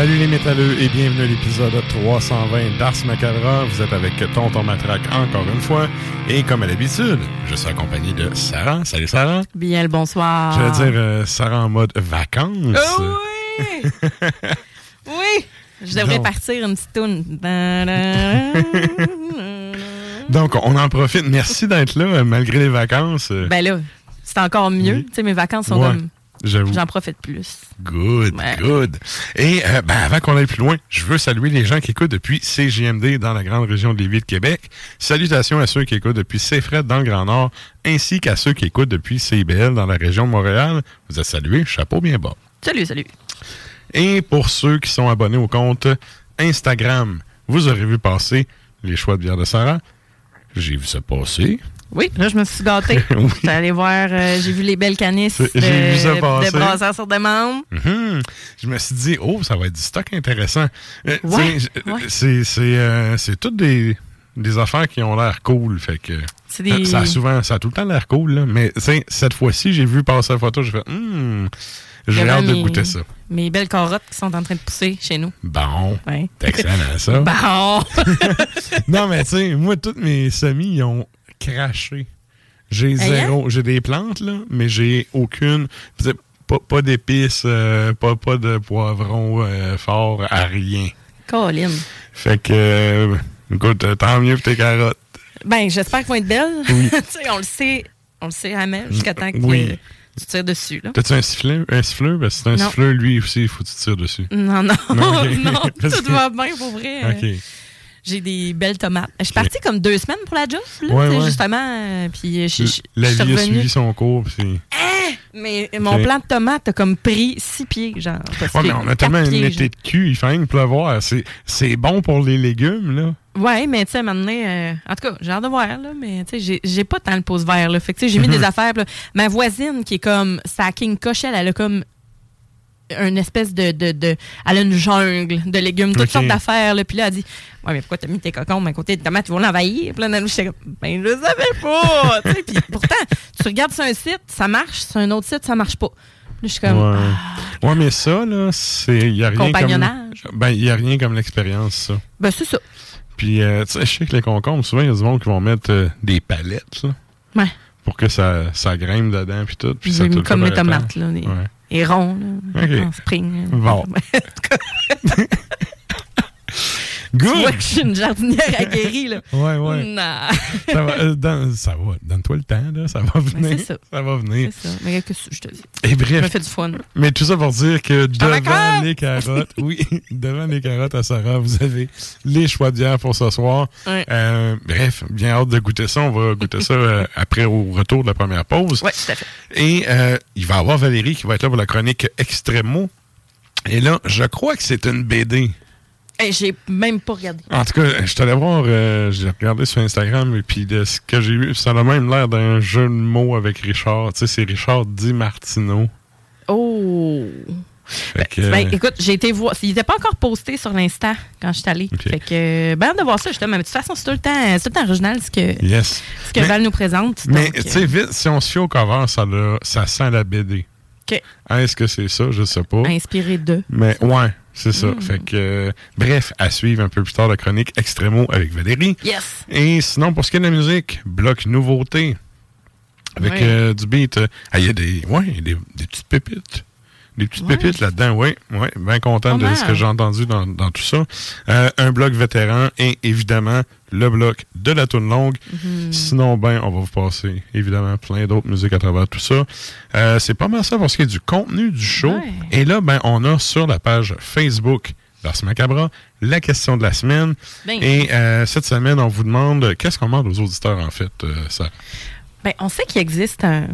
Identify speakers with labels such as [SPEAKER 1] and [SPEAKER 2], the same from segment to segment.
[SPEAKER 1] Salut les métalleux et bienvenue à l'épisode 320 d'Ars Macabra. Vous êtes avec Tonton Matraque encore une fois. Et comme à l'habitude, je suis accompagné de Sarah. Salut Sarah.
[SPEAKER 2] Bien le bonsoir.
[SPEAKER 1] Je veux dire euh, Sarah en mode vacances.
[SPEAKER 2] Oh oui! oui! Je devrais
[SPEAKER 1] Donc.
[SPEAKER 2] partir une petite toune.
[SPEAKER 1] Donc, on en profite. Merci d'être là malgré les vacances.
[SPEAKER 2] Ben là, c'est encore mieux. Tu sais, mes vacances sont
[SPEAKER 1] Ouais.
[SPEAKER 2] comme...
[SPEAKER 1] J'avoue.
[SPEAKER 2] J'en profite plus.
[SPEAKER 1] Good,
[SPEAKER 2] Ouais.
[SPEAKER 1] good. Et euh, ben, avant qu'on aille plus loin, je veux saluer les gens qui écoutent depuis CGMD dans la grande région de Lévis de Québec. Salutations à ceux qui écoutent depuis CFRED dans le Grand Nord, ainsi qu'à ceux qui écoutent depuis CBL dans la région de Montréal. Vous êtes salués, chapeau bien bas.
[SPEAKER 2] Salut, salut.
[SPEAKER 1] Et pour ceux qui sont abonnés au compte Instagram, vous aurez vu passer les choix de bière de Sarah. J'ai vu ça passer.
[SPEAKER 2] Oui, là, je me suis gâtée.
[SPEAKER 1] Oui.
[SPEAKER 2] J'étais allée voir, euh, j'ai vu les belles canisses de,
[SPEAKER 1] J'ai vu ça
[SPEAKER 2] de brasseurs sur demande.
[SPEAKER 1] Mhm. Je me suis dit, oh, ça va être du stock intéressant. Euh,
[SPEAKER 2] Ouais.
[SPEAKER 1] C'est c'est, euh, c'est toutes des, des affaires qui ont l'air cool. Fait que
[SPEAKER 2] C'est des-
[SPEAKER 1] ça a souvent, ça a tout le temps l'air cool. Là. Mais cette fois-ci, j'ai vu passer la photo, j'ai fait, hmm, j'ai hâte de
[SPEAKER 2] mes-
[SPEAKER 1] goûter ça.
[SPEAKER 2] Mes belles carottes qui sont en train de pousser chez nous.
[SPEAKER 1] Bon,
[SPEAKER 2] Ouais.
[SPEAKER 1] excellent ça.
[SPEAKER 2] Bon!
[SPEAKER 1] non, mais tu sais, moi, tous mes semis, ils ont craché. J'ai
[SPEAKER 2] Hein?
[SPEAKER 1] zéro. J'ai des plantes, là, mais j'ai aucune. Pas, pas d'épices, euh, pas, pas de poivrons euh, forts, à rien.
[SPEAKER 2] Colin.
[SPEAKER 1] Fait que, euh, écoute, euh, tant mieux pour tes carottes.
[SPEAKER 2] Ben, j'espère qu'elles vont être belles.
[SPEAKER 1] Oui.
[SPEAKER 2] on le sait, on le sait jamais jusqu'à temps que
[SPEAKER 1] Oui.
[SPEAKER 2] tu tires dessus.
[SPEAKER 1] T'as-tu un siffleur? Un siffleur? Ben, c'est un
[SPEAKER 2] Non.
[SPEAKER 1] siffleur, lui aussi, il faut que tu tires dessus.
[SPEAKER 2] Non, non,
[SPEAKER 1] Non,
[SPEAKER 2] non,
[SPEAKER 1] ok. Parce
[SPEAKER 2] tout
[SPEAKER 1] que-
[SPEAKER 2] va bien pour vrai.
[SPEAKER 1] OK.
[SPEAKER 2] J'ai des belles tomates. Je suis partie comme deux semaines pour la job, là,
[SPEAKER 1] Ouais, ouais.
[SPEAKER 2] justement. euh, Puis je, je-
[SPEAKER 1] La vie a suivi son cours. puis-
[SPEAKER 2] Mais mon
[SPEAKER 1] Ok.
[SPEAKER 2] plant de tomates a comme pris six pieds, genre.
[SPEAKER 1] Ouais, mais on a tellement un été de cul, il fait rien que pleuvoir. C'est- bon pour les légumes, là.
[SPEAKER 2] Ouais, mais tu sais, maintenant, euh, en tout cas, j'ai hâte de voir, là, mais tu sais, j'ai- j'ai pas tant le pouce vert, là. Fait que tu sais, j'ai mis
[SPEAKER 1] Mhm.
[SPEAKER 2] des affaires, là. Ma voisine, qui est comme sa King Cochelle, elle a comme une espèce de, de, de- Elle a une jungle de légumes, toutes sortes d'affaires. là. Puis là, elle dit Ouais, mais pourquoi t'as mis tes cocombes à côté de tomates Ils vont l'envahir. Puis là, j'étais comme Ben, je savais pas. Puis pourtant, tu regardes sur un site, ça marche. Sur un autre site, ça marche pas. Là, je suis comme
[SPEAKER 1] Ouais.
[SPEAKER 2] Ah,
[SPEAKER 1] Ouais, mais ça, là, c'est. Il y a rien
[SPEAKER 2] Compagnonnage.
[SPEAKER 1] comme. Ben, il y a rien comme l'expérience, ça.
[SPEAKER 2] Ben, c'est ça.
[SPEAKER 1] Puis, euh, tu sais, je sais que les concombres, souvent, il y a du monde qui vont mettre euh, des palettes, là,
[SPEAKER 2] Ouais.
[SPEAKER 1] pour que ça, ça grimpe dedans, puis tout. Puis ça le
[SPEAKER 2] comme les tomates, là. Les,
[SPEAKER 1] Ouais.
[SPEAKER 2] Là.
[SPEAKER 1] Ok.
[SPEAKER 2] En spring. Tu vois
[SPEAKER 1] Good!
[SPEAKER 2] que je suis une jardinière aguerrie, là.
[SPEAKER 1] Ouais, ouais.
[SPEAKER 2] Non.
[SPEAKER 1] ça va, euh, dans- ça va. Donne-toi le temps, là. Ça va venir.
[SPEAKER 2] c'est ça.
[SPEAKER 1] va venir.
[SPEAKER 2] C'est ça. Mais qu'est-ce que je te dis?
[SPEAKER 1] Et
[SPEAKER 2] Je me
[SPEAKER 1] bref,
[SPEAKER 2] fais du fun.
[SPEAKER 1] mais tout ça pour dire que devant les carottes, oui, devant les carottes à Sarah, vous avez les choix de bière pour ce soir.
[SPEAKER 2] Ouais.
[SPEAKER 1] Euh, bref, bien hâte de goûter ça. On va goûter ça euh, après au retour de la première pause.
[SPEAKER 2] Oui, tout à fait.
[SPEAKER 1] Et euh, il va y avoir Valérie qui va être là pour la chronique Extremo. Et là, je crois que c'est une BD.
[SPEAKER 2] Hey, j'ai même pas regardé.
[SPEAKER 1] En tout cas, je t'allais voir, euh, j'ai regardé sur Instagram, et puis de ce que j'ai vu, ça a même l'air d'un jeu de mots avec Richard. Tu sais, c'est Richard Di Martino.
[SPEAKER 2] Oh!
[SPEAKER 1] Fait que,
[SPEAKER 2] Ben,
[SPEAKER 1] euh,
[SPEAKER 2] écoute, j'ai été voir. Il n'était pas encore posté sur l'Insta quand je suis allée.
[SPEAKER 1] Ok.
[SPEAKER 2] Fait que, ben, hâte de voir ça, justement. Mais de toute façon, c'est tout le temps, c'est tout le temps original ce que,
[SPEAKER 1] yes.
[SPEAKER 2] ce que
[SPEAKER 1] Mais-
[SPEAKER 2] Val nous présente.
[SPEAKER 1] Mais, tu sais, vite, si on se fie au cover, ça, ça sent la BD.
[SPEAKER 2] OK.
[SPEAKER 1] Est-ce que c'est ça? Je sais pas.
[SPEAKER 2] euh, inspiré de.
[SPEAKER 1] Mais ouais, c'est ça.
[SPEAKER 2] Mm.
[SPEAKER 1] Fait que, euh, bref, à suivre un peu plus tard la chronique Extremo avec Valérie.
[SPEAKER 2] Yes!
[SPEAKER 1] Et sinon, pour ce qui est de la musique, bloc nouveauté. Avec euh, du beat. euh, ah, il y a des, ouais, des petites pépites. Des petites
[SPEAKER 2] Ouais.
[SPEAKER 1] pépites là-dedans, oui. Ouais, bien content de ce que j'ai entendu dans, dans tout ça. Euh, un bloc vétéran et évidemment le bloc de la toune longue.
[SPEAKER 2] Mm-hmm.
[SPEAKER 1] Sinon, ben, on va vous passer évidemment plein d'autres musiques à travers tout ça. Euh, c'est pas mal ça pour ce qui est du contenu du show.
[SPEAKER 2] Ouais.
[SPEAKER 1] Et là, ben, on a sur la page Facebook d'Ars Macabra la question de la semaine.
[SPEAKER 2] Ben.
[SPEAKER 1] Et euh, cette semaine, on vous demande qu'est-ce qu'on demande aux auditeurs en fait, ça.
[SPEAKER 2] Ben, on sait qu'il existe un,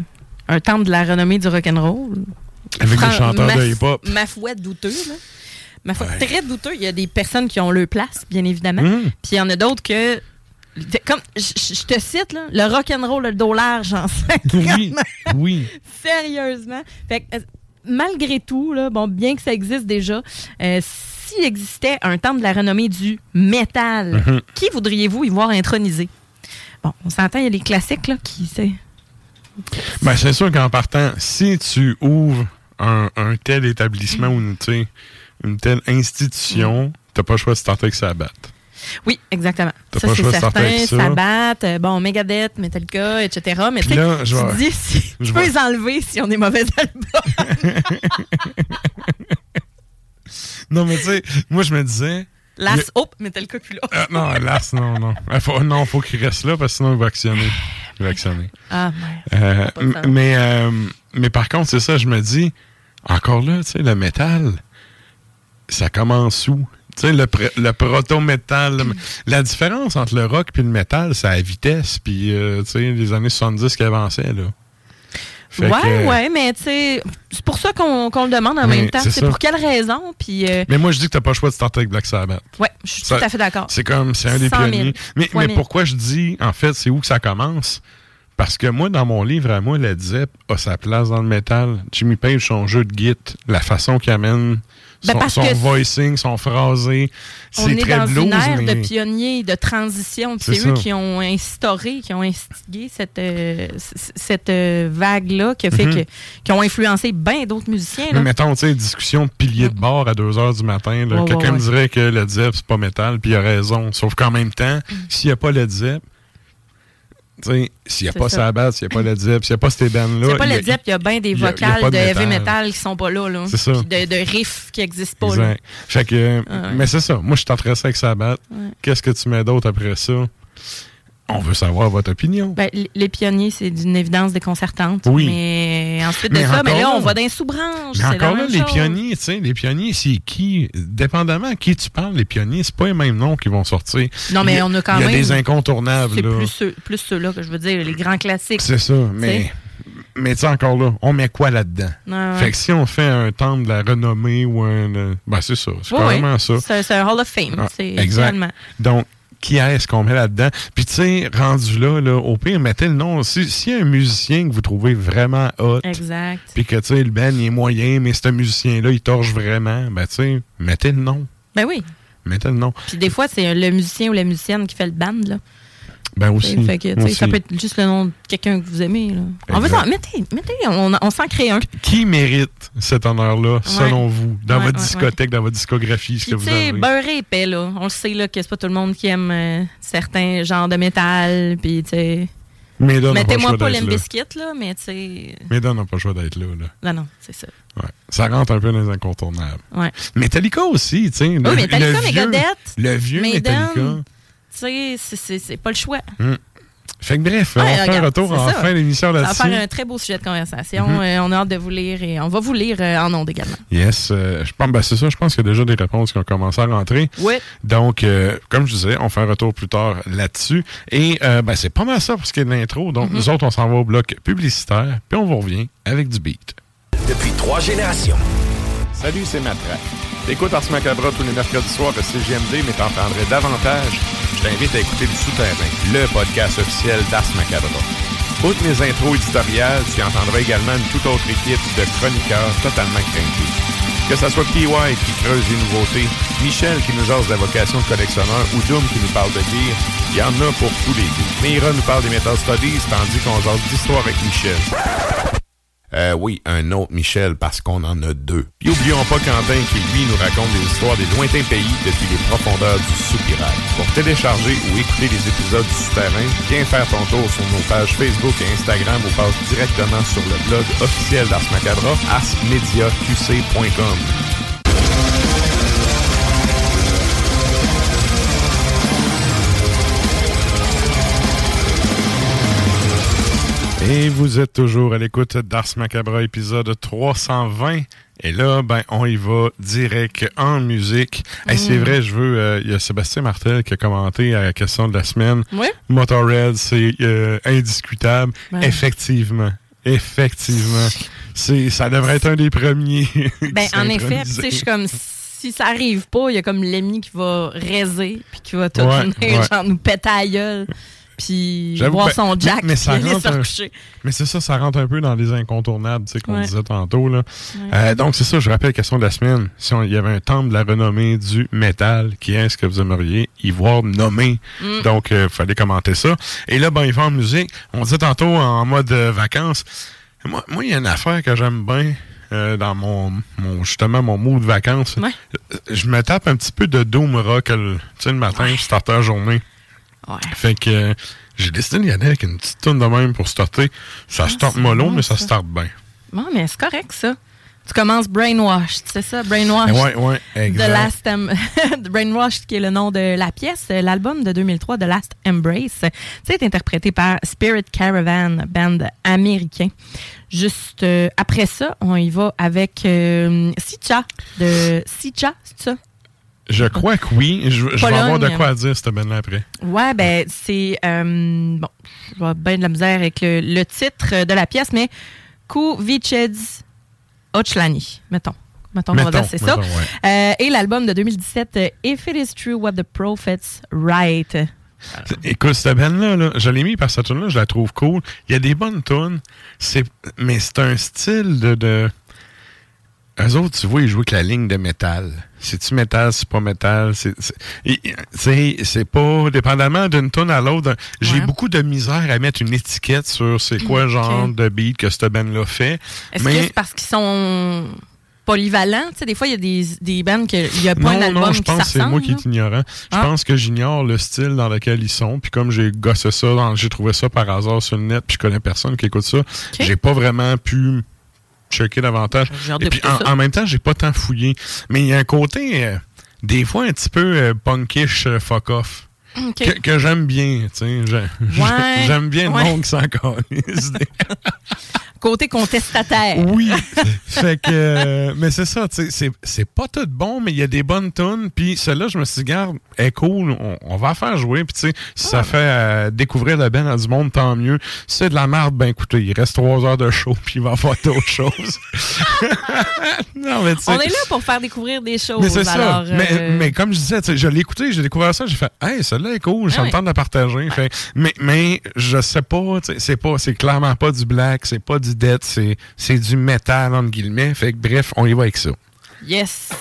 [SPEAKER 2] un temple de la renommée du rock'n'roll.
[SPEAKER 1] Avec
[SPEAKER 2] Fran-
[SPEAKER 1] des chanteurs de hip-hop.
[SPEAKER 2] Ma foi douteux, là. Ma foi
[SPEAKER 1] Ouais.
[SPEAKER 2] très douteux. Il y a des personnes qui ont leur place, bien évidemment.
[SPEAKER 1] Mm.
[SPEAKER 2] Puis il y en a d'autres que. Comme, je te cite, là, le rock'n'roll, le dos large en
[SPEAKER 1] Oui, oui.
[SPEAKER 2] Sérieusement. Fait que, euh, malgré tout, là, bon, bien que ça existe déjà, euh, s'il existait un temple de la renommée du métal,
[SPEAKER 1] Mhm.
[SPEAKER 2] qui voudriez-vous y voir intronisé? Bon, on s'entend, il y a les classiques, là, qui, c'est...
[SPEAKER 1] Ben, c'est sûr qu'en partant, si tu ouvres un, un tel établissement ou une, telle institution, t'as pas le choix de starter avec sa batte.
[SPEAKER 2] Oui, exactement. Ça, c'est
[SPEAKER 1] choix de starter
[SPEAKER 2] certain.
[SPEAKER 1] avec ça.
[SPEAKER 2] Sabbath, euh, bon, Megadeth, Metallica, etc. Mais tu sais,
[SPEAKER 1] je
[SPEAKER 2] dis, si,
[SPEAKER 1] je
[SPEAKER 2] peux les enlever si on est mauvais albums.
[SPEAKER 1] Non, mais tu sais, moi, je me disais.
[SPEAKER 2] Las,
[SPEAKER 1] y
[SPEAKER 2] hop, Metallica plus là.
[SPEAKER 1] Ah, non, Lars, non, non. Il faut, non, faut qu'il reste là parce que sinon il va actionner. Il va actionner.
[SPEAKER 2] Ah, merde.
[SPEAKER 1] Euh, mais, euh, mais par contre, c'est ça, je me dis, encore là, tu sais, le métal, ça commence où? Tu sais, le, pr- le proto-métal, la différence entre le rock et le métal, c'est la vitesse, puis, euh, tu sais, les années 70 qui avançaient, là. Fait
[SPEAKER 2] ouais,
[SPEAKER 1] que-
[SPEAKER 2] ouais, mais tu sais, c'est pour ça qu'on le demande en même temps.
[SPEAKER 1] c'est
[SPEAKER 2] pour quelle raison? Puis, euh,
[SPEAKER 1] Mais moi, je dis que t'as pas le choix de starter avec Black Sabbath.
[SPEAKER 2] ouais, je suis tout à fait d'accord.
[SPEAKER 1] C'est comme, c'est un des
[SPEAKER 2] 100 000
[SPEAKER 1] pionniers. Mais, mais pourquoi je dis, en fait, c'est où que ça commence? Parce que moi, dans mon livre à moi, Led Zepp a sa place dans le métal. Jimmy Page, son jeu de git, la façon qu'il amène,
[SPEAKER 2] Ben,
[SPEAKER 1] son,
[SPEAKER 2] parce
[SPEAKER 1] son
[SPEAKER 2] que
[SPEAKER 1] voicing, son phrasé,
[SPEAKER 2] On
[SPEAKER 1] c'est
[SPEAKER 2] est
[SPEAKER 1] très
[SPEAKER 2] dans
[SPEAKER 1] blues,
[SPEAKER 2] une ère
[SPEAKER 1] mais...
[SPEAKER 2] de pionniers, de transition.
[SPEAKER 1] C'est
[SPEAKER 2] C'est eux
[SPEAKER 1] ça.
[SPEAKER 2] qui ont instauré, qui ont instigé cette, euh, cette euh, vague-là qui a fait
[SPEAKER 1] Mhm.
[SPEAKER 2] que, qui ont influencé bien d'autres musiciens.
[SPEAKER 1] Mais mettons, tu sais, discussion de pilier de bord à 2 h du matin. là,
[SPEAKER 2] Ouais, ouais,
[SPEAKER 1] Quelqu'un me dirait que Led Zepp, c'est pas métal, puis il a raison. Sauf qu'en même temps,
[SPEAKER 2] Mm.
[SPEAKER 1] s'il n'y a pas Led Zepp, s'il n'y a pas
[SPEAKER 2] ça.
[SPEAKER 1] Sabbath, s'il n'y a pas Led Zepp, s'il n'y a pas ces bandes-là...
[SPEAKER 2] C'est pas
[SPEAKER 1] il y a-
[SPEAKER 2] le Zepp, il y a bien des vocales
[SPEAKER 1] pas
[SPEAKER 2] de,
[SPEAKER 1] de
[SPEAKER 2] heavy metal qui sont pas là. là.
[SPEAKER 1] C'est ça.
[SPEAKER 2] De, de riffs qui n'existent pas. là.
[SPEAKER 1] Fait que,
[SPEAKER 2] Ah ouais.
[SPEAKER 1] Mais c'est ça. Moi, je suis intéressé avec Sabbath.
[SPEAKER 2] Ouais.
[SPEAKER 1] Qu'est-ce que tu mets d'autre après ça? On veut savoir votre opinion.
[SPEAKER 2] Ben, les pionniers, c'est d'une évidence déconcertante.
[SPEAKER 1] Oui.
[SPEAKER 2] Mais ensuite
[SPEAKER 1] Mais
[SPEAKER 2] de ça, mais là,
[SPEAKER 1] là-
[SPEAKER 2] on va dans les sous-branches.
[SPEAKER 1] Mais encore là, les pionniers, tu sais, les pionniers, c'est qui? Dépendamment à qui tu parles, les pionniers, c'est pas les mêmes noms qui vont sortir.
[SPEAKER 2] Non, mais
[SPEAKER 1] Il
[SPEAKER 2] on a quand
[SPEAKER 1] Il y a
[SPEAKER 2] même-
[SPEAKER 1] des incontournables,
[SPEAKER 2] C'est plus, ceux, plus ceux-là que je veux dire, les grands classiques.
[SPEAKER 1] C'est ça, mais... Mais tu encore là, on met quoi là-dedans?
[SPEAKER 2] Ouais.
[SPEAKER 1] Fait que si on fait un temple de la renommée ou un... euh, Ben, c'est ça. C'est
[SPEAKER 2] Oui,
[SPEAKER 1] carrément
[SPEAKER 2] oui.
[SPEAKER 1] ça.
[SPEAKER 2] C'est un Hall of Fame.
[SPEAKER 1] Ah,
[SPEAKER 2] c'est
[SPEAKER 1] exact.
[SPEAKER 2] réellement.
[SPEAKER 1] Donc, qui est-ce qu'on met là-dedans? Puis tu sais, rendu là, là, au pire, mettez le nom. Si- S'il y a un musicien que vous trouvez vraiment hot,
[SPEAKER 2] Exact.
[SPEAKER 1] puis que tu sais, le band il est moyen, mais ce musicien-là, il torche vraiment, ben tu sais, mettez le nom.
[SPEAKER 2] Ben oui.
[SPEAKER 1] Mettez le nom.
[SPEAKER 2] Puis des fois, c'est le musicien ou la musicienne qui fait le band, là.
[SPEAKER 1] Ben aussi.
[SPEAKER 2] Fait que, ça peut être juste le nom de quelqu'un que vous aimez, là.
[SPEAKER 1] Exact.
[SPEAKER 2] s'en- mettez, mettez, on, on s'en crée un.
[SPEAKER 1] Qui mérite cet honneur-là, selon vous, dans
[SPEAKER 2] Ouais,
[SPEAKER 1] votre
[SPEAKER 2] ouais,
[SPEAKER 1] discothèque, dans votre discographie, ce que vous avez?
[SPEAKER 2] beurré épais, là. On le sait, là, que c'est pas tout le monde qui aime euh, certains genres de métal. Puis, tu sais. Mettez-moi pas
[SPEAKER 1] d'être là.
[SPEAKER 2] Mais tu sais.
[SPEAKER 1] Maiden n'a pas le choix d'être là. là.
[SPEAKER 2] Non, non, c'est ça.
[SPEAKER 1] Ouais. Ça rentre un peu dans les incontournables.
[SPEAKER 2] Ouais.
[SPEAKER 1] Metallica aussi, tu sais.
[SPEAKER 2] Oui, Metallica, Megadeth,
[SPEAKER 1] Le vieux. Metallica.
[SPEAKER 2] Tu sais, c'est- c'est c'est pas le choix.
[SPEAKER 1] Fait que bref,
[SPEAKER 2] Ouais,
[SPEAKER 1] on fait un retour en
[SPEAKER 2] ça.
[SPEAKER 1] fin d'émission
[SPEAKER 2] Ça va
[SPEAKER 1] là-dessus.
[SPEAKER 2] faire un très beau sujet de conversation.
[SPEAKER 1] Mhm.
[SPEAKER 2] Euh, on a hâte de vous lire et on va vous lire euh, en ondes également.
[SPEAKER 1] Yes, euh, je pense, ben c'est ça, je pense qu'il y a déjà des réponses qui ont commencé à rentrer.
[SPEAKER 2] Ouais.
[SPEAKER 1] Donc, euh, comme je disais, on fait un retour plus tard là-dessus. Et euh, ben, c'est pas mal ça pour ce qui est de l'intro. Donc, nous autres, on s'en va au bloc publicitaire, puis on vous revient avec du beat.
[SPEAKER 3] Depuis trois générations.
[SPEAKER 1] Salut, c'est Matraque. T'écoutes Ars Macabra tous les mercredis soirs à CGMD, mais t'en prendrais davantage. Je t'invite à écouter Le Souterrain, le podcast officiel d'Ars Macabra. Outre mes intros éditoriales, tu entendras également une toute autre équipe de chroniqueurs totalement craintés. Que ce soit PY qui creuse les nouveautés, Michel qui nous jase de la vocation de collectionneur ou Doom qui nous parle de gear, il y en a pour tous les goûts. Mira nous parle des Metal Studies, tandis qu'on jase d'histoire avec Michel. Euh, oui, un autre Michel, parce qu'on en a deux. Puis oublions pas Quentin qui, lui, nous raconte des histoires des lointains pays depuis les profondeurs du soupirail. Pour télécharger ou écouter les épisodes du Souterrain, viens faire ton tour sur nos pages Facebook et Instagram ou passe directement sur le blog officiel d'Ars Macabra, arsmediaqc.com. Et vous êtes toujours à l'écoute d'Ars Macabra, épisode 320. Et là, ben, on y va direct en musique. Hey, c'est vrai, je veux. euh, Il y a Sébastien Martel qui a commenté à la question de la semaine.
[SPEAKER 2] Oui.
[SPEAKER 1] Motorhead, c'est euh, indiscutable. Effectivement. Effectivement. C'est, ça devrait être un des premiers.
[SPEAKER 2] Ben, en effet, je suis comme si ça arrive pas, il y a comme l'ennemi qui va raiser puis qui va tout
[SPEAKER 1] Ouais,
[SPEAKER 2] venir,
[SPEAKER 1] ouais.
[SPEAKER 2] genre nous péter à la gueule, puis
[SPEAKER 1] ben,
[SPEAKER 2] son jack,
[SPEAKER 1] mais- ça
[SPEAKER 2] se
[SPEAKER 1] un-
[SPEAKER 2] recoucher.
[SPEAKER 1] Mais c'est ça, ça rentre un peu dans les incontournables, tu sais, qu'on
[SPEAKER 2] Ouais.
[SPEAKER 1] disait tantôt. Là. Euh, donc, c'est ça, je rappelle la question de la semaine. Si on- il y avait un temple de la renommée du métal, qui est-ce que vous aimeriez y voir nommé?
[SPEAKER 2] Mm.
[SPEAKER 1] Donc, il fallait commenter ça. Et là, ben, il va en musique. On disait tantôt en mode euh, vacances. Moi, moi, il y a une affaire que j'aime bien. euh, dans mon, mon justement mon mood de vacances,
[SPEAKER 2] Ouais.
[SPEAKER 1] Euh, je me tape un petit peu de doom rock le, le matin,
[SPEAKER 2] Ouais.
[SPEAKER 1] starter la journée.
[SPEAKER 2] Ouais.
[SPEAKER 1] Fait que euh, j'ai décidé d'y aller avec une petite tonne de même pour starter. Ça starte
[SPEAKER 2] c'est
[SPEAKER 1] mollo,
[SPEAKER 2] bon,
[SPEAKER 1] mais ça,
[SPEAKER 2] ça.
[SPEAKER 1] starte bien.
[SPEAKER 2] Bon, mais c'est correct, ça. Tu commences Brainwash, c'est ça, Brainwash.
[SPEAKER 1] Ouais,
[SPEAKER 2] The
[SPEAKER 1] exact.
[SPEAKER 2] Last Em- Brainwash, qui est le nom de la pièce, l'album de 2003, The Last Embrace, c'est interprété par Spirit Caravan, band américain. Juste euh, après ça, on y va avec euh, Sicha, de Sicha, c'est ça?
[SPEAKER 1] Je crois que oui. Je, je vais avoir de quoi dire cette bande là après.
[SPEAKER 2] Ouais, ben, c'est. euh, bon, je vais bien de la misère avec le, le titre de la pièce, mais Kuvicedz Ochlani, mettons. Mettons, on va
[SPEAKER 1] Mettons,
[SPEAKER 2] dire, c'est ça.
[SPEAKER 1] mettons, ouais.
[SPEAKER 2] Euh, et l'album de 2017, euh, If It Is True What the Prophets Write.
[SPEAKER 1] Écoute, cette bande là là, je l'ai mis parce que cette tune là je la trouve cool. Il y a des bonnes tunes, mais c'est un style de, de... Eux autres, tu vois, ils jouent avec la ligne de métal. C'est-tu métal, c'est pas métal? C'est, c'est, pas, dépendamment d'une tune à l'autre, j'ai
[SPEAKER 2] Ouais.
[SPEAKER 1] beaucoup de misère à mettre une étiquette sur c'est quoi le genre de beat que cette band-là fait.
[SPEAKER 2] Est-ce
[SPEAKER 1] mais...
[SPEAKER 2] que c'est parce qu'ils sont polyvalents? Tu sais, des fois, il y a des, des bands qu'il n'y a pas un
[SPEAKER 1] non,
[SPEAKER 2] album
[SPEAKER 1] non, je pense que c'est moi qui est ignorant. Je
[SPEAKER 2] Ah.
[SPEAKER 1] pense que j'ignore le style dans lequel ils sont. Puis comme j'ai gossé ça, j'ai trouvé ça par hasard sur le net, puis je connais personne qui écoute ça, j'ai pas vraiment pu checker davantage. Et puis en, même temps, j'ai pas tant fouillé. Mais il y a un côté, euh, des fois, un petit peu euh, punkish euh, fuck off.
[SPEAKER 2] OK.
[SPEAKER 1] Que, que j'aime bien, tu sais.
[SPEAKER 2] Ouais,
[SPEAKER 1] J'aime bien le
[SPEAKER 2] ouais.
[SPEAKER 1] monde qui s'en.
[SPEAKER 2] Côté contestataire.
[SPEAKER 1] Oui. fait que, euh, mais c'est ça, tu sais, c'est- pas tout bon, mais il y a des bonnes tunes. Puis celle-là, je me suis dit, garde, est cool, on, on va la faire jouer. Puis tu sais, si ça fait euh, découvrir le Ben à du monde, tant mieux. Si c'est de la merde, ben écoutez, il reste trois heures de show, puis il va faire d'autres choses. non, mais tu sais.
[SPEAKER 2] On est là pour faire découvrir des choses.
[SPEAKER 1] Mais c'est ça.
[SPEAKER 2] alors, euh,
[SPEAKER 1] mais comme je disais, je l'ai écouté, j'ai découvert ça, j'ai fait, hey, celle-là est cool, ça
[SPEAKER 2] Ah
[SPEAKER 1] me
[SPEAKER 2] ouais.
[SPEAKER 1] tente de la partager. Fait, mais, mais je sais pas, tu sais, c'est pas, c'est clairement pas du black, c'est pas du death, c'est, c'est du métal, entre guillemets. Bref, on y va avec ça.
[SPEAKER 2] Yes.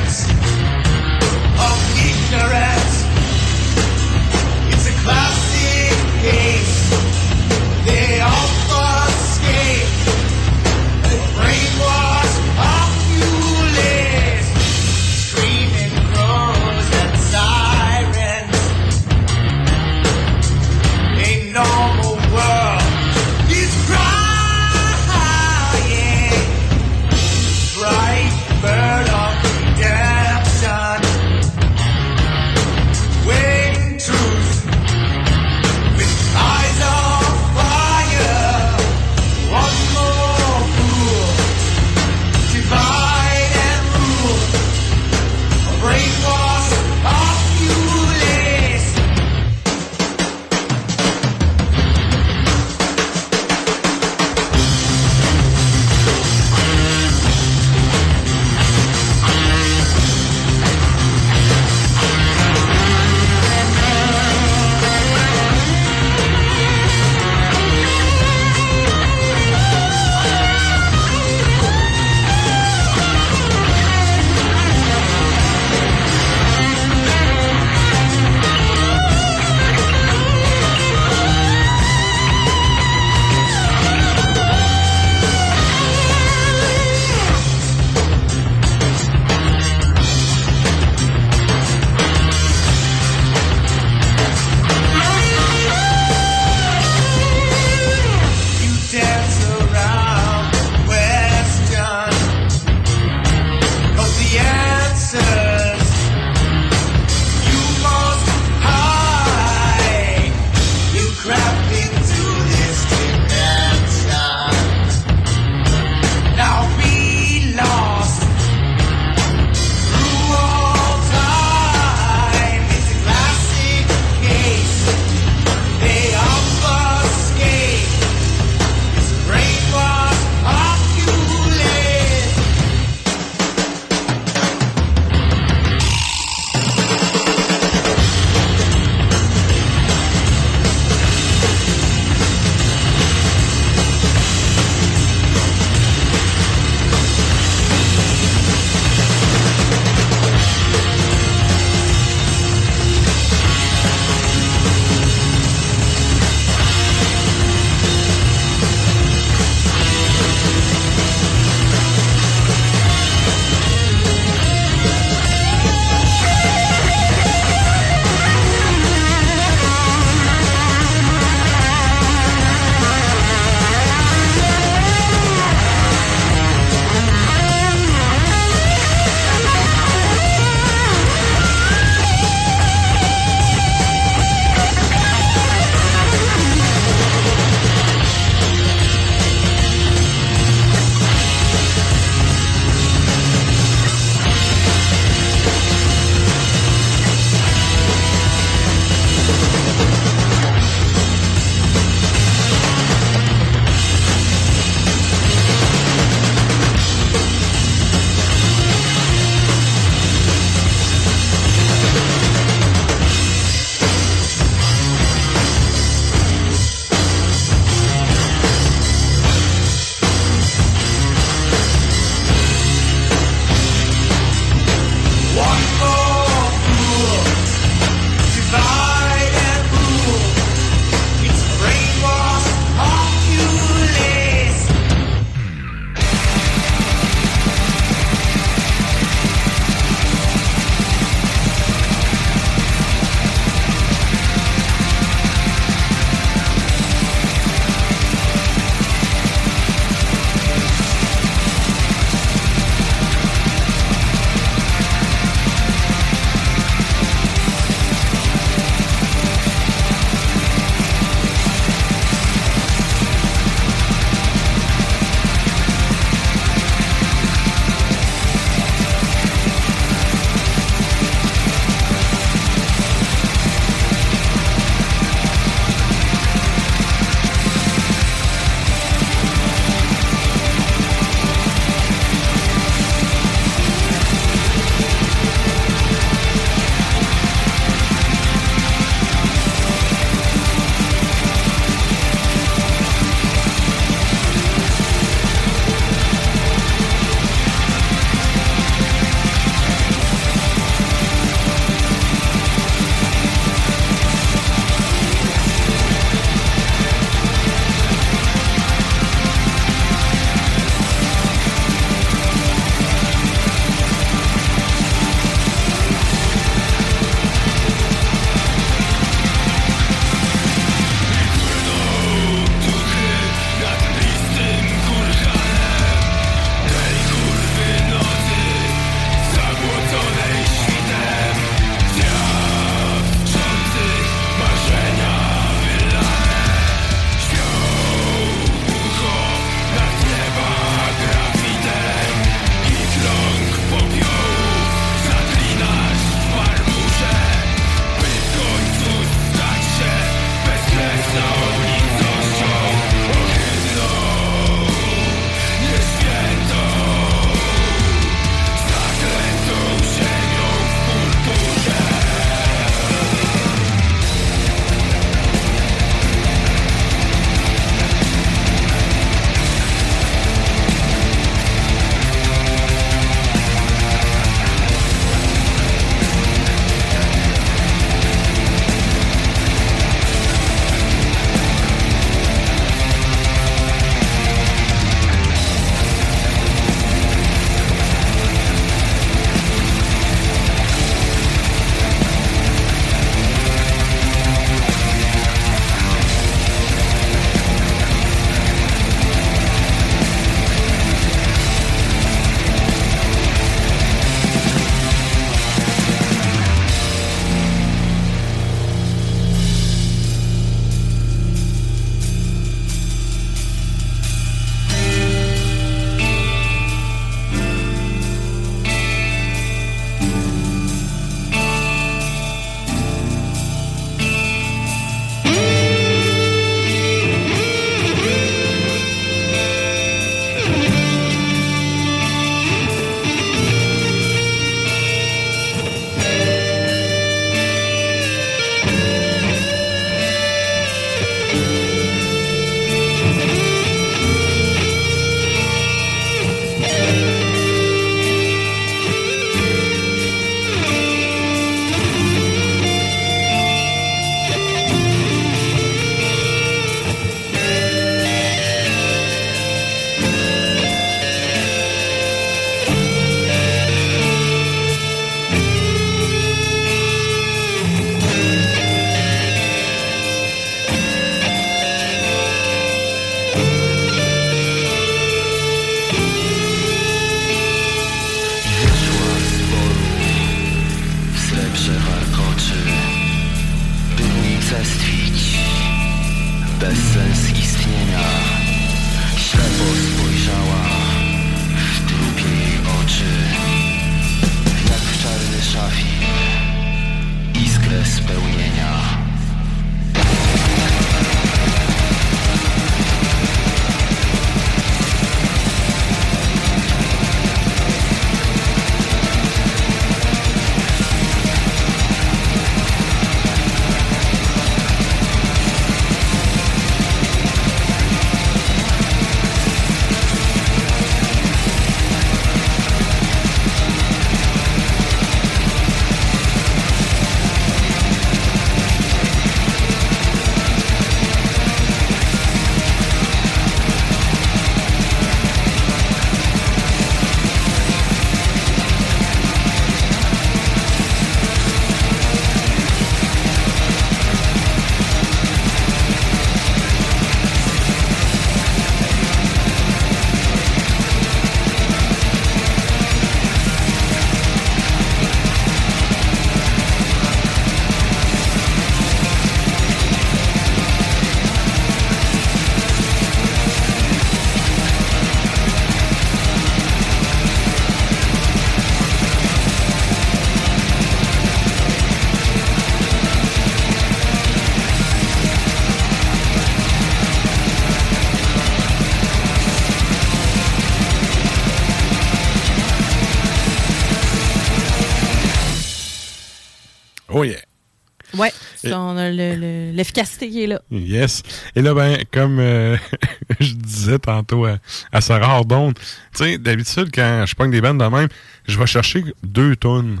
[SPEAKER 2] On a le- le- l'efficacité qui est là.
[SPEAKER 1] Yes. Et là, ben, comme euh, je disais tantôt à, à Sarah Ardon, tu sais, d'habitude, quand je pogne des bandes de même, je vais chercher deux tonnes.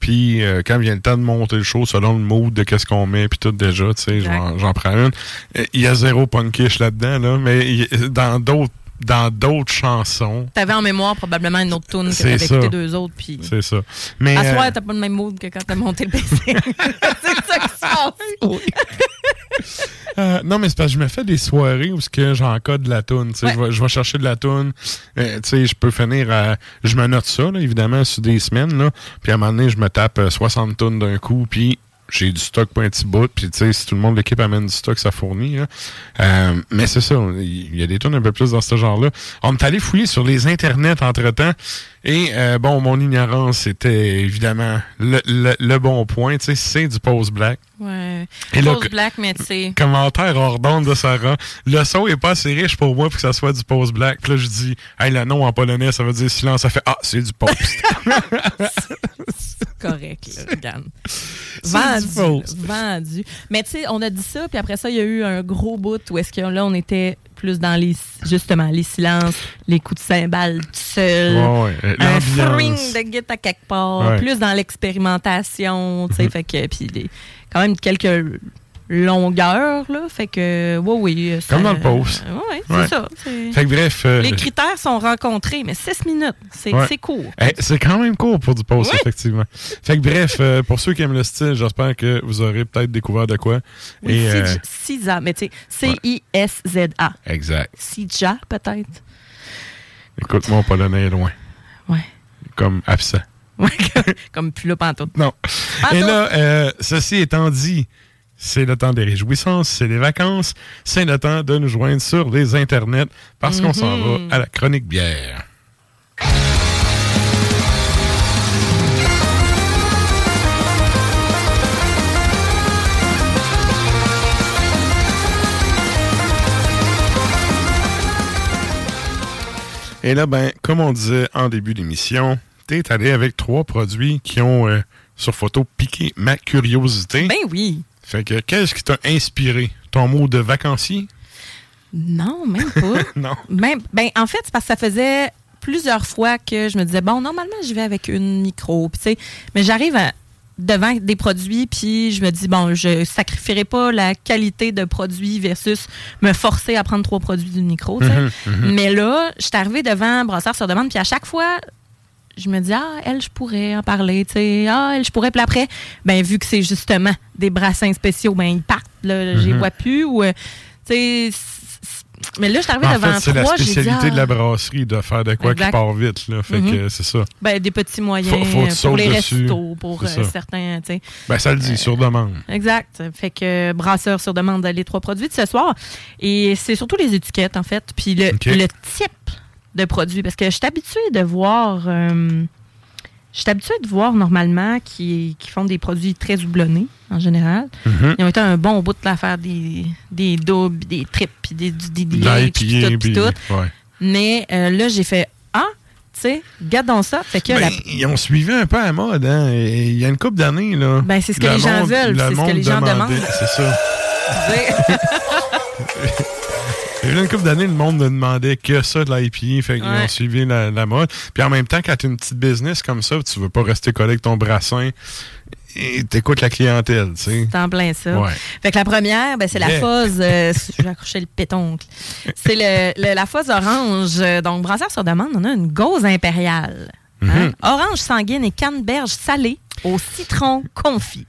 [SPEAKER 1] Puis, euh, quand vient le temps de monter le show, selon le mood de qu'est-ce qu'on met, puis tout déjà, tu sais, j'en prends une. Euh, Il y a zéro punkish là-dedans, là, mais dans d'autres dans d'autres chansons,
[SPEAKER 2] T'avais en mémoire probablement une autre tune que t'avais écouté deux autres. Puis
[SPEAKER 1] c'est ça. Mais,
[SPEAKER 2] à
[SPEAKER 1] euh,
[SPEAKER 2] soir, t'as pas le même mood que quand t'as monté le PC. c'est ça qui se passe.
[SPEAKER 1] Euh, non, mais c'est parce que je me fais des soirées où j'encode de la toune.
[SPEAKER 2] Ouais.
[SPEAKER 1] Je, vais, je vais chercher de la toune. Euh, je peux finir à... Je me note ça, là, évidemment, sur des semaines. Là, puis à un moment donné, je me tape euh, 60 tonnes d'un coup. Puis j'ai du stock pour un petit bout. Puis tu sais, si tout le monde de l'équipe amène du stock, ça fournit. là. Euh, mais c'est ça. Il y a des tonnes un peu plus dans ce genre-là. On est allé fouiller sur les internets entre-temps. Et euh, bon, mon ignorance, c'était évidemment le, le- le bon point. Tu sais, c'est du post-black.
[SPEAKER 2] Ouais.
[SPEAKER 1] Et là, que-
[SPEAKER 2] black, mais tu sais.
[SPEAKER 1] commentaire hors d'onde de Sarah. Le son est pas assez riche pour moi pour que ça soit du post black. Puis là, je dis, hey, le nom en polonais, ça veut dire silence. Ça fait, ah, c'est du post.
[SPEAKER 2] correct, là, regarde. Vendu, vendu. Mais tu sais, on a dit ça, puis après ça, il y a eu un gros bout où est-ce que là, on était plus dans les, justement, les silences, les coups de cymbales tout seul.
[SPEAKER 1] Ouais, ouais, euh,
[SPEAKER 2] un fring de guitare à quelque part,
[SPEAKER 1] Ouais.
[SPEAKER 2] plus dans l'expérimentation, tu sais, fait que, puis quand même quelques longueurs, là, fait que, oui, oui. ça-
[SPEAKER 1] Comme dans le post.
[SPEAKER 2] Ouais, ouais, c'est
[SPEAKER 1] Ouais.
[SPEAKER 2] ça.
[SPEAKER 1] fait que bref. euh,
[SPEAKER 2] Les critères sont rencontrés, mais 6 minutes, c'est
[SPEAKER 1] Ouais.
[SPEAKER 2] court.
[SPEAKER 1] hey, c'est quand même court pour du post, effectivement. Fait que bref, euh, pour ceux qui aiment le style, j'espère que vous aurez peut-être découvert de quoi.
[SPEAKER 2] Oui,
[SPEAKER 1] euh,
[SPEAKER 2] Sisa, mais tu sais, C-I-S-Z-A.
[SPEAKER 1] exact.
[SPEAKER 2] Sija, peut-être?
[SPEAKER 1] Écoute, mon polonais est loin.
[SPEAKER 2] Ouais.
[SPEAKER 1] Comme absent.
[SPEAKER 2] Comme- plus là pantoute.
[SPEAKER 1] Non.
[SPEAKER 2] Pantoute.
[SPEAKER 1] Et là, euh, ceci étant dit, c'est le temps des réjouissances, c'est les vacances, c'est le temps de nous joindre sur les internets parce qu'on s'en va à la chronique bière. Et là, ben, comme on disait en début d'émission, t'es allé avec trois produits qui ont, euh, sur photo, piqué ma curiosité.
[SPEAKER 2] Ben oui.
[SPEAKER 1] Fait que, qu'est-ce qui t'a inspiré? Ton mot de vacancier?
[SPEAKER 2] Non, même pas.
[SPEAKER 1] Non.
[SPEAKER 2] Même, ben, en fait, c'est parce que ça faisait plusieurs fois que je me disais, bon, normalement, je vais avec une micro. Puis, tu sais, mais j'arrive à- devant des produits, puis je me dis, bon, je sacrifierai pas la qualité de produit versus me forcer à prendre trois produits d'une micro.
[SPEAKER 1] Mhm, mhm.
[SPEAKER 2] Mais là, je suis arrivée devant Brasseur sur demande, puis à chaque fois, je me dis, ah, elle, je pourrais en parler, tu sais. Ah, elle, je pourrais. Puis après, ben, vu que c'est justement des brassins spéciaux, ben, ils partent, là, je les
[SPEAKER 1] Mhm.
[SPEAKER 2] vois plus. Ou, euh, tu sais, Mais là, je suis arrivée devant
[SPEAKER 1] fait, c'est la
[SPEAKER 2] trois, dit,
[SPEAKER 1] spécialité de
[SPEAKER 2] ah,
[SPEAKER 1] la brasserie de faire de quoi
[SPEAKER 2] Exact.
[SPEAKER 1] qui part vite. Là. Fait
[SPEAKER 2] Mhm.
[SPEAKER 1] que c'est ça.
[SPEAKER 2] ben, des petits moyens
[SPEAKER 1] Faut- faut
[SPEAKER 2] euh, pour les
[SPEAKER 1] dessus.
[SPEAKER 2] restos, pour euh, certains, tu sais.
[SPEAKER 1] Ben, ça le dit, sur demande.
[SPEAKER 2] Exact. Fait que euh, brasseur sur demande les trois produits de ce soir. Et c'est surtout les étiquettes, en fait. Puis le, le type de produit. Parce que je suis habituée de voir. euh, je suis habituée de voir normalement qui, qui font des produits très doublonnés, en général.
[SPEAKER 1] Mhm.
[SPEAKER 2] Ils ont été un bon bout de la faire des, des doubles, des tripes, des, des, des, puis tout, puis tout.
[SPEAKER 1] ouais.
[SPEAKER 2] Mais euh, là, j'ai fait Ah, tu sais, gardons ça. Fait que
[SPEAKER 1] Ben,
[SPEAKER 2] la-
[SPEAKER 1] Ils ont suivi un peu à la mode. Hein? Il y a une couple d'années. là.
[SPEAKER 2] Ben, c'est ce que
[SPEAKER 1] le
[SPEAKER 2] les gens
[SPEAKER 1] monde-
[SPEAKER 2] veulent,
[SPEAKER 1] le
[SPEAKER 2] c'est ce que les gens demandent.
[SPEAKER 1] C'est ça. Il y a une couple d'années, le monde ne demandait que ça de l'IPA. Fait qu'ils
[SPEAKER 2] Ouais.
[SPEAKER 1] ont suivi la, la mode. Puis en même temps, quand tu as une petite business comme ça, tu veux pas rester collé avec ton brassin et t'écoutes la clientèle, tu sais.
[SPEAKER 2] C'est en plein ça.
[SPEAKER 1] Ouais.
[SPEAKER 2] Fait que la première, ben, c'est la fuzz. euh, je vais accrocher le pétoncle. C'est le, le- la fuzz orange. Euh, Donc, brasseur sur demande, on a une gauze impériale. Hein?
[SPEAKER 1] Mhm.
[SPEAKER 2] Orange sanguine et canneberge salée au citron confit.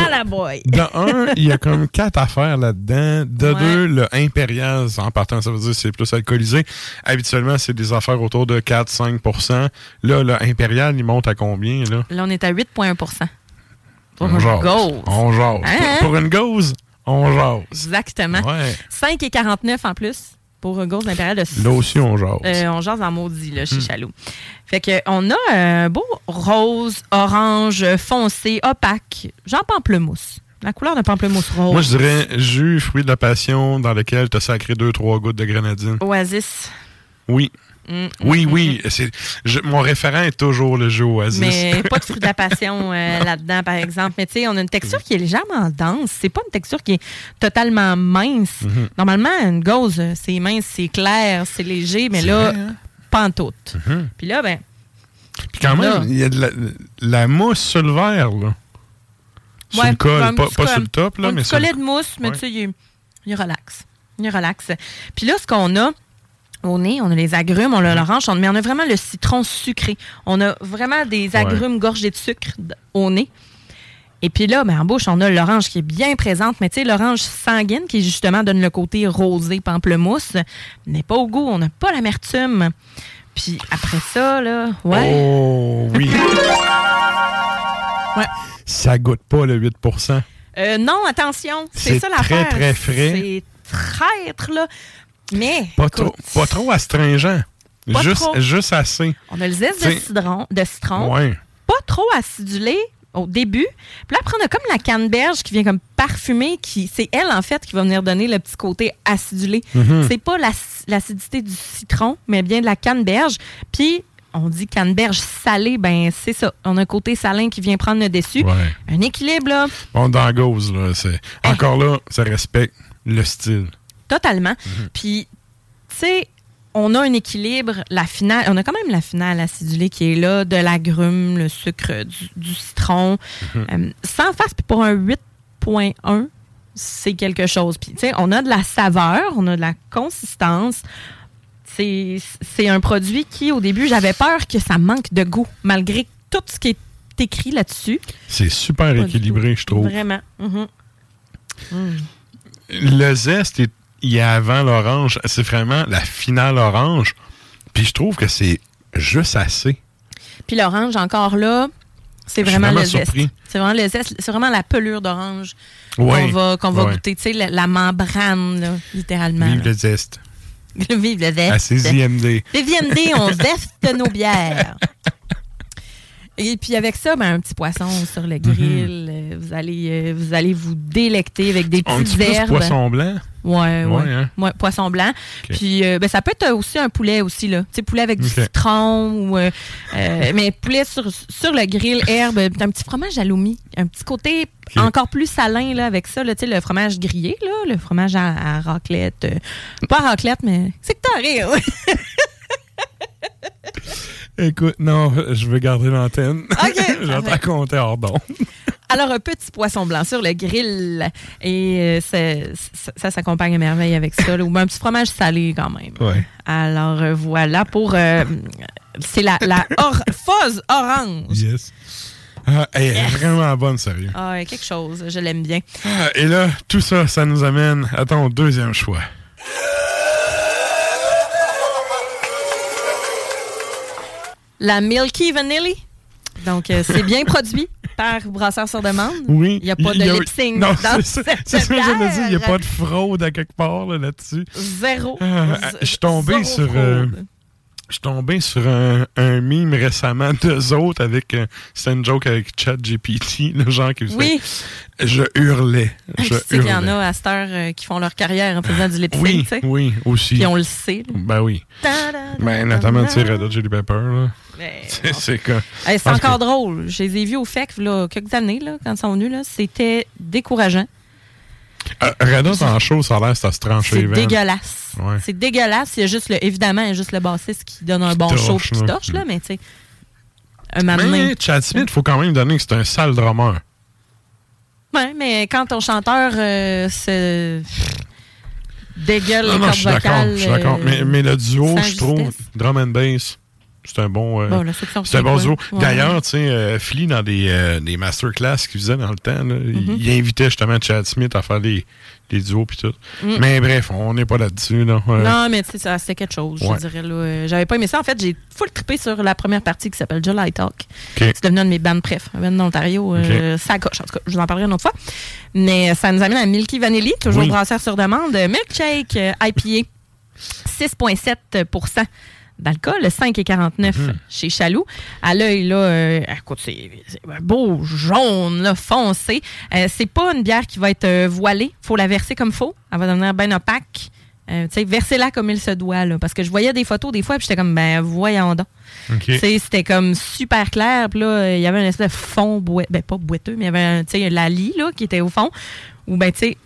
[SPEAKER 2] À la boy.
[SPEAKER 1] De un, il y a comme quatre affaires là-dedans. De
[SPEAKER 2] Ouais.
[SPEAKER 1] deux, le impérial, en partant, ça veut dire que c'est plus alcoolisé. Habituellement, c'est des affaires autour de 4-5% Là, le impérial, il monte à combien, là?
[SPEAKER 2] Là, on est à 8,1 Pour
[SPEAKER 1] On
[SPEAKER 2] une
[SPEAKER 1] jase.
[SPEAKER 2] gauze.
[SPEAKER 1] On jase.
[SPEAKER 2] Hein?
[SPEAKER 1] Pour, pour une gauze, on jase.
[SPEAKER 2] Exactement.
[SPEAKER 1] Ouais.
[SPEAKER 2] 5,49 en plus pour gauze impériale de
[SPEAKER 1] Là aussi, on jase.
[SPEAKER 2] Euh, on jase en maudit, là, chez
[SPEAKER 1] Hmm.
[SPEAKER 2] Chaloux. Fait que, on a un beau rose, orange, foncé, opaque, genre pamplemousse. La couleur de pamplemousse rose.
[SPEAKER 1] Moi, je dirais jus, fruit de la passion, dans lequel tu as sacré 2-3 gouttes de grenadine.
[SPEAKER 2] Oasis.
[SPEAKER 1] Oui.
[SPEAKER 2] Mm,
[SPEAKER 1] Oui, oui. c'est- je- mon référent est toujours le jeu Oasis.
[SPEAKER 2] Mais pas de fruit de la passion euh, là-dedans, par exemple. Mais tu sais, on a une texture qui est légèrement dense. C'est pas une texture qui est totalement mince.
[SPEAKER 1] Mhm.
[SPEAKER 2] Normalement, une gauze, euh, c'est mince, c'est clair, c'est léger, mais
[SPEAKER 1] C'est
[SPEAKER 2] là,
[SPEAKER 1] vrai, hein?
[SPEAKER 2] pas en tout. Puis là, ben,
[SPEAKER 1] Puis quand
[SPEAKER 2] Là.
[SPEAKER 1] même, il y a de la, la mousse sur le verre, là. Sur
[SPEAKER 2] Ouais,
[SPEAKER 1] le col, pas, sur le top, là,
[SPEAKER 2] un
[SPEAKER 1] mais
[SPEAKER 2] petit
[SPEAKER 1] sur le
[SPEAKER 2] collet de mousse, mais
[SPEAKER 1] Ouais.
[SPEAKER 2] tu sais, il, il est relax. Il est relax. Puis là, ce qu'on a au nez, on a les agrumes, on a l'orange, on- mais on a vraiment le citron sucré. On a vraiment des agrumes gorgés de sucre au nez. Et puis là, ben, en bouche, on a l'orange qui est bien présente, mais tu sais, l'orange sanguine qui justement donne le côté rosé pamplemousse, n'est pas au goût, on n'a pas l'amertume. Puis après ça, là, ouais.
[SPEAKER 1] Oh, oui.
[SPEAKER 2] Ouais.
[SPEAKER 1] Ça goûte pas le 8%
[SPEAKER 2] Euh, non, attention, c'est
[SPEAKER 1] C'est
[SPEAKER 2] ça
[SPEAKER 1] très,
[SPEAKER 2] l'affaire.
[SPEAKER 1] très frais.
[SPEAKER 2] C'est traître, là. Mais,
[SPEAKER 1] Pas
[SPEAKER 2] écoute,
[SPEAKER 1] trop, pas trop astringent.
[SPEAKER 2] Pas
[SPEAKER 1] Juste,
[SPEAKER 2] trop.
[SPEAKER 1] juste assez.
[SPEAKER 2] on a le zeste de citron, de citron
[SPEAKER 1] Ouais.
[SPEAKER 2] pas trop acidulé au début. Puis là, après, on a comme la canneberge qui vient comme parfumer, qui c'est elle, en fait, qui va venir donner le petit côté acidulé.
[SPEAKER 1] Mhm.
[SPEAKER 2] C'est pas l'ac- l'acidité du citron, mais bien de la canneberge. Puis, on dit canneberge salée, ben c'est ça. On a un côté salin qui vient prendre le dessus.
[SPEAKER 1] Ouais.
[SPEAKER 2] Un équilibre, là,
[SPEAKER 1] Bon, dans gauze, là, c'est... Encore là, ça respecte le style.
[SPEAKER 2] Totalement.
[SPEAKER 1] Mhm.
[SPEAKER 2] Puis, tu sais, on a un équilibre. La finale, on a quand même la finale acidulée qui est là, de l'agrume, le sucre, du, du citron.
[SPEAKER 1] Mhm.
[SPEAKER 2] Euh, sans face, puis pour un 8.1, c'est quelque chose. Puis, tu sais, on a de la saveur, on a de la consistance. C'est un produit qui, au début, j'avais peur que ça manque de goût, malgré tout ce qui est écrit là-dessus.
[SPEAKER 1] C'est super
[SPEAKER 2] Pas
[SPEAKER 1] équilibré, je trouve.
[SPEAKER 2] Vraiment. Mhm. Mm.
[SPEAKER 1] Le zeste, est- il est avant l'orange. C'est vraiment la finale orange. Puis je trouve que c'est juste assez.
[SPEAKER 2] Puis l'orange, encore là, c'est vraiment,
[SPEAKER 1] vraiment
[SPEAKER 2] le zeste.
[SPEAKER 1] surpris.
[SPEAKER 2] C'est vraiment le zeste. C'est vraiment la pelure d'orange
[SPEAKER 1] Ouais.
[SPEAKER 2] qu'on va, qu'on va
[SPEAKER 1] Ouais.
[SPEAKER 2] goûter. Tu sais, la, la membrane, là, littéralement.
[SPEAKER 1] Vive
[SPEAKER 2] là.
[SPEAKER 1] le zeste.
[SPEAKER 2] Vive le zeste.
[SPEAKER 1] À CJMD.
[SPEAKER 2] CJMD, on zeste nos bières. Et puis avec ça, ben, un petit poisson sur le grill. euh, vous, allez, euh, vous allez vous délecter avec des
[SPEAKER 1] plus
[SPEAKER 2] herbes.
[SPEAKER 1] poisson blanc?
[SPEAKER 2] Ouais, ouais.
[SPEAKER 1] Ouais, hein?
[SPEAKER 2] Ouais, poisson blanc. Puis euh, ben, ça peut être aussi un poulet aussi, là. Tu sais, poulet avec du citron ou euh, mais poulet sur, sur le grill, herbe, un petit fromage à l'oumi. Un petit côté encore plus salin là, avec ça, là, tu sais, le fromage grillé, là, le fromage à, à raclette. euh, pas à raclette, mais c'est que t'as rire.
[SPEAKER 1] Écoute, non, je veux garder l'antenne.
[SPEAKER 2] OK,
[SPEAKER 1] je vais te
[SPEAKER 2] parfait.
[SPEAKER 1] raconter hors d'onde.
[SPEAKER 2] Alors, un petit poisson blanc sur le grill. Et euh, ça, ça s'accompagne à merveille avec ça. là, ou un petit fromage salé quand même.
[SPEAKER 1] Ouais.
[SPEAKER 2] Alors, euh, voilà pour... euh, c'est la, la or- fuzz orange.
[SPEAKER 1] Yes. Ah, elle est vraiment bonne, sérieux.
[SPEAKER 2] Ah, quelque chose. Je l'aime bien.
[SPEAKER 1] Ah, et là, tout ça, ça nous amène à ton deuxième choix.
[SPEAKER 2] La Milky Vanilli. Donc, euh, c'est bien produit par Brasseur sur demande.
[SPEAKER 1] Oui.
[SPEAKER 2] Il n'y a pas de
[SPEAKER 1] Il y a-
[SPEAKER 2] lip sync
[SPEAKER 1] Non,
[SPEAKER 2] dans
[SPEAKER 1] c'est ça,
[SPEAKER 2] cette
[SPEAKER 1] c'est ça que je me dis. Il n'y a pas de fraude à quelque part là, là-dessus.
[SPEAKER 2] Zéro.
[SPEAKER 1] Ah, je suis tombé
[SPEAKER 2] zéro
[SPEAKER 1] sur, euh, Je suis tombé sur un, un meme récemment d'eux autres avec. euh, C'était une joke avec ChatGPT, le genre qui faisait.
[SPEAKER 2] Oui.
[SPEAKER 1] Je hurlais.
[SPEAKER 2] Puis
[SPEAKER 1] Je
[SPEAKER 2] tu sais qu'il y en a à cette heure euh, qui font leur carrière en faisant du lip sync,
[SPEAKER 1] Oui,
[SPEAKER 2] tu sais?
[SPEAKER 1] oui, aussi.
[SPEAKER 2] Puis on le sait. là.
[SPEAKER 1] Ben oui. Ben, notamment, tu sais, Red Hot Chili Pepper, là.
[SPEAKER 2] Mais
[SPEAKER 1] C'est- quoi?
[SPEAKER 2] C'est encore drôle. Je les ai vus au FEC là, quelques années, là, quand ils sont venus. là. C'était décourageant.
[SPEAKER 1] Euh, Hot en show, ça a l'air, ça se tranche les
[SPEAKER 2] C'est dégueulasse.
[SPEAKER 1] Ouais.
[SPEAKER 2] C'est dégueulasse. Il y a juste le, évidemment, il y a juste le bassiste qui donne un bon
[SPEAKER 1] torche,
[SPEAKER 2] show puis qui torche, là, mais tu sais. Un moment donné.
[SPEAKER 1] Mais Chad Smith, faut quand même donner que c'est un sale drummer.
[SPEAKER 2] Ouais, mais quand ton chanteur euh, se dégueule
[SPEAKER 1] Non,
[SPEAKER 2] les
[SPEAKER 1] non,
[SPEAKER 2] cordes
[SPEAKER 1] je suis d'accord.
[SPEAKER 2] vocales.
[SPEAKER 1] Je suis d'accord.
[SPEAKER 2] euh,
[SPEAKER 1] Mais, mais le duo, je trouve, drum and bass, c'est un bon. euh,
[SPEAKER 2] Bon,
[SPEAKER 1] c'est un bon duo.
[SPEAKER 2] Ouais.
[SPEAKER 1] D'ailleurs, tu sais, euh, Flea, dans des, euh, des masterclass qu'il faisait dans le temps, là, il-
[SPEAKER 2] Mhm.
[SPEAKER 1] il, invitait justement Chad Smith à faire des, des duos puis tout.
[SPEAKER 2] Mm.
[SPEAKER 1] Mais bref, on n'est pas là-dessus. Là. Euh,
[SPEAKER 2] Non, mais tu sais, c'était quelque chose,
[SPEAKER 1] Ouais.
[SPEAKER 2] je dirais. là. J'avais pas aimé ça. En fait, j'ai full trippé sur la première partie qui s'appelle July Talk. C'est devenu un de mes bands préf. Un band d'Ontario. ça coche. En tout cas, je vous en parlerai une autre fois. Mais ça nous amène à Milky Vanilli, toujours
[SPEAKER 1] Oui.
[SPEAKER 2] brasseur sur demande. Milkshake IPA, 6,7 d'alcool, 5,49
[SPEAKER 1] Mhm.
[SPEAKER 2] chez Chaloux. À l'œil, là, euh, écoute, c'est beau jaune, là, foncé. Euh, c'est pas une bière qui va être euh, voilée. faut la verser comme faut. Elle va devenir bien opaque. Euh, tu sais, versez-la comme il se doit, là. Parce que je voyais des photos des fois, puis j'étais comme, ben, voyons donc.
[SPEAKER 1] OK.
[SPEAKER 2] Tu sais, C'était comme super clair. Puis là, il y avait un espèce de fond boiteux. Ben, pas boiteux, mais il y avait un, tu sais, la lie là, qui était au fond. Ou ben, tu sais,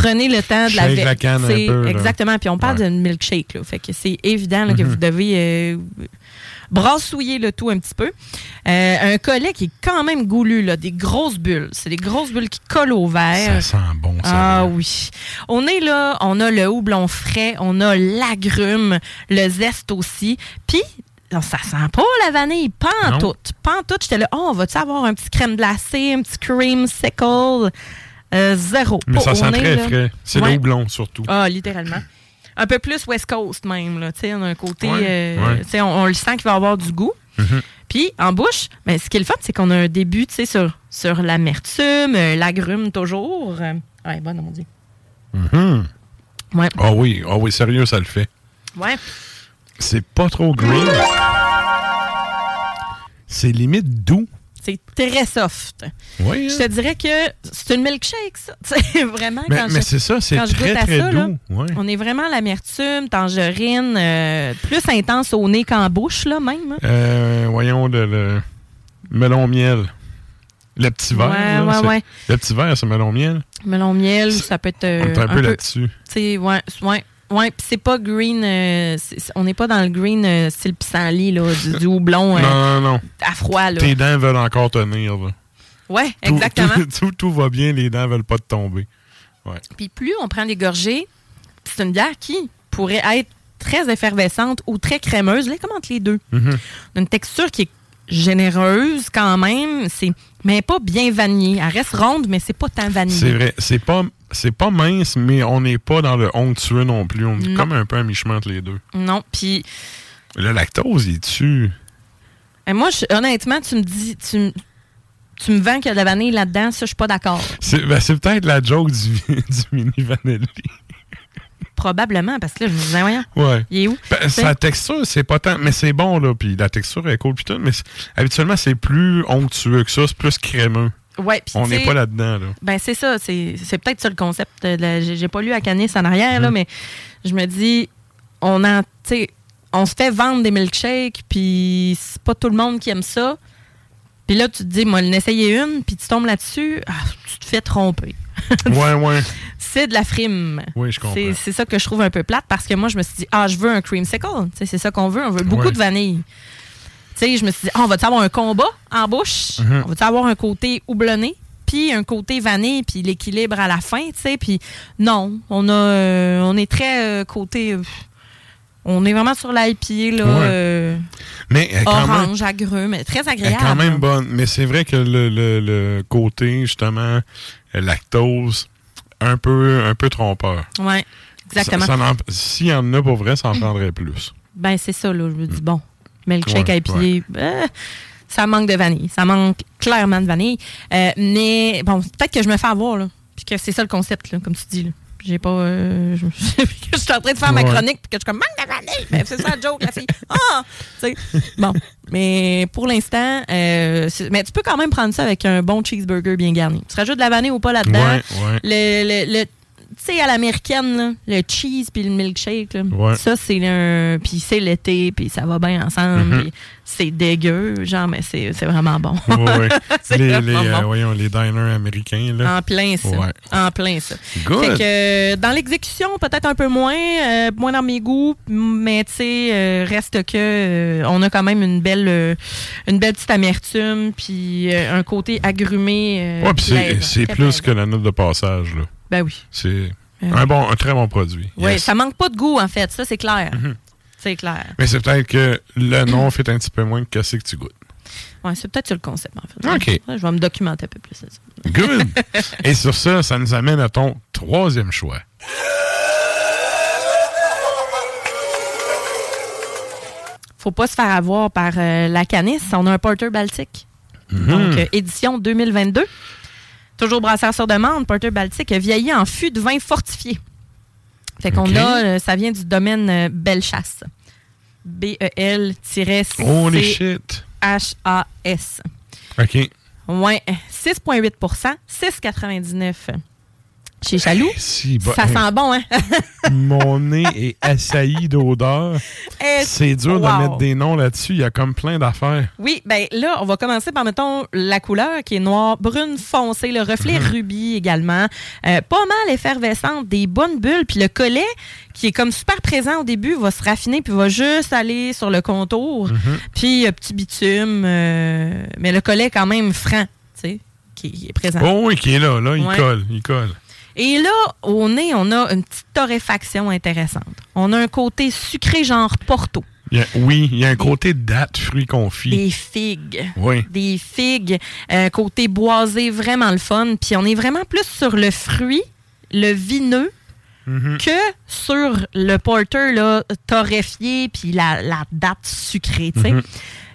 [SPEAKER 2] prenez le temps de la
[SPEAKER 1] là.
[SPEAKER 2] Exactement. Puis on parle
[SPEAKER 1] Ouais.
[SPEAKER 2] d'une milkshake. Là, fait que c'est évident là, que
[SPEAKER 1] Mhm.
[SPEAKER 2] vous devez euh, brassouiller le tout un petit peu. Euh, un collet qui est quand même goulu, là, des grosses bulles. C'est des grosses bulles qui collent au verre.
[SPEAKER 1] Ça sent bon, ça.
[SPEAKER 2] Ah oui. On est là, on a le houblon frais, on a l'agrume, le zeste aussi. Puis, non, ça sent pas la vanille, pas en tout. Pas en tout. J'étais là, oh, on va-tu avoir un petit crème glacée, un petit creamsicle? Euh, zéro.
[SPEAKER 1] Mais ça sent très
[SPEAKER 2] là-
[SPEAKER 1] frais. C'est
[SPEAKER 2] Ouais.
[SPEAKER 1] le houblon, surtout.
[SPEAKER 2] Ah, littéralement. Un peu plus West Coast même. Là. Sais, On a un côté.
[SPEAKER 1] Ouais,
[SPEAKER 2] euh,
[SPEAKER 1] ouais.
[SPEAKER 2] On, on le sent qu'il va avoir du goût.
[SPEAKER 1] Mhm.
[SPEAKER 2] Puis en bouche, ben, ce qui est le fun, c'est qu'on a un début sur, sur l'amertume, euh, l'agrume toujours. Euh, ouais, bon, mon Dieu.
[SPEAKER 1] Mhm.
[SPEAKER 2] Ouais.
[SPEAKER 1] Ah oui, ah oui, sérieux, ça le fait.
[SPEAKER 2] Ouais.
[SPEAKER 1] C'est pas trop green. C'est limite doux.
[SPEAKER 2] C'est très soft.
[SPEAKER 1] Oui,
[SPEAKER 2] Je
[SPEAKER 1] hein?
[SPEAKER 2] te dirais que c'est une milkshake, ça. C'est vraiment
[SPEAKER 1] Mais,
[SPEAKER 2] quand
[SPEAKER 1] mais
[SPEAKER 2] je-
[SPEAKER 1] c'est ça, c'est
[SPEAKER 2] quand je
[SPEAKER 1] très,
[SPEAKER 2] goûte à
[SPEAKER 1] très
[SPEAKER 2] ça, là. On est vraiment à l'amertume, tangerine, euh, plus intense au nez qu'en bouche, là, même. hein.
[SPEAKER 1] Euh, voyons, le, le melon miel. Le petit verre.
[SPEAKER 2] Ouais,
[SPEAKER 1] là,
[SPEAKER 2] ouais,
[SPEAKER 1] c'est-
[SPEAKER 2] ouais.
[SPEAKER 1] Le petit verre, c'est melon miel.
[SPEAKER 2] Melon miel, ça peut être euh,
[SPEAKER 1] On est un, peu là-dessus.
[SPEAKER 2] Tu sais, ouais, ouais. Ouais, puis c'est pas green, euh, c'est- on n'est pas dans le green euh, style pissenlit, là, du, du houblon euh,
[SPEAKER 1] Non, non, non.
[SPEAKER 2] à froid, là.
[SPEAKER 1] Tes dents veulent encore tenir. là.
[SPEAKER 2] Ouais,
[SPEAKER 1] Tout-
[SPEAKER 2] exactement.
[SPEAKER 1] Tout, tout- tout va bien, les dents veulent pas te tomber. Ouais.
[SPEAKER 2] Puis plus on prend des gorgées, c'est une bière qui pourrait être très effervescente ou très crémeuse, là, comme entre les deux.
[SPEAKER 1] Mhm.
[SPEAKER 2] Une texture qui est généreuse quand même, c'est mais pas bien vanillée. Elle reste ronde, mais c'est pas tant vanillé.
[SPEAKER 1] C'est vrai. C'est pas, c'est pas mince, mais on n'est pas dans le onctueux non plus. On est
[SPEAKER 2] Non.
[SPEAKER 1] comme un peu à mi-chemin entre les deux.
[SPEAKER 2] Non, puis
[SPEAKER 1] Le lactose, il tue.
[SPEAKER 2] moi, je- honnêtement, tu me dis, tu, m- tu me vends qu'il y a de la vanille là-dedans, ça, je suis pas d'accord.
[SPEAKER 1] C'est ben, peut-être la joke du, du mini vanilli.
[SPEAKER 2] Probablement, parce que là, je me disais, voyons,
[SPEAKER 1] Ouais.
[SPEAKER 2] il est où?
[SPEAKER 1] Ben, sa texture, c'est pas tant, mais c'est bon, là. Puis la texture est cool, puis tout. Mais habituellement, c'est plus onctueux que ça. C'est plus crémeux.
[SPEAKER 2] Ouais,
[SPEAKER 1] On n'est pas là-dedans, là.
[SPEAKER 2] Ben c'est ça, c'est peut-être ça le concept. J'ai pas lu à Canis en arrière, là, mais je me dis, on en, on se fait vendre des milkshakes, puis c'est pas tout le monde qui aime ça. Puis là, tu te dis, moi, en essayer une, puis tu tombes là-dessus, ah, tu te fais tromper.
[SPEAKER 1] Ouais, ouais.
[SPEAKER 2] C'est de la frime.
[SPEAKER 1] Oui, je comprends.
[SPEAKER 2] C'est ça que je trouve un peu plate parce que moi, je me suis dit, ah, je veux un creamsicle. C'est ça qu'on veut. On veut beaucoup
[SPEAKER 1] Ouais.
[SPEAKER 2] de vanille. Tu sais, je me suis dit, ah, on va-tu avoir un combat en bouche?
[SPEAKER 1] Mhm.
[SPEAKER 2] On va-tu avoir un côté houblonné? Puis un côté vanille, puis l'équilibre à la fin, tu sais? Puis non, on a, euh, on est très euh, côté. euh, on est vraiment sur l'IPA, là.
[SPEAKER 1] Ouais.
[SPEAKER 2] euh,
[SPEAKER 1] Mais elle est quand même,
[SPEAKER 2] orange, agrume, très
[SPEAKER 1] elle est
[SPEAKER 2] agréable.
[SPEAKER 1] quand même bonne. Mais c'est vrai que le, le- le côté, justement, euh, lactose, un peu, un peu trompeur.
[SPEAKER 2] Ouais, exactement.
[SPEAKER 1] Ça- ça n'en- S'il y en a pour vrai, ça en prendrait plus.
[SPEAKER 2] Ben, c'est ça, là. Je me dis, bon, milkshake
[SPEAKER 1] Ouais,
[SPEAKER 2] IPA, euh, ça manque de vanille. Ça manque clairement de vanille. Euh, mais bon, peut-être que je me fais avoir, là. Puis que c'est ça le concept, là, comme tu dis, là. J'ai pas. euh, je, je suis en train de faire ma chronique, puis que je suis comme manque de vanille. Mais c'est ça joke, la fille. Ah! Bon. Mais pour l'instant, euh, mais tu peux quand même prendre ça avec un bon cheeseburger bien garni. Tu rajoutes de la vanille ou pas là-dedans.
[SPEAKER 1] Ouais, ouais.
[SPEAKER 2] Le, le, le- sais, à l'américaine, le cheese puis le milkshake, là,
[SPEAKER 1] Ouais.
[SPEAKER 2] ça, c'est un. Puis c'est l'été, puis ça va bien ensemble. Puis c'est dégueu, genre, mais c'est vraiment bon.
[SPEAKER 1] Ouais, ouais. Les, les, euh, voyons, les diners américains, là.
[SPEAKER 2] En plein ça. En plein ça.
[SPEAKER 1] Good.
[SPEAKER 2] Fait que euh, dans l'exécution, peut-être un peu moins, euh, moins dans mes goûts, mais tu sais, euh, reste que on a quand même une belle, une belle petite amertume, puis un côté agrumé.
[SPEAKER 1] Ouais, puis c'est- plus que la note de passage, là.
[SPEAKER 2] Ben oui.
[SPEAKER 1] C'est
[SPEAKER 2] Ben
[SPEAKER 1] un,
[SPEAKER 2] oui.
[SPEAKER 1] bon, un très bon produit.
[SPEAKER 2] Oui,
[SPEAKER 1] Yes.
[SPEAKER 2] ça manque pas de goût en fait, ça c'est clair.
[SPEAKER 1] Mhm.
[SPEAKER 2] C'est clair.
[SPEAKER 1] Mais c'est peut-être que le nom fait un petit peu moins que ce que tu goûtes.
[SPEAKER 2] Ouais, c'est peut-être sur le concept en fait.
[SPEAKER 1] OK.
[SPEAKER 2] Je vais me documenter un peu plus.
[SPEAKER 1] Good. Et sur ça, ça nous amène à ton troisième choix.
[SPEAKER 2] Faut pas se faire avoir par euh, la canisse. On a un Porter Baltique.
[SPEAKER 1] Mhm.
[SPEAKER 2] Donc, euh, édition 2022. Toujours brasseur sur demande, Porter Baltique, euh, vieilli en fût de vin fortifié. Fait qu'on a, euh, ça vient du domaine euh, Bellechasse. B-E-L-C-H-A-S.
[SPEAKER 1] OK.
[SPEAKER 2] Ouais, 6,8% 6,99 chez Chaloux?
[SPEAKER 1] Si, bah,
[SPEAKER 2] Ça
[SPEAKER 1] hey,
[SPEAKER 2] sent bon, hein?
[SPEAKER 1] Mon nez est assailli d'odeur.
[SPEAKER 2] Eh,
[SPEAKER 1] C'est dur de
[SPEAKER 2] wow.
[SPEAKER 1] mettre des noms là-dessus. Il y a comme plein d'affaires.
[SPEAKER 2] Oui, ben là, on va commencer par, mettons, la couleur qui est noire, brune foncée, le reflet
[SPEAKER 1] Mhm.
[SPEAKER 2] rubis également. Euh, pas mal effervescente, des bonnes bulles. Puis le collet, qui est comme super présent au début, va se raffiner puis va juste aller sur le contour.
[SPEAKER 1] Mhm.
[SPEAKER 2] Puis euh, petit bitume, euh, mais le collet quand même franc, tu sais, qui est présent.
[SPEAKER 1] Oh oui, qui est là. Là, il
[SPEAKER 2] Ouais.
[SPEAKER 1] colle. Il colle.
[SPEAKER 2] Et là, au nez, on a une petite torréfaction intéressante. On a un côté sucré genre Porto.
[SPEAKER 1] Il y a- oui, il y a un côté date, fruits confits.
[SPEAKER 2] Des figues.
[SPEAKER 1] Oui.
[SPEAKER 2] Des figues. Un côté boisé, vraiment le fun. Puis on est vraiment plus sur le fruit, le vineux,
[SPEAKER 1] Mhm.
[SPEAKER 2] que sur le porter là, torréfié, puis la, la date sucrée. tu sais.
[SPEAKER 1] Mhm.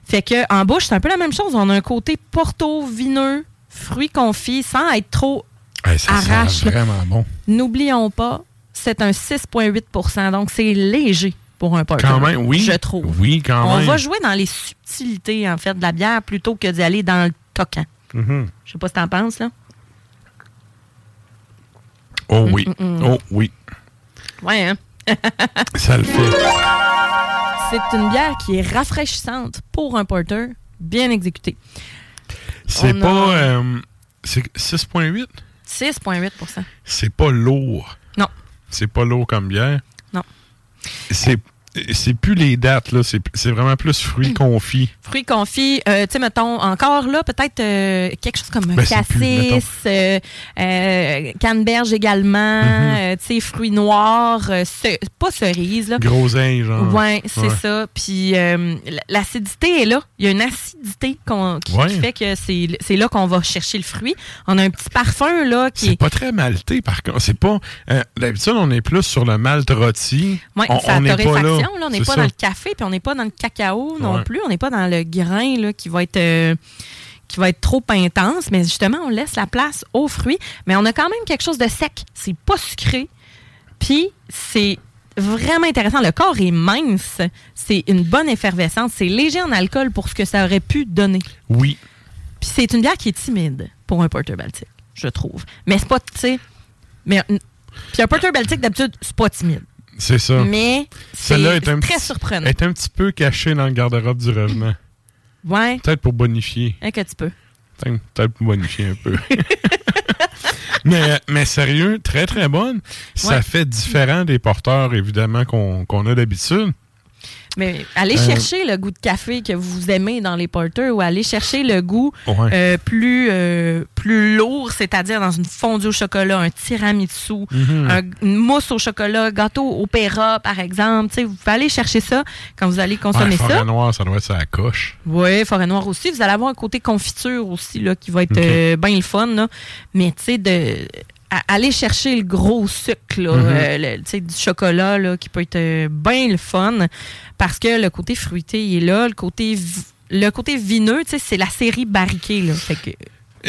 [SPEAKER 2] Fait que en bouche, c'est un peu la même chose. On a un côté porto, vineux, fruits confits, sans être trop
[SPEAKER 1] Ça
[SPEAKER 2] arrache.
[SPEAKER 1] vraiment bon.
[SPEAKER 2] N'oublions pas, c'est un 6,8% donc c'est léger pour un porter.
[SPEAKER 1] Quand même, oui.
[SPEAKER 2] Je trouve.
[SPEAKER 1] Oui, quand
[SPEAKER 2] On
[SPEAKER 1] même.
[SPEAKER 2] va jouer dans les subtilités, en fait, de la bière plutôt que d'y aller dans le toquant.
[SPEAKER 1] Mhm.
[SPEAKER 2] Je sais pas ce que t'en penses, là.
[SPEAKER 1] Oh oui.
[SPEAKER 2] Mm, mm, mm.
[SPEAKER 1] Oh oui.
[SPEAKER 2] Ouais, hein?
[SPEAKER 1] Ça le fait.
[SPEAKER 2] C'est une bière qui est rafraîchissante pour un porter, bien exécutée.
[SPEAKER 1] C'est
[SPEAKER 2] On
[SPEAKER 1] pas.
[SPEAKER 2] a-
[SPEAKER 1] euh, c'est 6,8?
[SPEAKER 2] 6,8%
[SPEAKER 1] C'est pas lourd.
[SPEAKER 2] Non.
[SPEAKER 1] C'est pas lourd comme bière.
[SPEAKER 2] Non.
[SPEAKER 1] C'est. C'est plus les dates, là. C'est vraiment plus fruits confits.
[SPEAKER 2] Fruits confits, euh, tu sais, mettons, encore là, peut-être euh, quelque chose comme
[SPEAKER 1] Ben, plus,
[SPEAKER 2] cassis, euh, euh, canneberge également,
[SPEAKER 1] Mhm.
[SPEAKER 2] euh, tu sais, fruits noirs, ce- pas cerises, là.
[SPEAKER 1] Groseille, genre.
[SPEAKER 2] Ouais, c'est
[SPEAKER 1] Ouais.
[SPEAKER 2] ça. Puis l'acidité est là. Il y a une acidité qui, fait que c'est là qu'on va chercher le fruit. On a un petit parfum là qui
[SPEAKER 1] C'est
[SPEAKER 2] est.
[SPEAKER 1] pas très malté, par contre. C'est pas. D'habitude, on est plus sur le malt rôti.
[SPEAKER 2] Ouais,
[SPEAKER 1] on
[SPEAKER 2] la
[SPEAKER 1] on n'est pas là.
[SPEAKER 2] Là. On n'est pas
[SPEAKER 1] ça.
[SPEAKER 2] dans le café, puis on n'est pas dans le cacao non
[SPEAKER 1] Ouais.
[SPEAKER 2] plus. On n'est pas dans le grain là, qui va être. euh, qui va être trop intense, mais justement, on laisse la place aux fruits. Mais on a quand même quelque chose de sec. C'est pas sucré. Puis, c'est vraiment intéressant. Le corps est mince. C'est une bonne effervescence. C'est léger en alcool pour ce que ça aurait pu donner.
[SPEAKER 1] Oui.
[SPEAKER 2] Puis c'est une bière qui est timide pour un porter baltique, je trouve. Mais c'est pas, tu sais. Mais. Puis un porter baltique, d'habitude, c'est pas timide.
[SPEAKER 1] C'est ça.
[SPEAKER 2] Mais c'est
[SPEAKER 1] Celle-là est un
[SPEAKER 2] très
[SPEAKER 1] petit-
[SPEAKER 2] surprenant.
[SPEAKER 1] est un petit peu cachée dans le garde-robe du revenant.
[SPEAKER 2] Ouais,
[SPEAKER 1] Peut-être pour bonifier.
[SPEAKER 2] un petit peu.
[SPEAKER 1] Peut-être peut-être pour bonifier un peu. mais, mais sérieux, très très bonne. Ça fait différent des porteurs, évidemment, qu'on qu'on a d'habitude.
[SPEAKER 2] Mais allez
[SPEAKER 1] Euh,
[SPEAKER 2] chercher le goût de café que vous aimez dans les porters ou allez chercher le goût
[SPEAKER 1] Ouais.
[SPEAKER 2] euh, plus, euh, plus lourd, c'est-à-dire dans une fondue au chocolat, un tiramisu,
[SPEAKER 1] Mhm.
[SPEAKER 2] un- une mousse au chocolat, gâteau opéra, par exemple. Tu sais, vous pouvez aller chercher ça quand vous allez consommer
[SPEAKER 1] Ouais,
[SPEAKER 2] ça.
[SPEAKER 1] forêt noire, ça doit être sa coche.
[SPEAKER 2] Oui, forêt noire aussi. Vous allez avoir un côté confiture aussi là, qui va être bien le fun. là. Mais tu sais, aller chercher le gros sucre, là,
[SPEAKER 1] Mhm.
[SPEAKER 2] euh, le- tu sais, du chocolat là, qui peut être euh, bien le fun parce que le côté fruité il est là, le côté le côté vineux, tu sais, c'est la série barriquée là. Fait que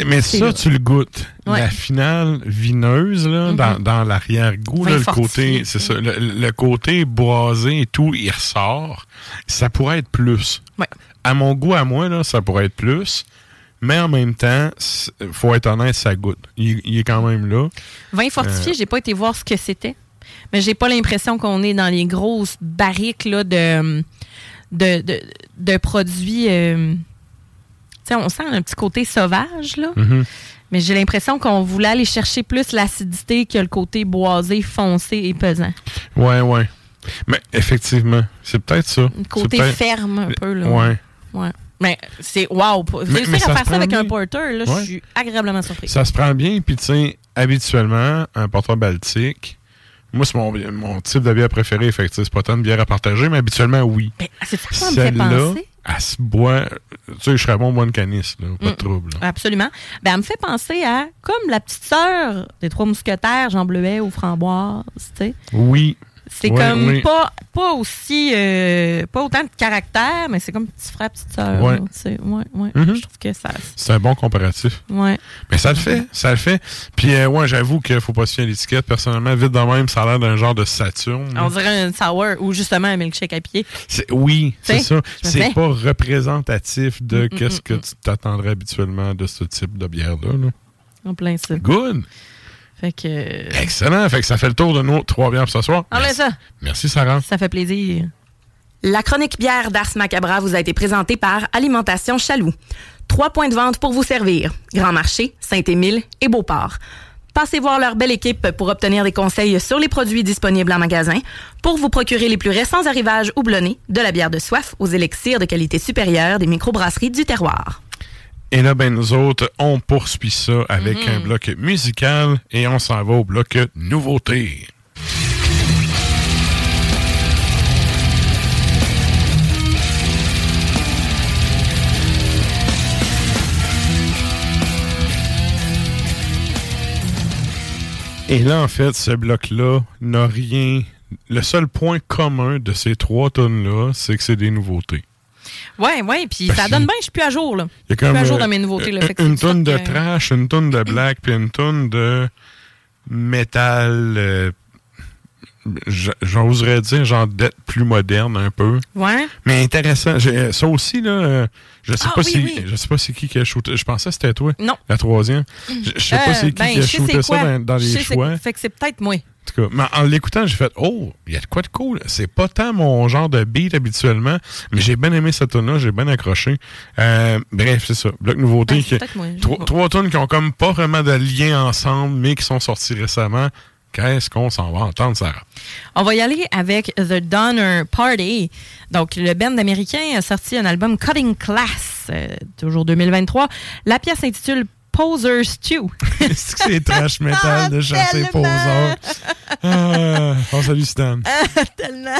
[SPEAKER 1] Mais
[SPEAKER 2] C'est
[SPEAKER 1] ça,
[SPEAKER 2] là.
[SPEAKER 1] tu le goûtes.
[SPEAKER 2] Ouais.
[SPEAKER 1] La finale vineuse, là,
[SPEAKER 2] Mhm.
[SPEAKER 1] dans, dans l'arrière-goût, le côté, c'est ça, le, le côté boisé et tout, il ressort. Ça pourrait être plus.
[SPEAKER 2] Ouais.
[SPEAKER 1] À mon goût, à moi, là, ça pourrait être plus. Mais en même temps, faut être honnête, ça goûte. Il, il est quand même là.
[SPEAKER 2] vin fortifié,
[SPEAKER 1] Euh.
[SPEAKER 2] j'ai pas été voir ce que c'était. Mais j'ai pas l'impression qu'on est dans les grosses barriques là, de, de, de, de produits. euh, on sent un petit côté sauvage, là.
[SPEAKER 1] Mhm.
[SPEAKER 2] Mais j'ai l'impression qu'on voulait aller chercher plus l'acidité que le côté boisé, foncé et pesant.
[SPEAKER 1] Ouais, ouais. Mais effectivement, c'est peut-être ça.
[SPEAKER 2] Le côté ferme un peu. Là.
[SPEAKER 1] Ouais.
[SPEAKER 2] Ouais. Mais c'est wow. Réussir
[SPEAKER 1] mais
[SPEAKER 2] à faire ça avec un porter, là,
[SPEAKER 1] Ouais.
[SPEAKER 2] je suis agréablement surpris.
[SPEAKER 1] Ça se prend bien, puis tu sais, habituellement, un porteur baltique, moi, c'est mon, mon type de bière préféré, fait c'est pas tant de bière à partager, mais habituellement, oui.
[SPEAKER 2] Mais c'est ça me fait
[SPEAKER 1] Celle-là,
[SPEAKER 2] penser.
[SPEAKER 1] elle se boit, tu sais, je serais bon boire une canisse, là, pas de
[SPEAKER 2] Mm.
[SPEAKER 1] trouble. là.
[SPEAKER 2] Absolument. Ben, elle me fait penser à comme la petite sœur des Trois Mousquetaires, Jean Bleuet aux framboises, tu sais.
[SPEAKER 1] Oui.
[SPEAKER 2] C'est comme
[SPEAKER 1] oui.
[SPEAKER 2] pas, pas aussi, euh, pas autant de caractère, mais c'est comme petit frère, petite sœur.
[SPEAKER 1] Ouais.
[SPEAKER 2] là, tu sais. Ouais, ouais.
[SPEAKER 1] Mhm.
[SPEAKER 2] Je trouve que ça.
[SPEAKER 1] C'est un bon comparatif.
[SPEAKER 2] Ouais.
[SPEAKER 1] Mais ça le fait, ça le fait. Puis, euh, ouais, j'avoue qu'il faut pas se fier à l'étiquette. Personnellement, vite de même, ça a l'air d'un genre de Saturne.
[SPEAKER 2] On dirait un sour ou justement un milkshake à pied.
[SPEAKER 1] Oui, c'est ça. C'est pas représentatif de
[SPEAKER 2] Mm, mm,
[SPEAKER 1] qu'est-ce
[SPEAKER 2] mm,
[SPEAKER 1] que tu t'attendrais habituellement de ce type de bière-là. là.
[SPEAKER 2] En plein ça.
[SPEAKER 1] Good!
[SPEAKER 2] Fait que.
[SPEAKER 1] Excellent. Fait que ça fait le tour de nos trois bières pour ce soir.
[SPEAKER 2] Enlève
[SPEAKER 1] Merci.
[SPEAKER 2] ça.
[SPEAKER 1] Merci, Sarah.
[SPEAKER 2] Ça fait plaisir.
[SPEAKER 4] La chronique bière d'Ars Macabra vous a été présentée par Alimentation Chaloux. Trois points de vente pour vous servir. Grand Marché, Saint-Émile et Beauport. Passez voir leur belle équipe pour obtenir des conseils sur les produits disponibles en magasin, pour vous procurer les plus récents arrivages houblonnés, de la bière de soif aux élixirs de qualité supérieure des microbrasseries du terroir.
[SPEAKER 1] Et là, ben, nous autres, on poursuit ça avec
[SPEAKER 2] Mm-hmm.
[SPEAKER 1] un bloc musical et on s'en va au bloc nouveauté. Et là, en fait, ce bloc-là n'a rien. Le seul point commun de ces trois tonnes-là, c'est que c'est des nouveautés.
[SPEAKER 2] Ouais, ouais. Puis ça donne bien, je suis plus à jour, là. Je suis plus à jour
[SPEAKER 1] euh,
[SPEAKER 2] dans mes nouveautés, là.
[SPEAKER 1] euh,
[SPEAKER 2] Fait que
[SPEAKER 1] une tonne de
[SPEAKER 2] que-
[SPEAKER 1] trash, une tonne de black, puis une tonne de métal. Euh, J'oserais dire genre d'être plus moderne un peu.
[SPEAKER 2] Ouais.
[SPEAKER 1] Mais intéressant. Ça aussi, là, euh, je sais
[SPEAKER 2] Ah,
[SPEAKER 1] pas
[SPEAKER 2] oui,
[SPEAKER 1] si
[SPEAKER 2] oui.
[SPEAKER 1] je sais pas c'est qui qui a shooté. Je pensais que c'était toi.
[SPEAKER 2] Non.
[SPEAKER 1] La troisième. Je, je sais pas
[SPEAKER 2] Euh,
[SPEAKER 1] c'est qui
[SPEAKER 2] ben,
[SPEAKER 1] qui a shooté ça
[SPEAKER 2] quoi.
[SPEAKER 1] dans, les choix.
[SPEAKER 2] Fait que c'est peut-être moi.
[SPEAKER 1] En tout cas, mais en l'écoutant, j'ai fait Oh, il y a de quoi de cool. C'est pas tant mon genre de beat habituellement, mais j'ai bien aimé cette tune là j'ai bien accroché. Euh, bref, c'est ça. Bloc nouveauté.
[SPEAKER 2] Ben,
[SPEAKER 1] qui-
[SPEAKER 2] moi,
[SPEAKER 1] trois, trois tunes qui ont comme pas vraiment de lien ensemble, mais qui sont sorties récemment. Qu'est-ce qu'on s'en va entendre, Sarah?
[SPEAKER 2] On va y aller avec The Donner Party. Donc, le band américain a sorti un album Cutting Class, euh, toujours 2023. La pièce s'intitule Poser Stew.
[SPEAKER 1] Est-ce que c'est trash metal de
[SPEAKER 2] Tellement.
[SPEAKER 1] poseur? Ah, on salue Stan.
[SPEAKER 2] Tellement.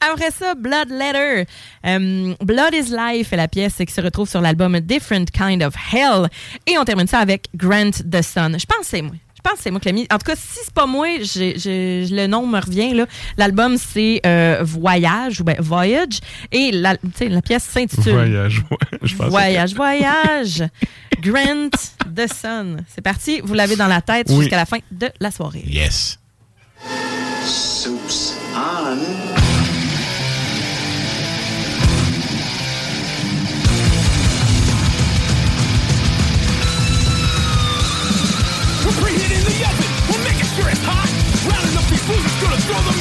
[SPEAKER 2] Après ça, Blood Letter. Euh, Blood is Life est la pièce qui se retrouve sur l'album Different Kind of Hell. Et on termine ça avec Grant the Sun. Je pense que c'est moi. Je pense que c'est moi qui l'ai mis. En tout cas, si c'est pas moi, j'ai- j'ai- le nom me revient. là. L'album, c'est euh, Voyage ou ben, Voyage. Et la, tu sais, la pièce s'intitule
[SPEAKER 1] Voyage, ouais, je pense.
[SPEAKER 2] Voyage, voyage. Grant the Sun. C'est parti. Vous l'avez dans la tête
[SPEAKER 1] Oui.
[SPEAKER 2] jusqu'à la fin de la soirée.
[SPEAKER 1] Yes.
[SPEAKER 5] Soup's on.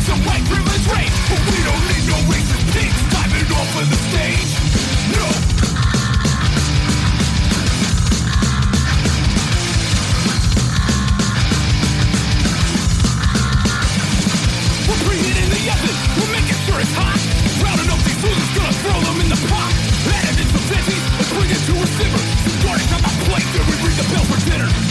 [SPEAKER 6] That's white rage But we don't need no racist off of the stage. No. We're the oven. We're making sure it's hot. Up these Gonna throw them in the pot. In some veggies bring it to a simmer. Plate Then we the bell for dinner.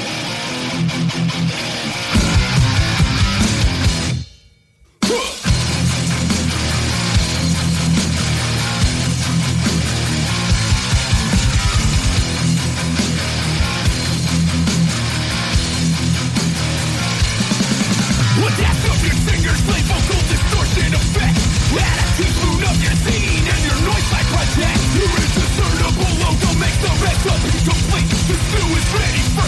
[SPEAKER 6] ready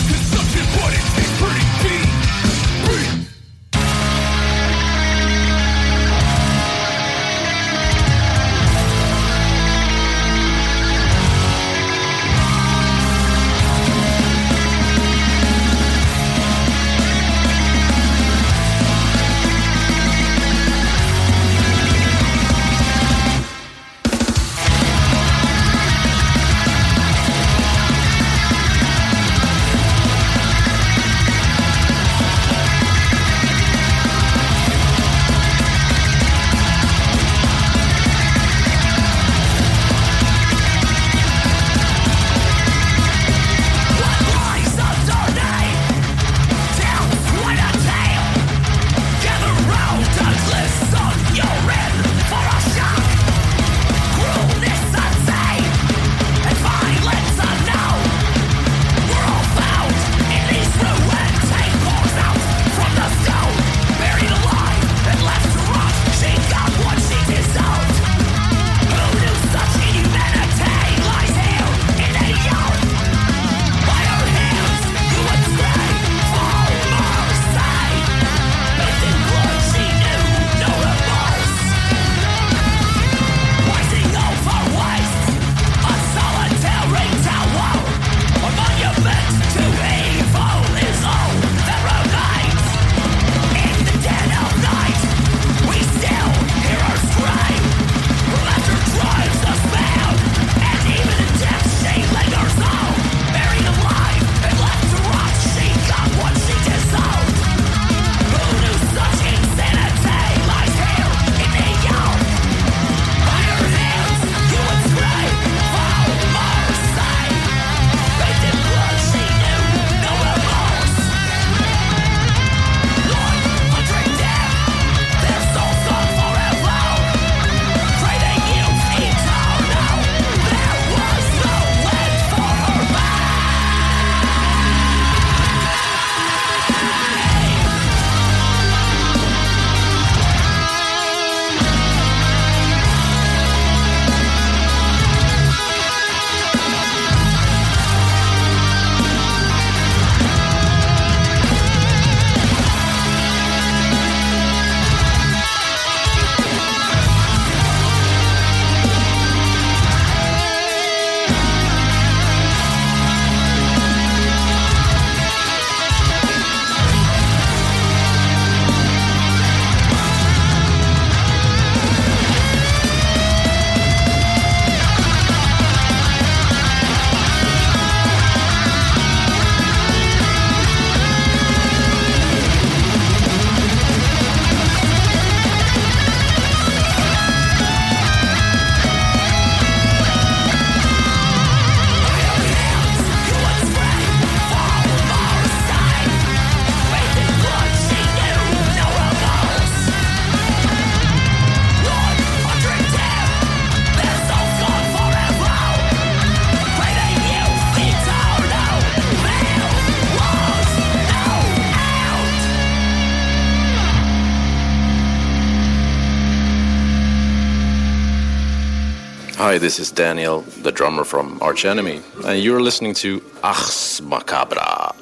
[SPEAKER 5] Hi, this is Daniel, the drummer from Arch Enemy, and you're listening to Achs Macabra.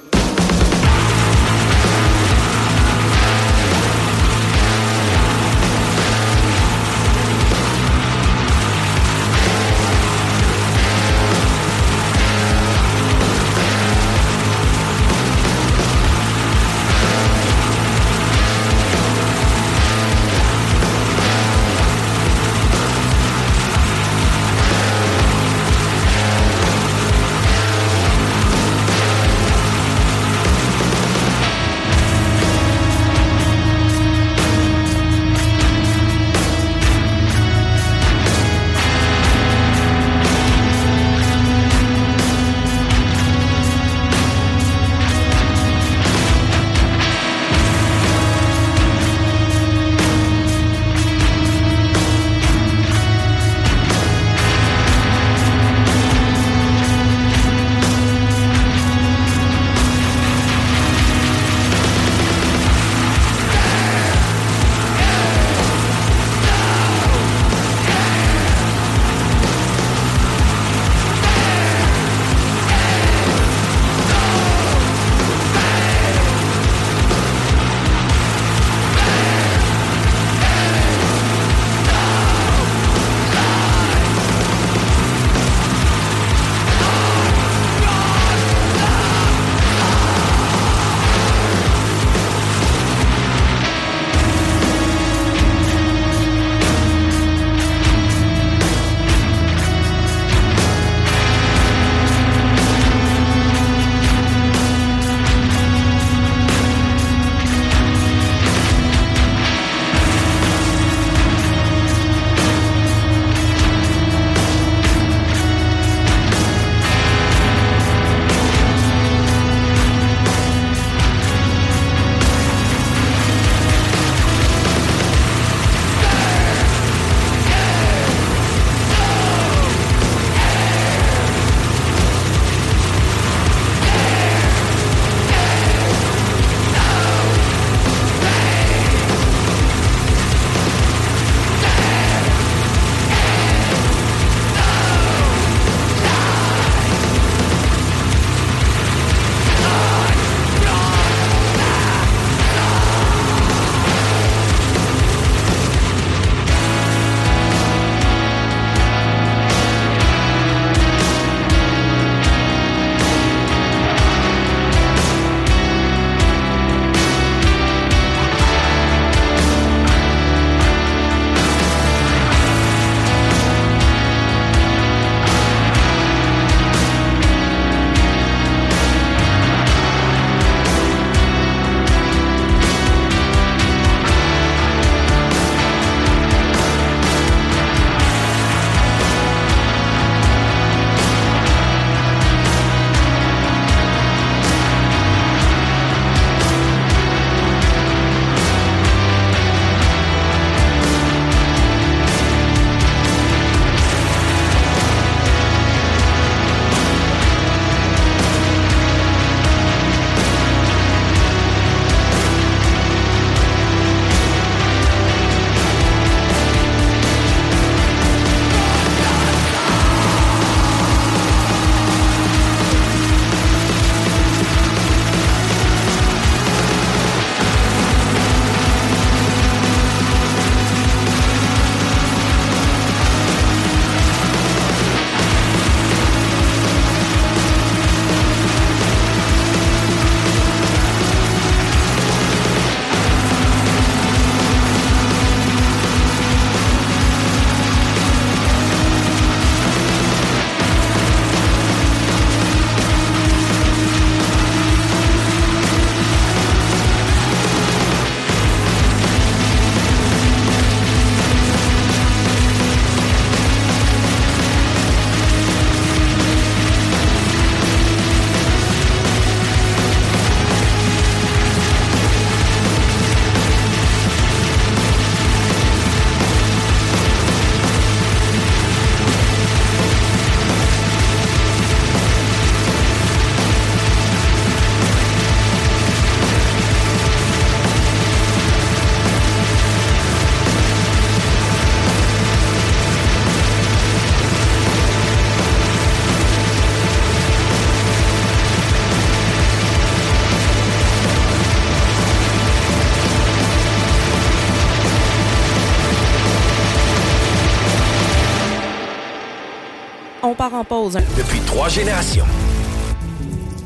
[SPEAKER 2] Pause.
[SPEAKER 7] Depuis trois générations.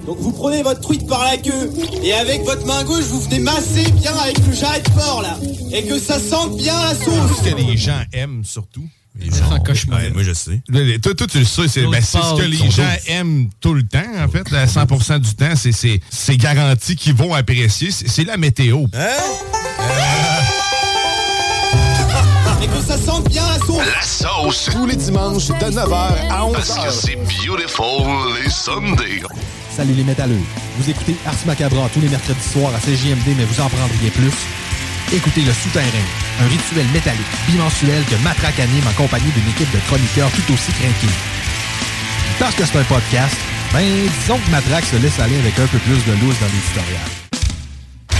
[SPEAKER 8] Donc vous prenez votre truite par la queue et avec votre main gauche vous venez masser bien avec le jarret de porc là et que ça sente bien la sauce.
[SPEAKER 9] Ce que les gens aiment surtout. Les
[SPEAKER 10] gens,
[SPEAKER 9] Ouais, moi je sais. Toi, toi, tu le sais, c'est ben, ce que les gens aiment tout le temps, en fait. À 100% du temps, c'est- c'est c'est garanti qu'ils vont apprécier. C'est c'est la météo.
[SPEAKER 8] Et que ça sente bien la sauce.
[SPEAKER 11] La sauce. Tous les dimanches de 9h à 11h. Parce que c'est beautiful les Sundays.
[SPEAKER 12] Salut les métalleux. Vous écoutez Ars Macabra tous les mercredis soirs à CJMD, mais vous en prendriez plus. Écoutez Le Souterrain, un rituel métallique bimensuel que Matraque anime en compagnie d'une équipe de chroniqueurs tout aussi craqués. Parce que c'est un podcast, ben disons que Matraque se laisse aller avec un peu plus de loose dans l'éditorial.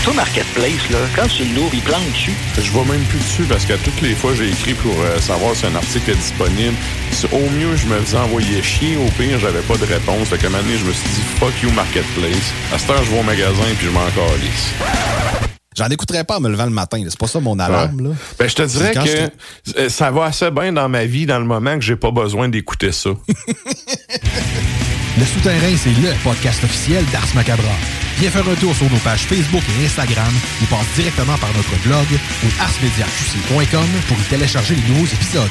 [SPEAKER 13] Toi, Marketplace, là, quand tu l'ouvres, il plante dessus.
[SPEAKER 14] Je vois même plus dessus parce que toutes les fois j'ai écrit pour euh, savoir si un article est disponible. Si au mieux je me faisais envoyer chier, au pire j'avais pas de réponse. Fait qu'à un moment donné, je me suis dit fuck you marketplace. À cette heure je vais au magasin puis je m'en calisse.
[SPEAKER 10] J'en écouterais pas en me levant le matin. C'est pas ça mon alarme. Là.
[SPEAKER 14] Ben je te dirais que euh, ça va assez bien dans ma vie dans le moment que j'ai pas besoin d'écouter ça.
[SPEAKER 12] Le Souterrain, c'est le podcast officiel d'Ars Macabra. Viens faire un tour sur nos pages Facebook et Instagram ou passe directement par notre blog ou arsmediaqc.com pour y télécharger les nouveaux épisodes.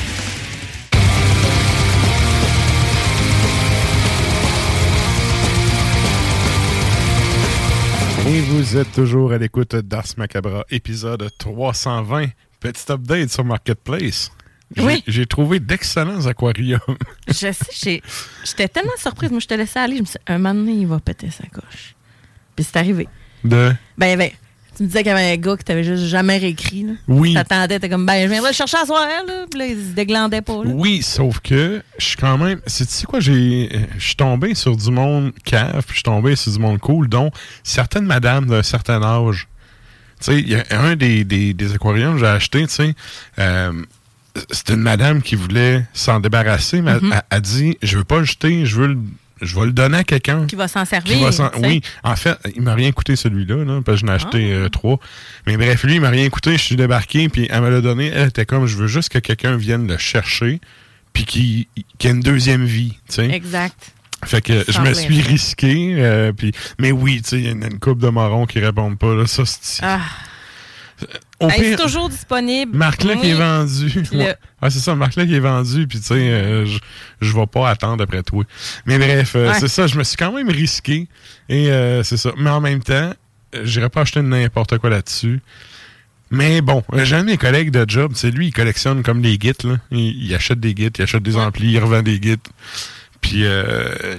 [SPEAKER 1] Et vous êtes toujours à l'écoute d'Ars Macabra, épisode 320. Petit update sur Marketplace.
[SPEAKER 2] Oui.
[SPEAKER 1] J'ai trouvé d'excellents aquariums.
[SPEAKER 2] Je sais, j'étais tellement surprise. Moi, je te laissais aller. Je me suis dit, un moment donné, il va péter sa coche. Puis c'est arrivé.
[SPEAKER 1] De...
[SPEAKER 2] Ben, avait- tu me disais qu'il y avait un gars qui t'avait juste jamais réécrit. Là.
[SPEAKER 1] Oui.
[SPEAKER 2] T'attendais, t'es comme, ben, je viendrai le chercher à soir, là. Puis là, il se déglandait pas, là.
[SPEAKER 1] Oui, sauf que je suis quand même. Tu sais quoi, j'ai. Je suis tombé sur du monde cave, puis je suis tombé sur du monde cool, dont certaines madames d'un certain âge. Tu sais, il y a un des, des, des aquariums que j'ai acheté, tu sais. euh, c'était une madame qui voulait s'en débarrasser, mais elle-
[SPEAKER 2] Mhm.
[SPEAKER 1] elle, elle dit Je veux pas le jeter, je veux le. Je vais le donner à quelqu'un.
[SPEAKER 2] Qui va s'en servir.
[SPEAKER 1] Va oui, en fait, il m'a rien coûté celui-là, là, parce que j'en ai acheté
[SPEAKER 2] Ah.
[SPEAKER 1] euh, trois. Mais bref, lui, il m'a rien coûté. Je suis débarqué, puis elle me l'a donné. Elle était comme, je veux juste que quelqu'un vienne le chercher, puis qu'il qu'il ait une deuxième vie.
[SPEAKER 2] Exact.
[SPEAKER 1] Fait que je me suis risqué, euh, puis mais oui, il y a une, une couple de marrons qui répondent pas, là, ça, c'est...
[SPEAKER 2] Ah. C'est toujours disponible.
[SPEAKER 1] Marc-Luc
[SPEAKER 2] Oui.
[SPEAKER 1] est vendu.
[SPEAKER 2] Le-.
[SPEAKER 1] Ah, c'est ça, Marc-Luc est vendu, puis tu sais, euh, je je vais pas attendre après toi. Mais bref, euh,
[SPEAKER 2] Ouais.
[SPEAKER 1] c'est ça, je me suis quand même risqué, et euh, c'est ça. Mais en même temps, j'irais pas acheter n'importe quoi là-dessus. Mais bon, j'ai un de mes collègues de job, c'est lui, il collectionne comme des gits, là. Il, il achète des gits, il achète des amplis, il revend des gits. Puis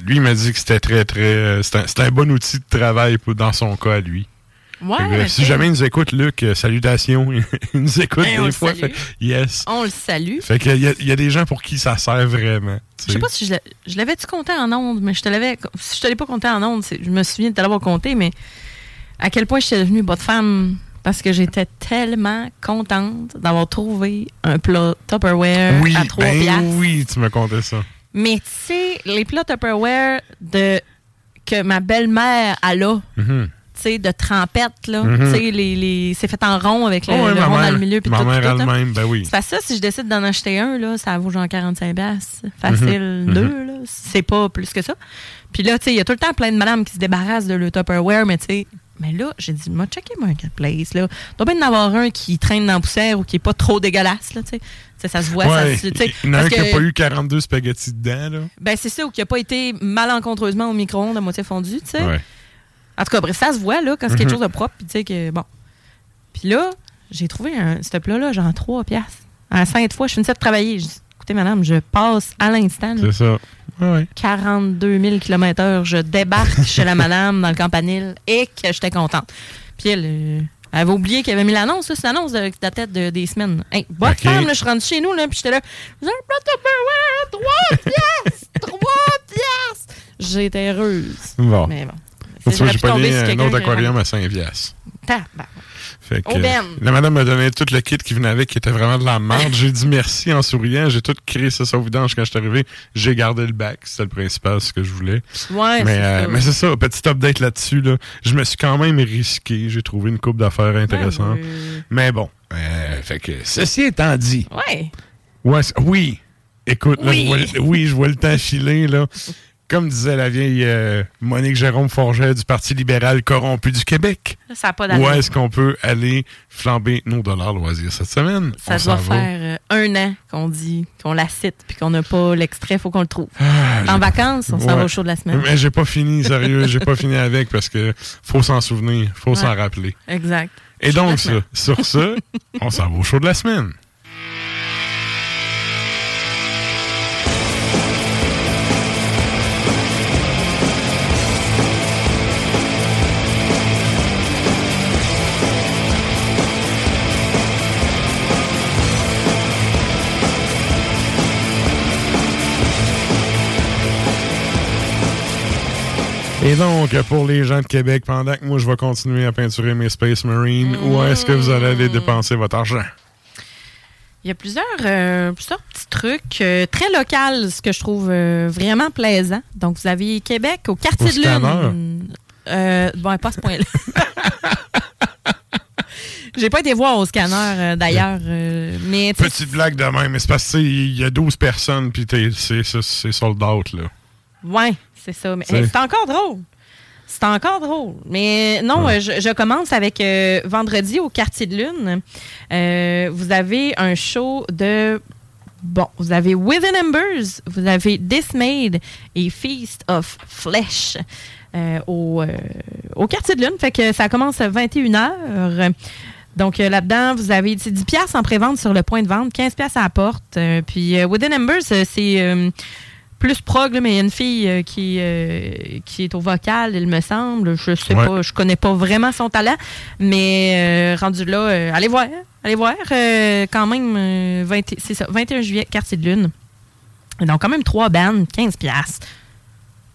[SPEAKER 1] lui, il m'a dit que c'était très, très... C'était un, un bon outil de travail pour, dans son cas à lui.
[SPEAKER 2] Ouais, mais
[SPEAKER 1] si jamais il nous écoute, Luc, euh, salutations. il nous écoute
[SPEAKER 2] on
[SPEAKER 1] des fois. fait- yes.
[SPEAKER 2] On le salue.
[SPEAKER 1] Fait qu'il y, y a des gens pour qui ça sert vraiment.
[SPEAKER 2] Je sais
[SPEAKER 1] sais.
[SPEAKER 2] pas si je, l'a- je l'avais-tu compté en ondes, mais je te l'avais. Si je te l'ai pas compté en ondes, je me souviens de te l'avoir compté, mais à quel point j'étais devenue bonne femme parce que j'étais tellement contente d'avoir trouvé un plat Tupperware
[SPEAKER 1] oui,
[SPEAKER 2] à 3
[SPEAKER 1] ben
[SPEAKER 2] piastres.
[SPEAKER 1] oui, tu me contais ça.
[SPEAKER 2] Mais tu sais, les plats Tupperware de, que ma belle-mère a là, tu sais, de trempette, là.
[SPEAKER 1] Mhm.
[SPEAKER 2] Tu sais, les, les, c'est fait en rond avec le,
[SPEAKER 1] Oh,
[SPEAKER 2] le rond
[SPEAKER 1] mère-
[SPEAKER 2] dans le milieu. puis
[SPEAKER 1] ma
[SPEAKER 2] tout,
[SPEAKER 1] mère
[SPEAKER 2] tout,
[SPEAKER 1] elle-même, ben oui.
[SPEAKER 2] Ça, si je décide d'en acheter un, là, ça vaut genre 45 piastres. Facile,
[SPEAKER 1] Mhm.
[SPEAKER 2] deux,
[SPEAKER 1] Mhm.
[SPEAKER 2] là. C'est pas plus que ça. Puis là, tu sais, il y a tout le temps plein de madames qui se débarrassent de le Tupperware, mais tu sais, mais là, j'ai dit, moi, checker Marketplace, là. Doit bien en avoir un qui traîne dans la poussière ou qui est pas trop dégueulasse, là, tu sais. Tu sais, ça se voit,
[SPEAKER 1] Ouais,
[SPEAKER 2] ça
[SPEAKER 1] il y en a un qui n'a pas eu 42 spaghettis dedans, là.
[SPEAKER 2] Ben, c'est ça, ou qui a pas été malencontreusement au micro-ondes à moitié fondu, tu sais.
[SPEAKER 1] Ouais.
[SPEAKER 2] En tout cas, bref, ça se voit, là, quand c'est quelque
[SPEAKER 1] Mhm.
[SPEAKER 2] chose de propre, puis tu sais que, bon. Puis là, j'ai trouvé un, ce plat-là, genre 3 piastres. À cinq fois, je finissais de travailler. Je dis, écoutez, madame, je passe à l'instant.
[SPEAKER 1] C'est ça. Ouais, ouais.
[SPEAKER 2] 42 000 km/h, je débarque chez la madame dans le campanile et que j'étais contente. Puis elle, euh, elle avait oublié qu'il avait mis l'annonce, là, c'est l'annonce de, de la tête de- des semaines. Hey, bonne
[SPEAKER 1] Ok.
[SPEAKER 2] femme, là, je suis rendue chez nous, là, puis j'étais là, avez un plat Tupperware, 3 piastres, 3 piastres. J'étais heureuse.
[SPEAKER 1] Bon.
[SPEAKER 2] Mais bon.
[SPEAKER 1] Tu vois, j'ai pogné un autre aquarium à 5 piastres. Fait que,
[SPEAKER 2] Aubaine.
[SPEAKER 1] la madame m'a donné tout le kit qui venait avec, qui était vraiment de la merde. J'ai dit merci en souriant. J'ai tout créé ça au vidange quand je suis arrivé. J'ai gardé le bac. C'était le principal, ce que je voulais.
[SPEAKER 2] Ouais,
[SPEAKER 1] mais
[SPEAKER 2] c'est
[SPEAKER 1] euh,
[SPEAKER 2] ça.
[SPEAKER 1] mais c'est ça, petit update là-dessus. Là. Je me suis quand même risqué. J'ai trouvé une coupe d'affaires intéressante.
[SPEAKER 2] oui.
[SPEAKER 1] Mais bon, euh, fait que ceci étant dit,
[SPEAKER 2] Ouais.
[SPEAKER 1] ouais, oui, Écoute, là,
[SPEAKER 2] Oui.
[SPEAKER 1] je vois le- oui, je vois le temps filer, là. Comme disait la vieille euh, Monique Jérôme Forget du Parti libéral corrompu du Québec.
[SPEAKER 2] Ça n'a pas
[SPEAKER 1] Où est-ce qu'on peut aller flamber nos dollars loisirs cette semaine?
[SPEAKER 2] Ça
[SPEAKER 1] On
[SPEAKER 2] doit
[SPEAKER 1] va.
[SPEAKER 2] faire euh, un an qu'on dit, qu'on la cite, puis qu'on n'a pas l'extrait, faut qu'on le trouve. en
[SPEAKER 1] j'ai-
[SPEAKER 2] vacances, on s'en
[SPEAKER 1] Ah, Ouais.
[SPEAKER 2] va au show de la semaine.
[SPEAKER 1] Mais j'ai pas fini, sérieux, j'ai pas fini avec parce que faut s'en souvenir, faut s'en
[SPEAKER 2] Ouais.
[SPEAKER 1] rappeler.
[SPEAKER 2] Exact.
[SPEAKER 1] Et donc,
[SPEAKER 2] semaine.
[SPEAKER 1] sur ça, on s'en va au show de la semaine. Et donc, pour les gens de Québec, pendant que moi je vais continuer à peinturer mes Space Marines, où est-ce que vous allez aller dépenser votre argent?
[SPEAKER 2] Il y a plusieurs, euh, plusieurs petits trucs euh, très locaux, ce que je trouve euh, vraiment plaisant. Donc, vous avez Québec au quartier
[SPEAKER 1] Au
[SPEAKER 2] de lune. Bon, pas ce point-là. J'ai pas été voir au scanner euh, d'ailleurs, euh, mais
[SPEAKER 1] Petite blague de même, mais c'est parce que il y a 12 personnes, puis c'est sold out, là.
[SPEAKER 2] Ouais, c'est ça. Mais
[SPEAKER 1] C'est-
[SPEAKER 2] encore drôle. C'est encore drôle. Mais non, euh, je, je commence avec euh, vendredi au quartier de lune. Euh, vous avez un show de. Bon, vous avez Within Embers, vous avez Dismayed et Feast of Flesh euh, au, au quartier de lune. Fait que ça commence à 21h. Donc euh, là-dedans, vous avez c'est 10 pièces en pré-vente sur le point de vente, 15 pièces à la porte. Euh, puis euh, Within Embers, c'est plus prog, là, mais il y a une fille euh, qui, euh, qui est au vocal, il me semble. Je sais
[SPEAKER 1] Ouais.
[SPEAKER 2] pas, je connais pas vraiment son talent, mais euh, rendu là, allez voir, allez voir. quand même, euh, 20 c'est ça, 21 juillet, quartier de lune. Donc quand même trois bandes, 15 pièces.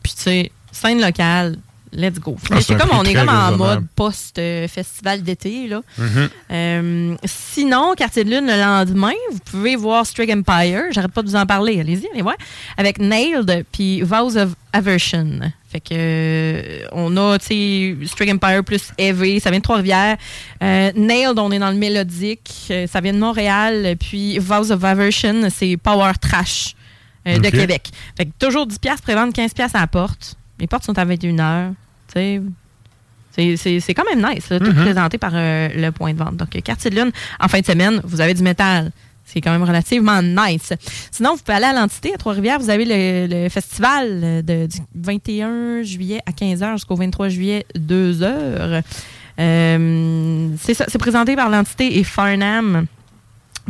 [SPEAKER 2] Puis tu sais, scène locale, let's go.
[SPEAKER 1] Ah, c'est
[SPEAKER 2] comme on est comme en mode post-festival d'été là.
[SPEAKER 1] Mhm.
[SPEAKER 2] Euh, sinon, Quartier de Lune, le lendemain, vous pouvez voir Strig Empire. J'arrête pas de vous en parler. Allez-y, allez voir. Avec Nailed puis Vows of Aversion. Fait que, euh, on a, tu sais, Strig Empire plus Heavy. Ça vient de Trois-Rivières. Euh, Nailed, on est dans le mélodique. Ça vient de Montréal. Puis Vows of Aversion, c'est Power Trash euh, de. Québec. Fait que toujours 10$ piastres, prévente 15$ piastres à la porte. Les portes sont à 21h. Sais, c'est- quand même nice, là, tout
[SPEAKER 1] Mhm.
[SPEAKER 2] présenté par euh, le point de vente. Donc, euh, quartier de lune, en fin de semaine, vous avez du métal. C'est quand même relativement nice. Sinon, vous pouvez aller à l'entité à Trois-Rivières. Vous avez le, le festival euh, de- du 21 juillet à 15h jusqu'au 23 juillet, 2h. Euh, c'est ça, c'est présenté par l'entité et Farnham.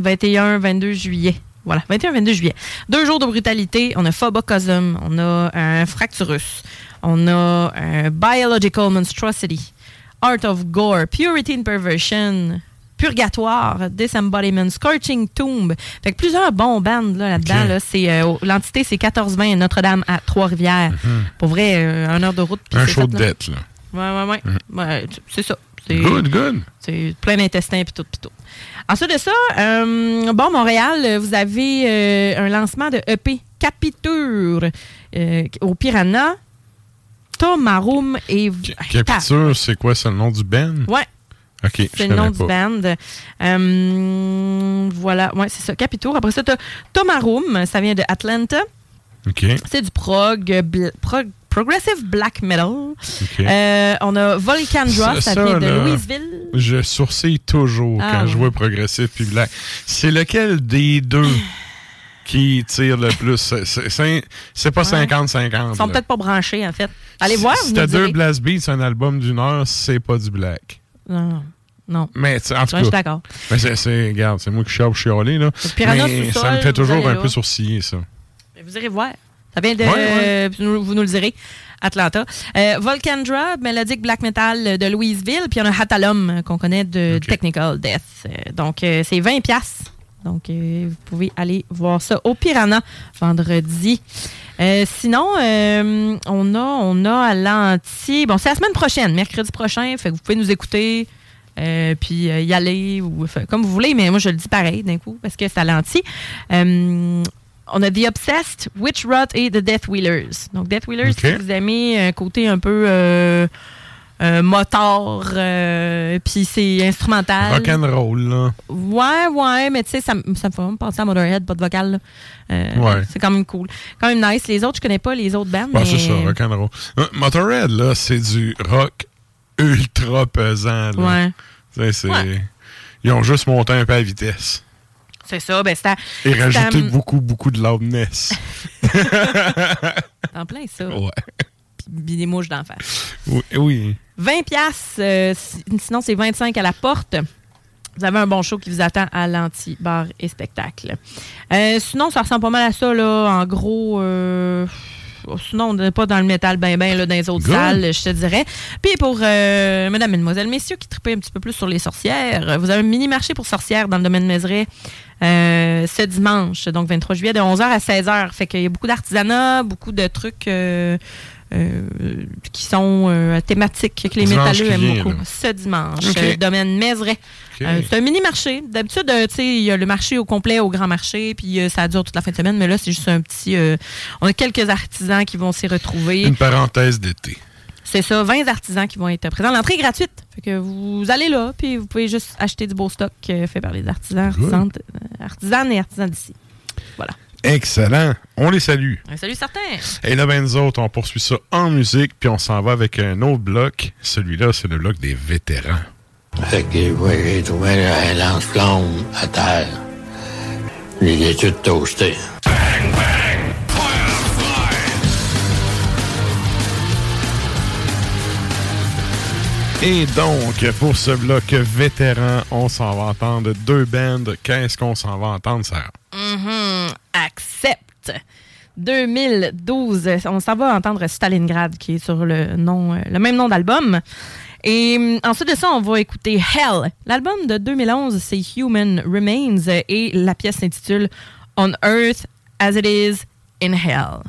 [SPEAKER 2] 21-22 juillet. Voilà, 21-22 juillet. Deux jours de brutalité. On a Phobocosm, on a un Fracturus, on a un Biological Monstrosity, Art of Gore, Purity and Perversion, Purgatoire, Disembodiment, Scorching Tomb. Fait que plusieurs bons bands là, là-dedans. Là, c'est, euh, l'entité, c'est 14-20 Notre-Dame à Trois-Rivières. Pour vrai, euh, un heure de route.
[SPEAKER 1] Un show de dette, là.
[SPEAKER 2] Ouais, ouais, ouais. Ouais, c'est ça.
[SPEAKER 1] Good, good.
[SPEAKER 2] c'est plein d'intestins puis tout, puis tout. Ensuite de ça, euh, bon, Montréal, euh, vous avez euh, un lancement de EP Capiture euh, au Piranha, Tomarum et...
[SPEAKER 1] Capiture, c'est quoi? C'est le nom du band?
[SPEAKER 2] Ouais.
[SPEAKER 1] OK, je
[SPEAKER 2] C'est le nom du band. Euh, voilà, ouais, c'est ça, Capitour. Après ça, tu Tomarum, ça vient de Atlanta.
[SPEAKER 1] OK.
[SPEAKER 2] C'est du prog, bl- prog- progressive black metal.
[SPEAKER 1] OK.
[SPEAKER 2] Euh, on a Volcandra, ça, vient de
[SPEAKER 1] là,
[SPEAKER 2] Louisville.
[SPEAKER 1] Je sourcille toujours
[SPEAKER 2] Ah,
[SPEAKER 1] quand je vois progressif puis black. C'est lequel des deux? qui tire le plus? C'est- pas 50-50.
[SPEAKER 2] Ils sont
[SPEAKER 1] là.
[SPEAKER 2] peut-être pas branchés, en fait. Allez voir,
[SPEAKER 1] Si t'as deux. Blast Beats, un album d'une heure, c'est pas du black.
[SPEAKER 2] Non, non.
[SPEAKER 1] Mais en tout
[SPEAKER 2] Ouais, je suis
[SPEAKER 1] cas.
[SPEAKER 2] d'accord.
[SPEAKER 1] mais c'est- regarde, c'est moi qui chiale chialer, là.
[SPEAKER 2] Piranha
[SPEAKER 1] Mais
[SPEAKER 2] sous-sol,
[SPEAKER 1] ça me fait toujours un
[SPEAKER 2] là.
[SPEAKER 1] peu sourciller, ça.
[SPEAKER 2] Mais Vous irez voir. Ça vient de.
[SPEAKER 1] Ouais, ouais.
[SPEAKER 2] vous nous- le direz. Atlanta. Euh, Volcandra, mélodique black metal de Louisville. Puis il y en a Hatalum euh, qu'on connaît de Technical Death. Euh, donc, euh, c'est 20$. piastres. Donc, euh, vous pouvez aller voir ça au Piranha vendredi. Euh, sinon, euh, on, a, on a à l'anti. Bon, c'est la semaine prochaine, mercredi prochain. Fait que vous pouvez nous écouter. puis y aller ou comme vous voulez, mais moi je le dis pareil d'un coup parce que c'est à l'anti. On a The Obsessed, Witch Rot et The Death Wheelers. Donc, Death Wheelers, si vous aimez un côté un peu euh, moteur, euh, puis c'est instrumental.
[SPEAKER 1] Rock and roll, là.
[SPEAKER 2] Ouais, ouais, mais tu sais, ça, me- ça me fait vraiment penser à Motorhead, pas de vocal. là. Euh,
[SPEAKER 1] Ouais.
[SPEAKER 2] C'est quand même cool. Quand même nice. Les autres, je connais pas les autres bands.
[SPEAKER 1] Ouais,
[SPEAKER 2] mais...
[SPEAKER 1] c'est ça, rock and roll. Euh, Motorhead, là, c'est du rock ultra pesant. Là.
[SPEAKER 2] Ouais.
[SPEAKER 1] Tu sais, c'est-
[SPEAKER 2] Ouais.
[SPEAKER 1] Ils ont juste monté un peu à vitesse.
[SPEAKER 2] C'est ça, ben à-
[SPEAKER 1] Et rajouté beaucoup, beaucoup de loudness.
[SPEAKER 2] En plein ça.
[SPEAKER 1] Ouais.
[SPEAKER 2] Puis des mouches d'en face.
[SPEAKER 1] Oui. oui.
[SPEAKER 2] 20 pièces, sinon c'est 25 à la porte. Vous avez un bon show qui vous attend à l'anti-bar et spectacle. Euh, sinon, ça ressemble pas mal à ça, là. En gros, euh, sinon, on n'est pas dans le métal ben ben là, dans les autres salles, je te dirais. Puis pour euh, mesdames, mesdemoiselles, messieurs qui tripaient un petit peu plus sur les sorcières, vous avez un mini-marché pour sorcières dans le domaine de Mézeray euh, ce dimanche, donc 23 juillet, de 11h à 16h. Fait qu'il y a beaucoup d'artisanat, beaucoup de trucs euh, euh, qui sont euh, thématiques que les
[SPEAKER 15] Dimanche
[SPEAKER 2] métalleux aiment
[SPEAKER 15] vient,
[SPEAKER 2] beaucoup.
[SPEAKER 15] là.
[SPEAKER 2] Ce dimanche,
[SPEAKER 15] Ok.
[SPEAKER 2] euh, domaine Mézeray.
[SPEAKER 15] Ok.
[SPEAKER 2] Euh, c'est un mini-marché. D'habitude, euh, tu sais, il y a le marché au complet au grand marché, puis euh, ça dure toute la fin de semaine, mais là, c'est juste un petit... euh, on a quelques artisans qui vont s'y retrouver.
[SPEAKER 1] Une parenthèse d'été.
[SPEAKER 2] C'est ça, 20 artisans qui vont être présents. L'entrée est gratuite. Fait que vous allez là, puis vous pouvez juste acheter du beau stock fait par les artisans, artisanes, artisanes et artisans d'ici. Voilà.
[SPEAKER 1] Excellent. On les salue.
[SPEAKER 2] Un salut certain.
[SPEAKER 1] Et là, ben, nous autres, on poursuit ça en musique, puis on s'en va avec un autre bloc. Celui-là, c'est le bloc des vétérans.
[SPEAKER 16] Fait que ouais, j'ai trouvé un lance-flamme à terre. Il est tout toasté.
[SPEAKER 1] Et donc, pour ce bloc vétéran, on s'en va entendre deux bands. Qu'est-ce qu'on s'en va entendre, Sarah?
[SPEAKER 2] Mhm, accepte. 2012, on s'en va entendre Stalingrad, qui est sur le, nom, le même nom d'album. Et hum, ensuite de ça, on va écouter Hell. L'album de 2011, c'est Human Remains et la pièce s'intitule On Earth as It Is in Hell.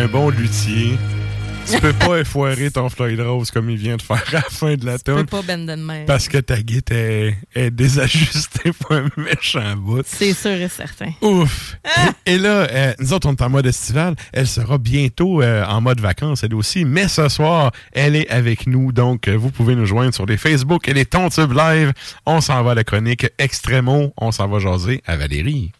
[SPEAKER 1] Un bon luthier, tu peux pas effoirer ton Floyd Rose comme il vient de faire à la fin de la
[SPEAKER 4] Tu peux
[SPEAKER 1] tune.
[SPEAKER 4] pas bender de.
[SPEAKER 1] Parce que ta guitare est, est désajustée pour un méchant bout.
[SPEAKER 4] C'est sûr et certain.
[SPEAKER 1] Ouf! Et, et là, euh, nous autres, on est en mode estival. Elle sera bientôt euh, en mode vacances, elle aussi. Mais ce soir, elle est avec nous. Donc, euh, vous pouvez nous joindre sur les Facebook et les Tontubes Live. On s'en va à la chronique Extremo. On s'en va jaser à Valérie.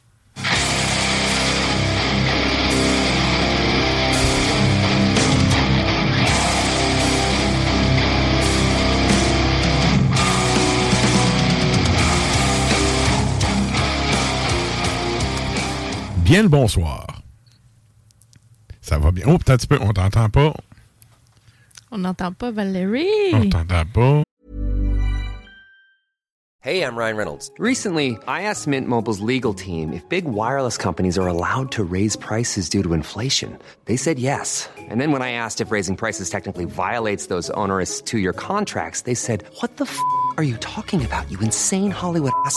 [SPEAKER 1] Bien le bonsoir. Ça va bien. Oh, peut-être un petit peu. On t'entend pas.
[SPEAKER 4] On n'entend pas Valérie.
[SPEAKER 1] On t'entend pas.
[SPEAKER 17] Hey, I'm Ryan Reynolds. Recently, I asked Mint Mobile's legal team if big wireless companies are allowed to raise prices due to inflation. They said yes. And then when I asked if raising prices technically violates those onerous two year contracts, they said, What the f are you talking about, you insane Hollywood ass?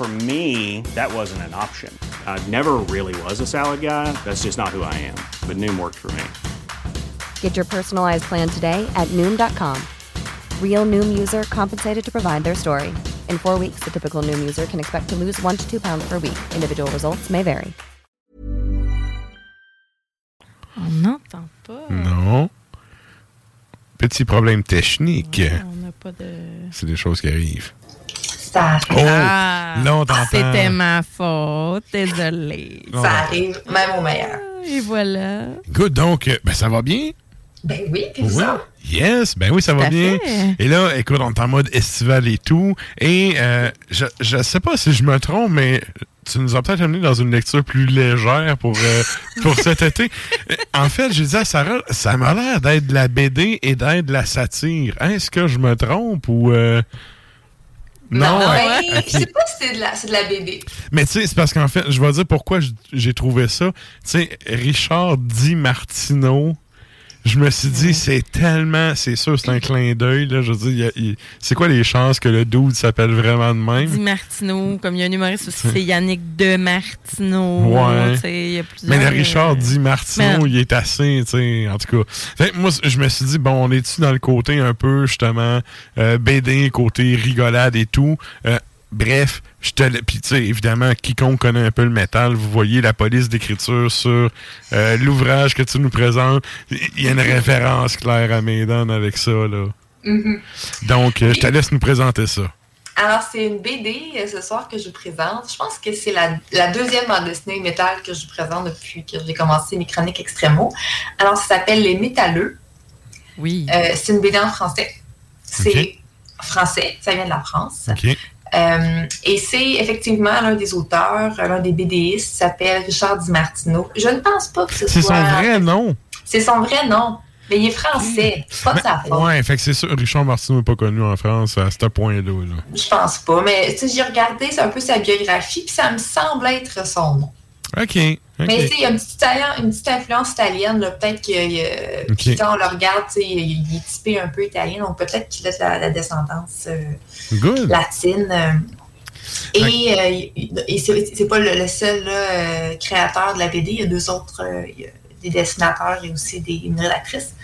[SPEAKER 18] For me, that wasn't an option. I never really was a salad guy. That's just not who I am. But Noom worked for me.
[SPEAKER 19] Get your personalized plan today at Noom.com. Real Noom user compensated to provide their story. In four weeks, the typical Noom user can expect to lose one to two pounds per week. Individual results may vary.
[SPEAKER 4] Ah, on n'entend pas.
[SPEAKER 1] Non. Petit problème technique.
[SPEAKER 4] On n'a pas de.
[SPEAKER 1] C'est des choses qui arrivent.
[SPEAKER 20] Ça
[SPEAKER 1] Oh!
[SPEAKER 4] Ah,
[SPEAKER 1] là, on t'entend.
[SPEAKER 4] C'était ma faute. Désolée.
[SPEAKER 1] Non,
[SPEAKER 20] Ça
[SPEAKER 1] non.
[SPEAKER 20] arrive, même au meilleur.
[SPEAKER 4] Et voilà.
[SPEAKER 1] Good, donc, euh, ben, ça va bien?
[SPEAKER 20] Ben oui, puis autres?
[SPEAKER 1] Yes, ben oui, ça va bien.
[SPEAKER 20] fait.
[SPEAKER 1] Et là, écoute, on est en mode estival et tout. Et euh, je, je sais pas si je me trompe, mais tu nous as peut-être amené dans une lecture plus légère pour, euh, pour cet été. En fait, j'ai dit à Sarah, ça m'a l'air d'être de la BD et d'être de la satire. Est-ce que je me trompe ou... euh, Non, ouais, ok.
[SPEAKER 20] je sais pas si c'est de, la- c'est de la BD.
[SPEAKER 1] Mais tu sais, c'est parce qu'en fait, je vais dire pourquoi j'ai trouvé ça. Tu sais, Richard Di Martino, je me suis dit, c'est tellement, c'est sûr, c'est un clin d'œil, là. Je veux dire, c'est quoi les chances que le dude s'appelle vraiment de même?
[SPEAKER 4] Di Martino, comme il y a un humoriste aussi, c'est Yannick de Martino.
[SPEAKER 1] Ouais.
[SPEAKER 4] Il y a plusieurs.
[SPEAKER 1] Mais le Richard Di Martino,
[SPEAKER 4] Mais-
[SPEAKER 1] il est assez, tu sais, en tout cas. Fait moi, je me suis dit, bon, on est-tu dans le côté un peu, justement, euh, BD, côté rigolade et tout? Euh, bref, je te Puis, tu sais, évidemment, quiconque connaît un peu le métal, vous voyez la police d'écriture sur euh, l'ouvrage que tu nous présentes. Il y a une référence claire à Maiden avec ça, là.
[SPEAKER 20] Mhm.
[SPEAKER 1] Donc, euh, je te laisse nous présenter ça.
[SPEAKER 20] Alors, c'est une BD euh, ce soir que je vous présente. Je pense que c'est la, la deuxième bande dessinée métal que je vous présente depuis que j'ai commencé mes chroniques extrémaux. Alors, ça s'appelle Les Métalleux.
[SPEAKER 4] Oui.
[SPEAKER 20] Euh, c'est une BD en français. C'est
[SPEAKER 1] Ok.
[SPEAKER 20] français, ça vient de la France.
[SPEAKER 1] OK.
[SPEAKER 20] Euh, et c'est effectivement l'un des auteurs, l'un des BDistes, s'appelle Richard Di Martino. Je ne pense pas que ce
[SPEAKER 1] C'est
[SPEAKER 20] soit.
[SPEAKER 1] son vrai nom.
[SPEAKER 20] C'est son vrai nom. Mais il est français. C'est pas de sa faute.
[SPEAKER 1] Ouais, fait que c'est sûr, Richard Martineau n'est pas connu en France à ce point-là. là.
[SPEAKER 20] Je pense pas. Mais tu sais, j'ai regardé c'est un peu sa biographie, puis ça me semble être son nom.
[SPEAKER 1] OK.
[SPEAKER 20] Mais il y a une petite, Italien- une petite influence italienne. là. Peut-être que euh, quand on le regarde, il, il est typé un peu italien. Donc peut-être qu'il a de la, la descendance euh, latine. euh. Et, euh, il- et c'est pas le, le seul là, euh, créateur de la BD. Il y a deux autres, euh, il y a des dessinateurs et aussi des, une rédactrice.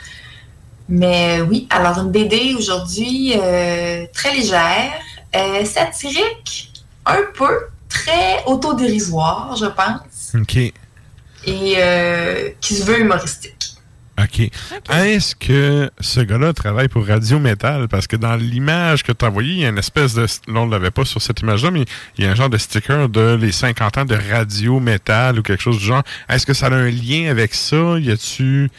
[SPEAKER 20] Mais euh, oui, alors une BD aujourd'hui euh, très légère, euh, satirique, un peu, très autodérisoire, je pense,
[SPEAKER 1] OK.
[SPEAKER 20] et euh, qui se veut humoristique.
[SPEAKER 1] OK. Est-ce que ce gars-là travaille pour Radio Metal? Parce que dans l'image que tu as envoyée, il y a une espèce de. Là, on ne l'avait pas sur cette image-là, mais il y a un genre de sticker de les 50 ans de Radio Metal ou quelque chose du genre. Est-ce que ça a un lien avec ça? Y a-tu.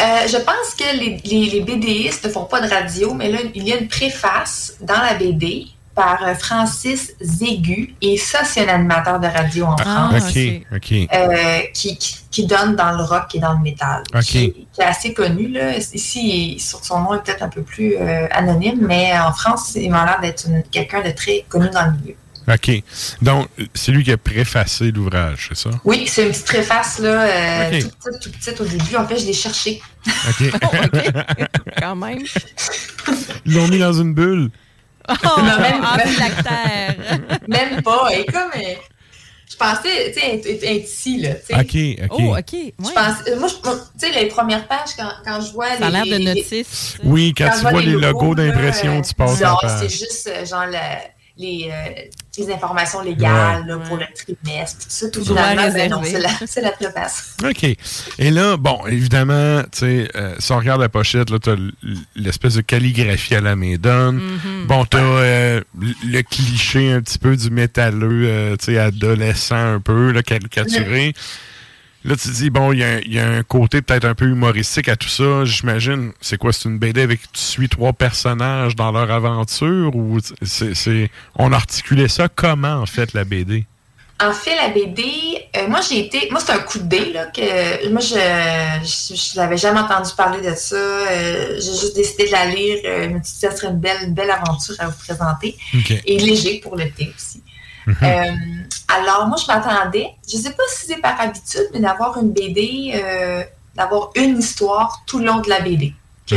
[SPEAKER 20] Euh, je pense que les, les, les BDistes ne font pas de radio, mais là, il y a une préface dans la BD par euh, Francis Zégu. Et ça, c'est un animateur de radio en
[SPEAKER 1] Ah,
[SPEAKER 20] France.
[SPEAKER 1] ok, ok.
[SPEAKER 20] euh, qui, qui, qui donne dans le rock et dans le métal.
[SPEAKER 1] Ok.
[SPEAKER 20] Qui, qui est assez connu. Là. Ici, sur son nom est peut-être un peu plus euh, anonyme, mais en France, il m'a l'air d'être quelqu'un de très connu dans le milieu.
[SPEAKER 1] OK. Donc, c'est lui qui a préfacé l'ouvrage, c'est ça?
[SPEAKER 20] Oui, c'est une petite préface là, euh, toute petite, toute petite au début. En fait, je l'ai cherché.
[SPEAKER 1] OK.
[SPEAKER 4] Quand même.
[SPEAKER 1] Ils l'ont mis dans une bulle.
[SPEAKER 4] Oh,
[SPEAKER 20] Non, même-. Même pas. Elle est comme. euh, je pensais, tu sais, être, être- être ici, là. tu sais.
[SPEAKER 1] OK, OK.
[SPEAKER 4] Oh, OK.
[SPEAKER 20] Je
[SPEAKER 4] ouais.
[SPEAKER 20] euh, moi, tu sais, les premières pages, quand, quand je vois
[SPEAKER 4] Ça a l'air
[SPEAKER 20] les-
[SPEAKER 4] de
[SPEAKER 20] les-
[SPEAKER 4] notice.
[SPEAKER 1] Oui, quand
[SPEAKER 20] Quand
[SPEAKER 1] tu
[SPEAKER 20] vois
[SPEAKER 1] vois
[SPEAKER 20] les logos,
[SPEAKER 1] d'impression,
[SPEAKER 20] euh,
[SPEAKER 1] tu passes
[SPEAKER 20] non, c'est juste euh, genre la- les, euh, les informations légales
[SPEAKER 1] Ouais.
[SPEAKER 20] là, pour le trimestre, tout ça, tout
[SPEAKER 4] Droit
[SPEAKER 20] finalement, ben non, c'est la, c'est la préface.
[SPEAKER 1] OK. Et là, bon, évidemment, tu sais, euh, si on regarde la pochette, là, t'as l'espèce de calligraphie à la Maidonne.
[SPEAKER 4] Mm-hmm.
[SPEAKER 1] Bon, t'as euh, le cliché un petit peu du métalleux, euh, tu sais, adolescent un peu, là, caricaturé. Là, tu te dis, bon, il y, a un- il y a un côté peut-être un peu humoristique à tout ça. J'imagine, c'est quoi? C'est une BD avec tu suis trois personnages dans leur aventure ou c'est, on articulait ça? Comment, en fait, la BD?
[SPEAKER 20] En fait, la BD, euh, moi j'ai été, moi c'est un coup de dé là que moi je n'avais jamais entendu parler de ça. euh, j'ai juste décidé de la lire. je me suis dit ça serait une belle, une belle aventure à vous présenter et léger pour l'été aussi. Euh, alors moi je m'attendais, je sais pas si c'est par habitude, mais d'avoir une BD, euh, d'avoir une histoire tout le long de la BD, que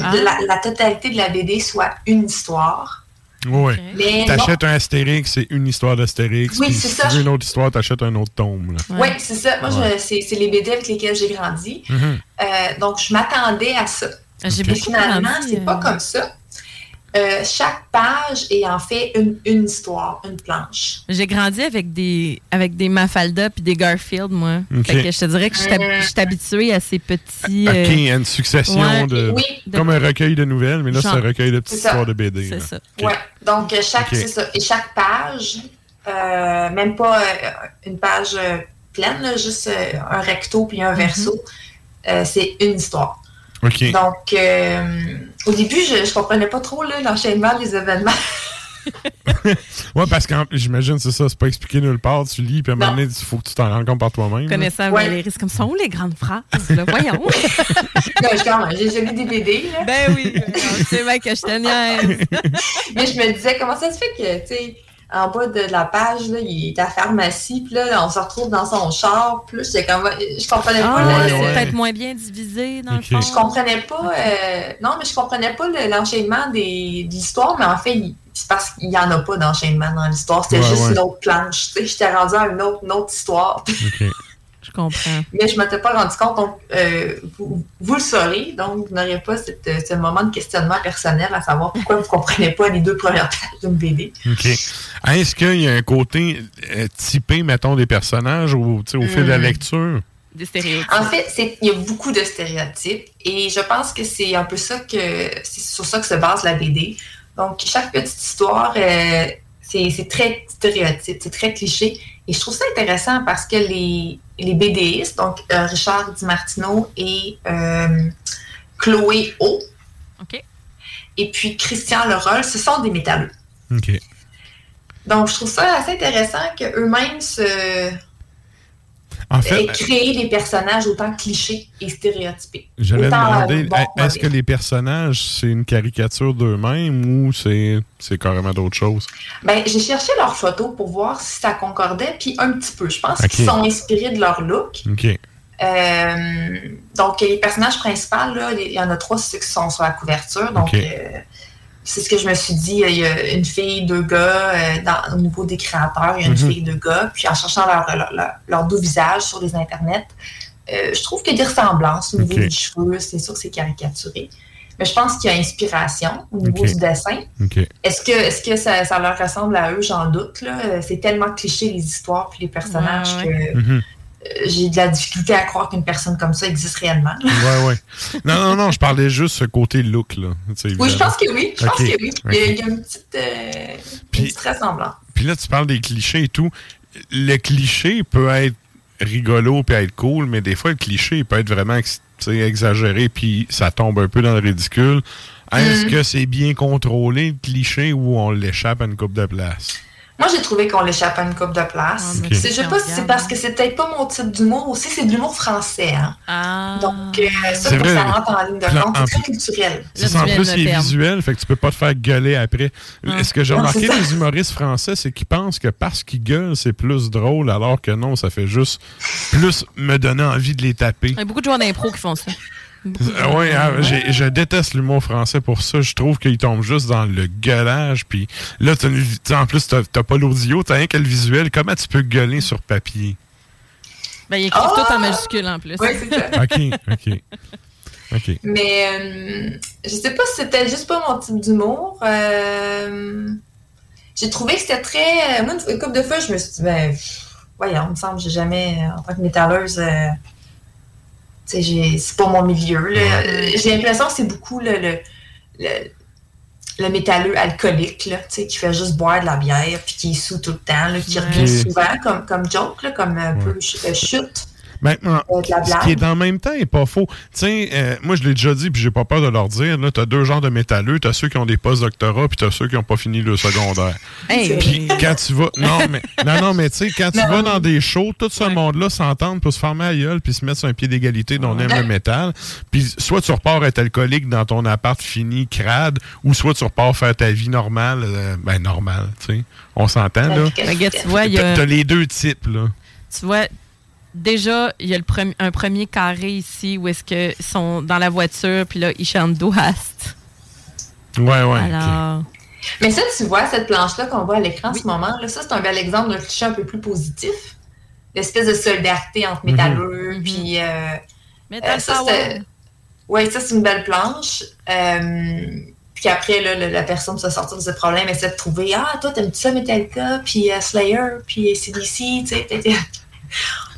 [SPEAKER 4] Ah.
[SPEAKER 20] la, la totalité de la BD soit une histoire.
[SPEAKER 1] Oui.
[SPEAKER 20] Mais
[SPEAKER 1] T'achètes un Astérix, c'est une histoire d'Astérix.
[SPEAKER 20] Oui,
[SPEAKER 1] puis
[SPEAKER 20] c'est
[SPEAKER 1] si
[SPEAKER 20] ça.
[SPEAKER 1] tu veux une autre histoire, t'achètes un autre tome. là.
[SPEAKER 20] Oui, c'est ça. Moi, je-
[SPEAKER 1] Ouais.
[SPEAKER 20] c'est c'est les BD avec lesquels j'ai grandi.
[SPEAKER 1] Mhm.
[SPEAKER 20] Euh, donc, je m'attendais à ça.
[SPEAKER 4] J'ai
[SPEAKER 20] Mais
[SPEAKER 4] beaucoup
[SPEAKER 20] finalement, c'est pas comme ça. Euh, chaque page est en fait une, une histoire, une planche.
[SPEAKER 4] J'ai grandi avec des avec des Mafalda puis des Garfield, moi.
[SPEAKER 1] Ok.
[SPEAKER 4] Fait que je te dirais que je suis
[SPEAKER 20] Euh.
[SPEAKER 4] habituée à ces petits.
[SPEAKER 1] OK,
[SPEAKER 4] euh,
[SPEAKER 1] il y a une succession
[SPEAKER 4] ouais.
[SPEAKER 1] de.
[SPEAKER 20] Oui.
[SPEAKER 1] Comme un recueil de nouvelles, mais là, c'est un recueil de petites
[SPEAKER 20] C'est
[SPEAKER 1] histoires de BD.
[SPEAKER 4] C'est
[SPEAKER 1] là.
[SPEAKER 4] ça.
[SPEAKER 1] OK.
[SPEAKER 20] Ouais. Donc, euh, chaque,
[SPEAKER 1] Ok.
[SPEAKER 20] c'est ça. Et chaque page, euh, même pas euh, une page euh, pleine, là, juste euh, un recto puis un verso, euh, c'est une histoire.
[SPEAKER 1] OK.
[SPEAKER 20] Donc, euh, au début, je ne comprenais pas trop l'enchaînement des événements.
[SPEAKER 1] Ouais, parce que j'imagine, c'est ça, c'est pas expliqué nulle part. Tu lis, puis à un moment donné, il faut que tu t'en rendes compte par toi-même.
[SPEAKER 4] Connaissant
[SPEAKER 20] Ouais.
[SPEAKER 4] Valérie, c'est comme ça, où les grandes phrases, là? Voyons.
[SPEAKER 20] Non, j'ai lu des BD, là.
[SPEAKER 4] ben oui, c'est vrai que je te niaise.
[SPEAKER 20] Mais je me disais, comment ça se fait que, tu sais, en bas de la page, là, il est à la pharmacie, puis là, on se retrouve dans son char, là, j'étais comme, je comprenais
[SPEAKER 4] Ah,
[SPEAKER 20] pas.
[SPEAKER 4] c'est
[SPEAKER 1] ouais.
[SPEAKER 4] peut-être moins bien divisé, dans le fond.
[SPEAKER 20] Je comprenais pas, euh, non, mais je comprenais pas le- l'enchaînement des, de l'histoire, mais en fait, c'est parce qu'il y en a pas d'enchaînement dans l'histoire. C'était
[SPEAKER 1] Ouais,
[SPEAKER 20] juste
[SPEAKER 1] ouais.
[SPEAKER 20] une autre planche, tu sais. J'étais rendue à une autre, une autre histoire.
[SPEAKER 4] Comprends.
[SPEAKER 20] Mais je ne m'étais pas rendu compte, donc euh, vous, vous le saurez, donc vous n'aurez pas cette- ce moment de questionnement personnel à savoir pourquoi vous ne comprenez pas les deux premières pages d'une BD.
[SPEAKER 1] OK. Est-ce qu'il y a un côté euh, typé, mettons, des personnages au, au fil de la
[SPEAKER 20] Hmm.
[SPEAKER 1] lecture?
[SPEAKER 4] Des stéréotypes.
[SPEAKER 20] En fait, il y a beaucoup de stéréotypes et je pense que c'est un peu ça que c'est sur ça que se base la BD. Donc, chaque petite histoire, euh, c'est c'est très stéréotype, c'est très cliché. Et je trouve ça intéressant parce que les, les BDistes, donc euh, Richard Di Martino et euh, Chloé O,
[SPEAKER 4] OK.
[SPEAKER 20] et puis Christian Leroll, ce sont des métalleux.
[SPEAKER 1] OK.
[SPEAKER 20] Donc, je trouve ça assez intéressant qu'eux-mêmes se
[SPEAKER 1] En fait,
[SPEAKER 20] aient créé des personnages autant clichés et stéréotypés.
[SPEAKER 1] j'allais demander,
[SPEAKER 20] euh, bon,
[SPEAKER 1] est-ce que les personnages, c'est une caricature d'eux-mêmes ou c'est c'est carrément d'autres choses?
[SPEAKER 20] Ben, j'ai cherché leurs photos pour voir si ça concordait, puis un petit peu. Je pense
[SPEAKER 1] Ok.
[SPEAKER 20] qu'ils sont inspirés de leur look.
[SPEAKER 1] OK.
[SPEAKER 20] Euh, donc, les personnages principaux, là, il y en a trois ceux qui sont sur la couverture. Donc, euh, c'est ce que je me suis dit. Il y a une fille, deux gars. euh, dans- au niveau des créateurs, il y a une
[SPEAKER 1] Mhm.
[SPEAKER 20] fille, deux gars. Puis, en cherchant leur, leur, leur- leur deux visages sur les internets, euh, je trouve qu'il y a des ressemblances au niveau
[SPEAKER 1] Ok.
[SPEAKER 20] des cheveux. C'est sûr que c'est caricaturé. Mais je pense qu'il y a inspiration au niveau du dessin. Est-ce que, est que ça, ça leur ressemble à eux? J'en doute. là? Euh, C'est tellement cliché les histoires puis les personnages
[SPEAKER 4] Ouais,
[SPEAKER 20] que
[SPEAKER 1] Mhm.
[SPEAKER 20] euh, j'ai de la difficulté à croire qu'une personne comme ça existe réellement.
[SPEAKER 1] Ouais, ouais. Non, non, non, je parlais juste ce côté look, là.
[SPEAKER 20] Oui, je pense que oui. Je pense que oui. Il y a,
[SPEAKER 1] ok.
[SPEAKER 20] il y a une petite, euh, une
[SPEAKER 1] Puis-
[SPEAKER 20] petite ressemblance.
[SPEAKER 1] Puis là, tu parles des clichés et tout. Le cliché peut être rigolo puis être cool, mais des fois, le cliché peut être vraiment exagéré puis ça tombe un peu dans le ridicule. Est-ce
[SPEAKER 20] Mm.
[SPEAKER 1] que c'est bien contrôlé, le cliché, ou on l'échappe à une coupe de place?
[SPEAKER 20] Moi, j'ai trouvé qu'on l'échappe à une coupe de place.
[SPEAKER 1] Ok.
[SPEAKER 20] C'est- Je sais pas si c'est parce que c'est peut-être pas mon type d'humour aussi, c'est de l'humour français. Hein? Donc, euh, ça,
[SPEAKER 1] C'est vrai.
[SPEAKER 20] ça rentre en ligne de compte.
[SPEAKER 1] en
[SPEAKER 20] C'est très
[SPEAKER 1] plus-
[SPEAKER 20] culturel.
[SPEAKER 1] C'est ça, en plus, il est visuel, fait que tu peux pas te faire gueuler après. Ce que j'ai remarqué
[SPEAKER 20] c'est
[SPEAKER 1] des humoristes français, c'est qu'ils pensent que parce qu'ils gueulent, c'est plus drôle, alors que non, ça fait juste plus me donner envie de les taper.
[SPEAKER 2] Il y a beaucoup de joueurs d'impro qui font ça.
[SPEAKER 1] Ah ouais, hein, j'ai- je déteste l'humour français pour ça. Je trouve qu'il tombe juste dans le gueulage. Puis là, en plus, t'as t'as pas l'audio, t'as rien que le visuel. Comment tu peux gueuler sur papier?
[SPEAKER 2] Ben, ils écrivent
[SPEAKER 20] Ah!
[SPEAKER 2] tout en majuscule en plus.
[SPEAKER 20] Oui, c'est ça.
[SPEAKER 1] OK, OK. OK.
[SPEAKER 20] Mais euh, je sais pas si c'était juste pas mon type d'humour. Euh, j'ai trouvé que c'était très. euh, Moi, une, une couple de fois, je me suis dit, ben, voyons, il me semble que j'ai jamais, euh, en tant que métalleuse, euh, c'est pas mon milieu. là. J'ai l'impression que c'est beaucoup le, le, le, le métalleux alcoolique, là, tu sais, qui fait juste boire de la bière, puis qui est sous tout le temps, là, qui revient souvent comme, comme joke, là, comme un peu euh, chute.
[SPEAKER 1] Maintenant,
[SPEAKER 20] de la
[SPEAKER 1] ce qui est en même temps est pas faux. Tu sais, euh, moi, je l'ai déjà dit, puis j'ai pas peur de leur dire, là, t'as deux genres de métalleux. T'as ceux qui ont des post-doctorats, puis t'as ceux qui ont pas fini le secondaire.
[SPEAKER 2] Hey.
[SPEAKER 1] Puis quand tu vas... Non, mais, non, non, mais tu sais, quand tu vas dans des shows, tout ce monde-là s'entend pour se fermer la gueule, puis se mettre sur un pied d'égalité dont on aime le métal. Puis soit tu repars être alcoolique dans ton appart fini, crade, ou soit tu repars faire ta vie normale, euh, ben normale, tu sais. On s'entend, là.
[SPEAKER 2] Ben, tu vois, il y a-
[SPEAKER 1] t'as les deux types, là.
[SPEAKER 2] Tu vois, déjà, il y a le premi- un premier carré ici où est-ce qu'ils sont dans la voiture, puis là, ils chantent Douast.
[SPEAKER 1] Ouais, ouais.
[SPEAKER 2] Alors,
[SPEAKER 20] Mais ça, tu vois, cette planche-là qu'on voit à l'écran en ce moment, là, ça, c'est un bel exemple d'un cliché un peu plus positif. L'espèce de solidarité entre
[SPEAKER 1] Mhm.
[SPEAKER 20] métalleux, puis... Euh,
[SPEAKER 2] Metal
[SPEAKER 20] euh, ça, Ouais, ça, c'est une belle planche. Euh, puis après, là, la personne se sortir de ce problème essaie de trouver Ah, toi, t'aimes ça Metallica, puis euh, Slayer, puis CDC, tu sais,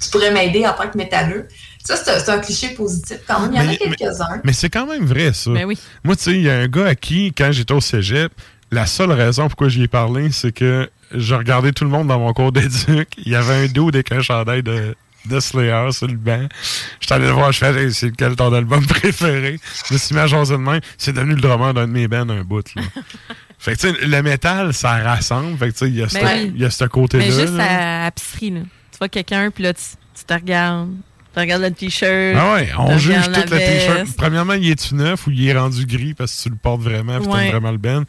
[SPEAKER 20] tu pourrais m'aider en tant que métalleux. Ça, c'est un- cliché positif quand même. Il y en a quelques-uns.
[SPEAKER 1] Mais c'est quand même vrai, ça.
[SPEAKER 2] Ben oui.
[SPEAKER 1] Moi, tu sais, il y a un gars à qui, quand j'étais au cégep, la seule raison pourquoi j'y ai parlé, c'est que je regardais tout le monde dans mon cours d'éduc. Il y avait un dos avec un chandail de, de Slayer sur le banc. J'étais allé le voir, je fais c'est lequel ton album préféré? Je me suis mis à jaser de même. C'est devenu le drummer d'un de mes bands un bout. Là. fait que, tu sais, le métal, ça rassemble. Fait que, tu sais, il y a
[SPEAKER 2] Ben
[SPEAKER 1] ce-
[SPEAKER 2] oui.
[SPEAKER 1] il y a ce côté-là.
[SPEAKER 2] mais juste
[SPEAKER 1] là.
[SPEAKER 2] à, à épicerie, là. Tu vois quelqu'un, puis là, tu, tu te regardes. Tu regardes le t-shirt.
[SPEAKER 1] Ah ouais, on juge tout le t-shirt. Premièrement, il est-tu neuf ou il est rendu gris parce que tu le portes vraiment puis
[SPEAKER 2] Ouais.
[SPEAKER 1] t'aimes vraiment le Ben?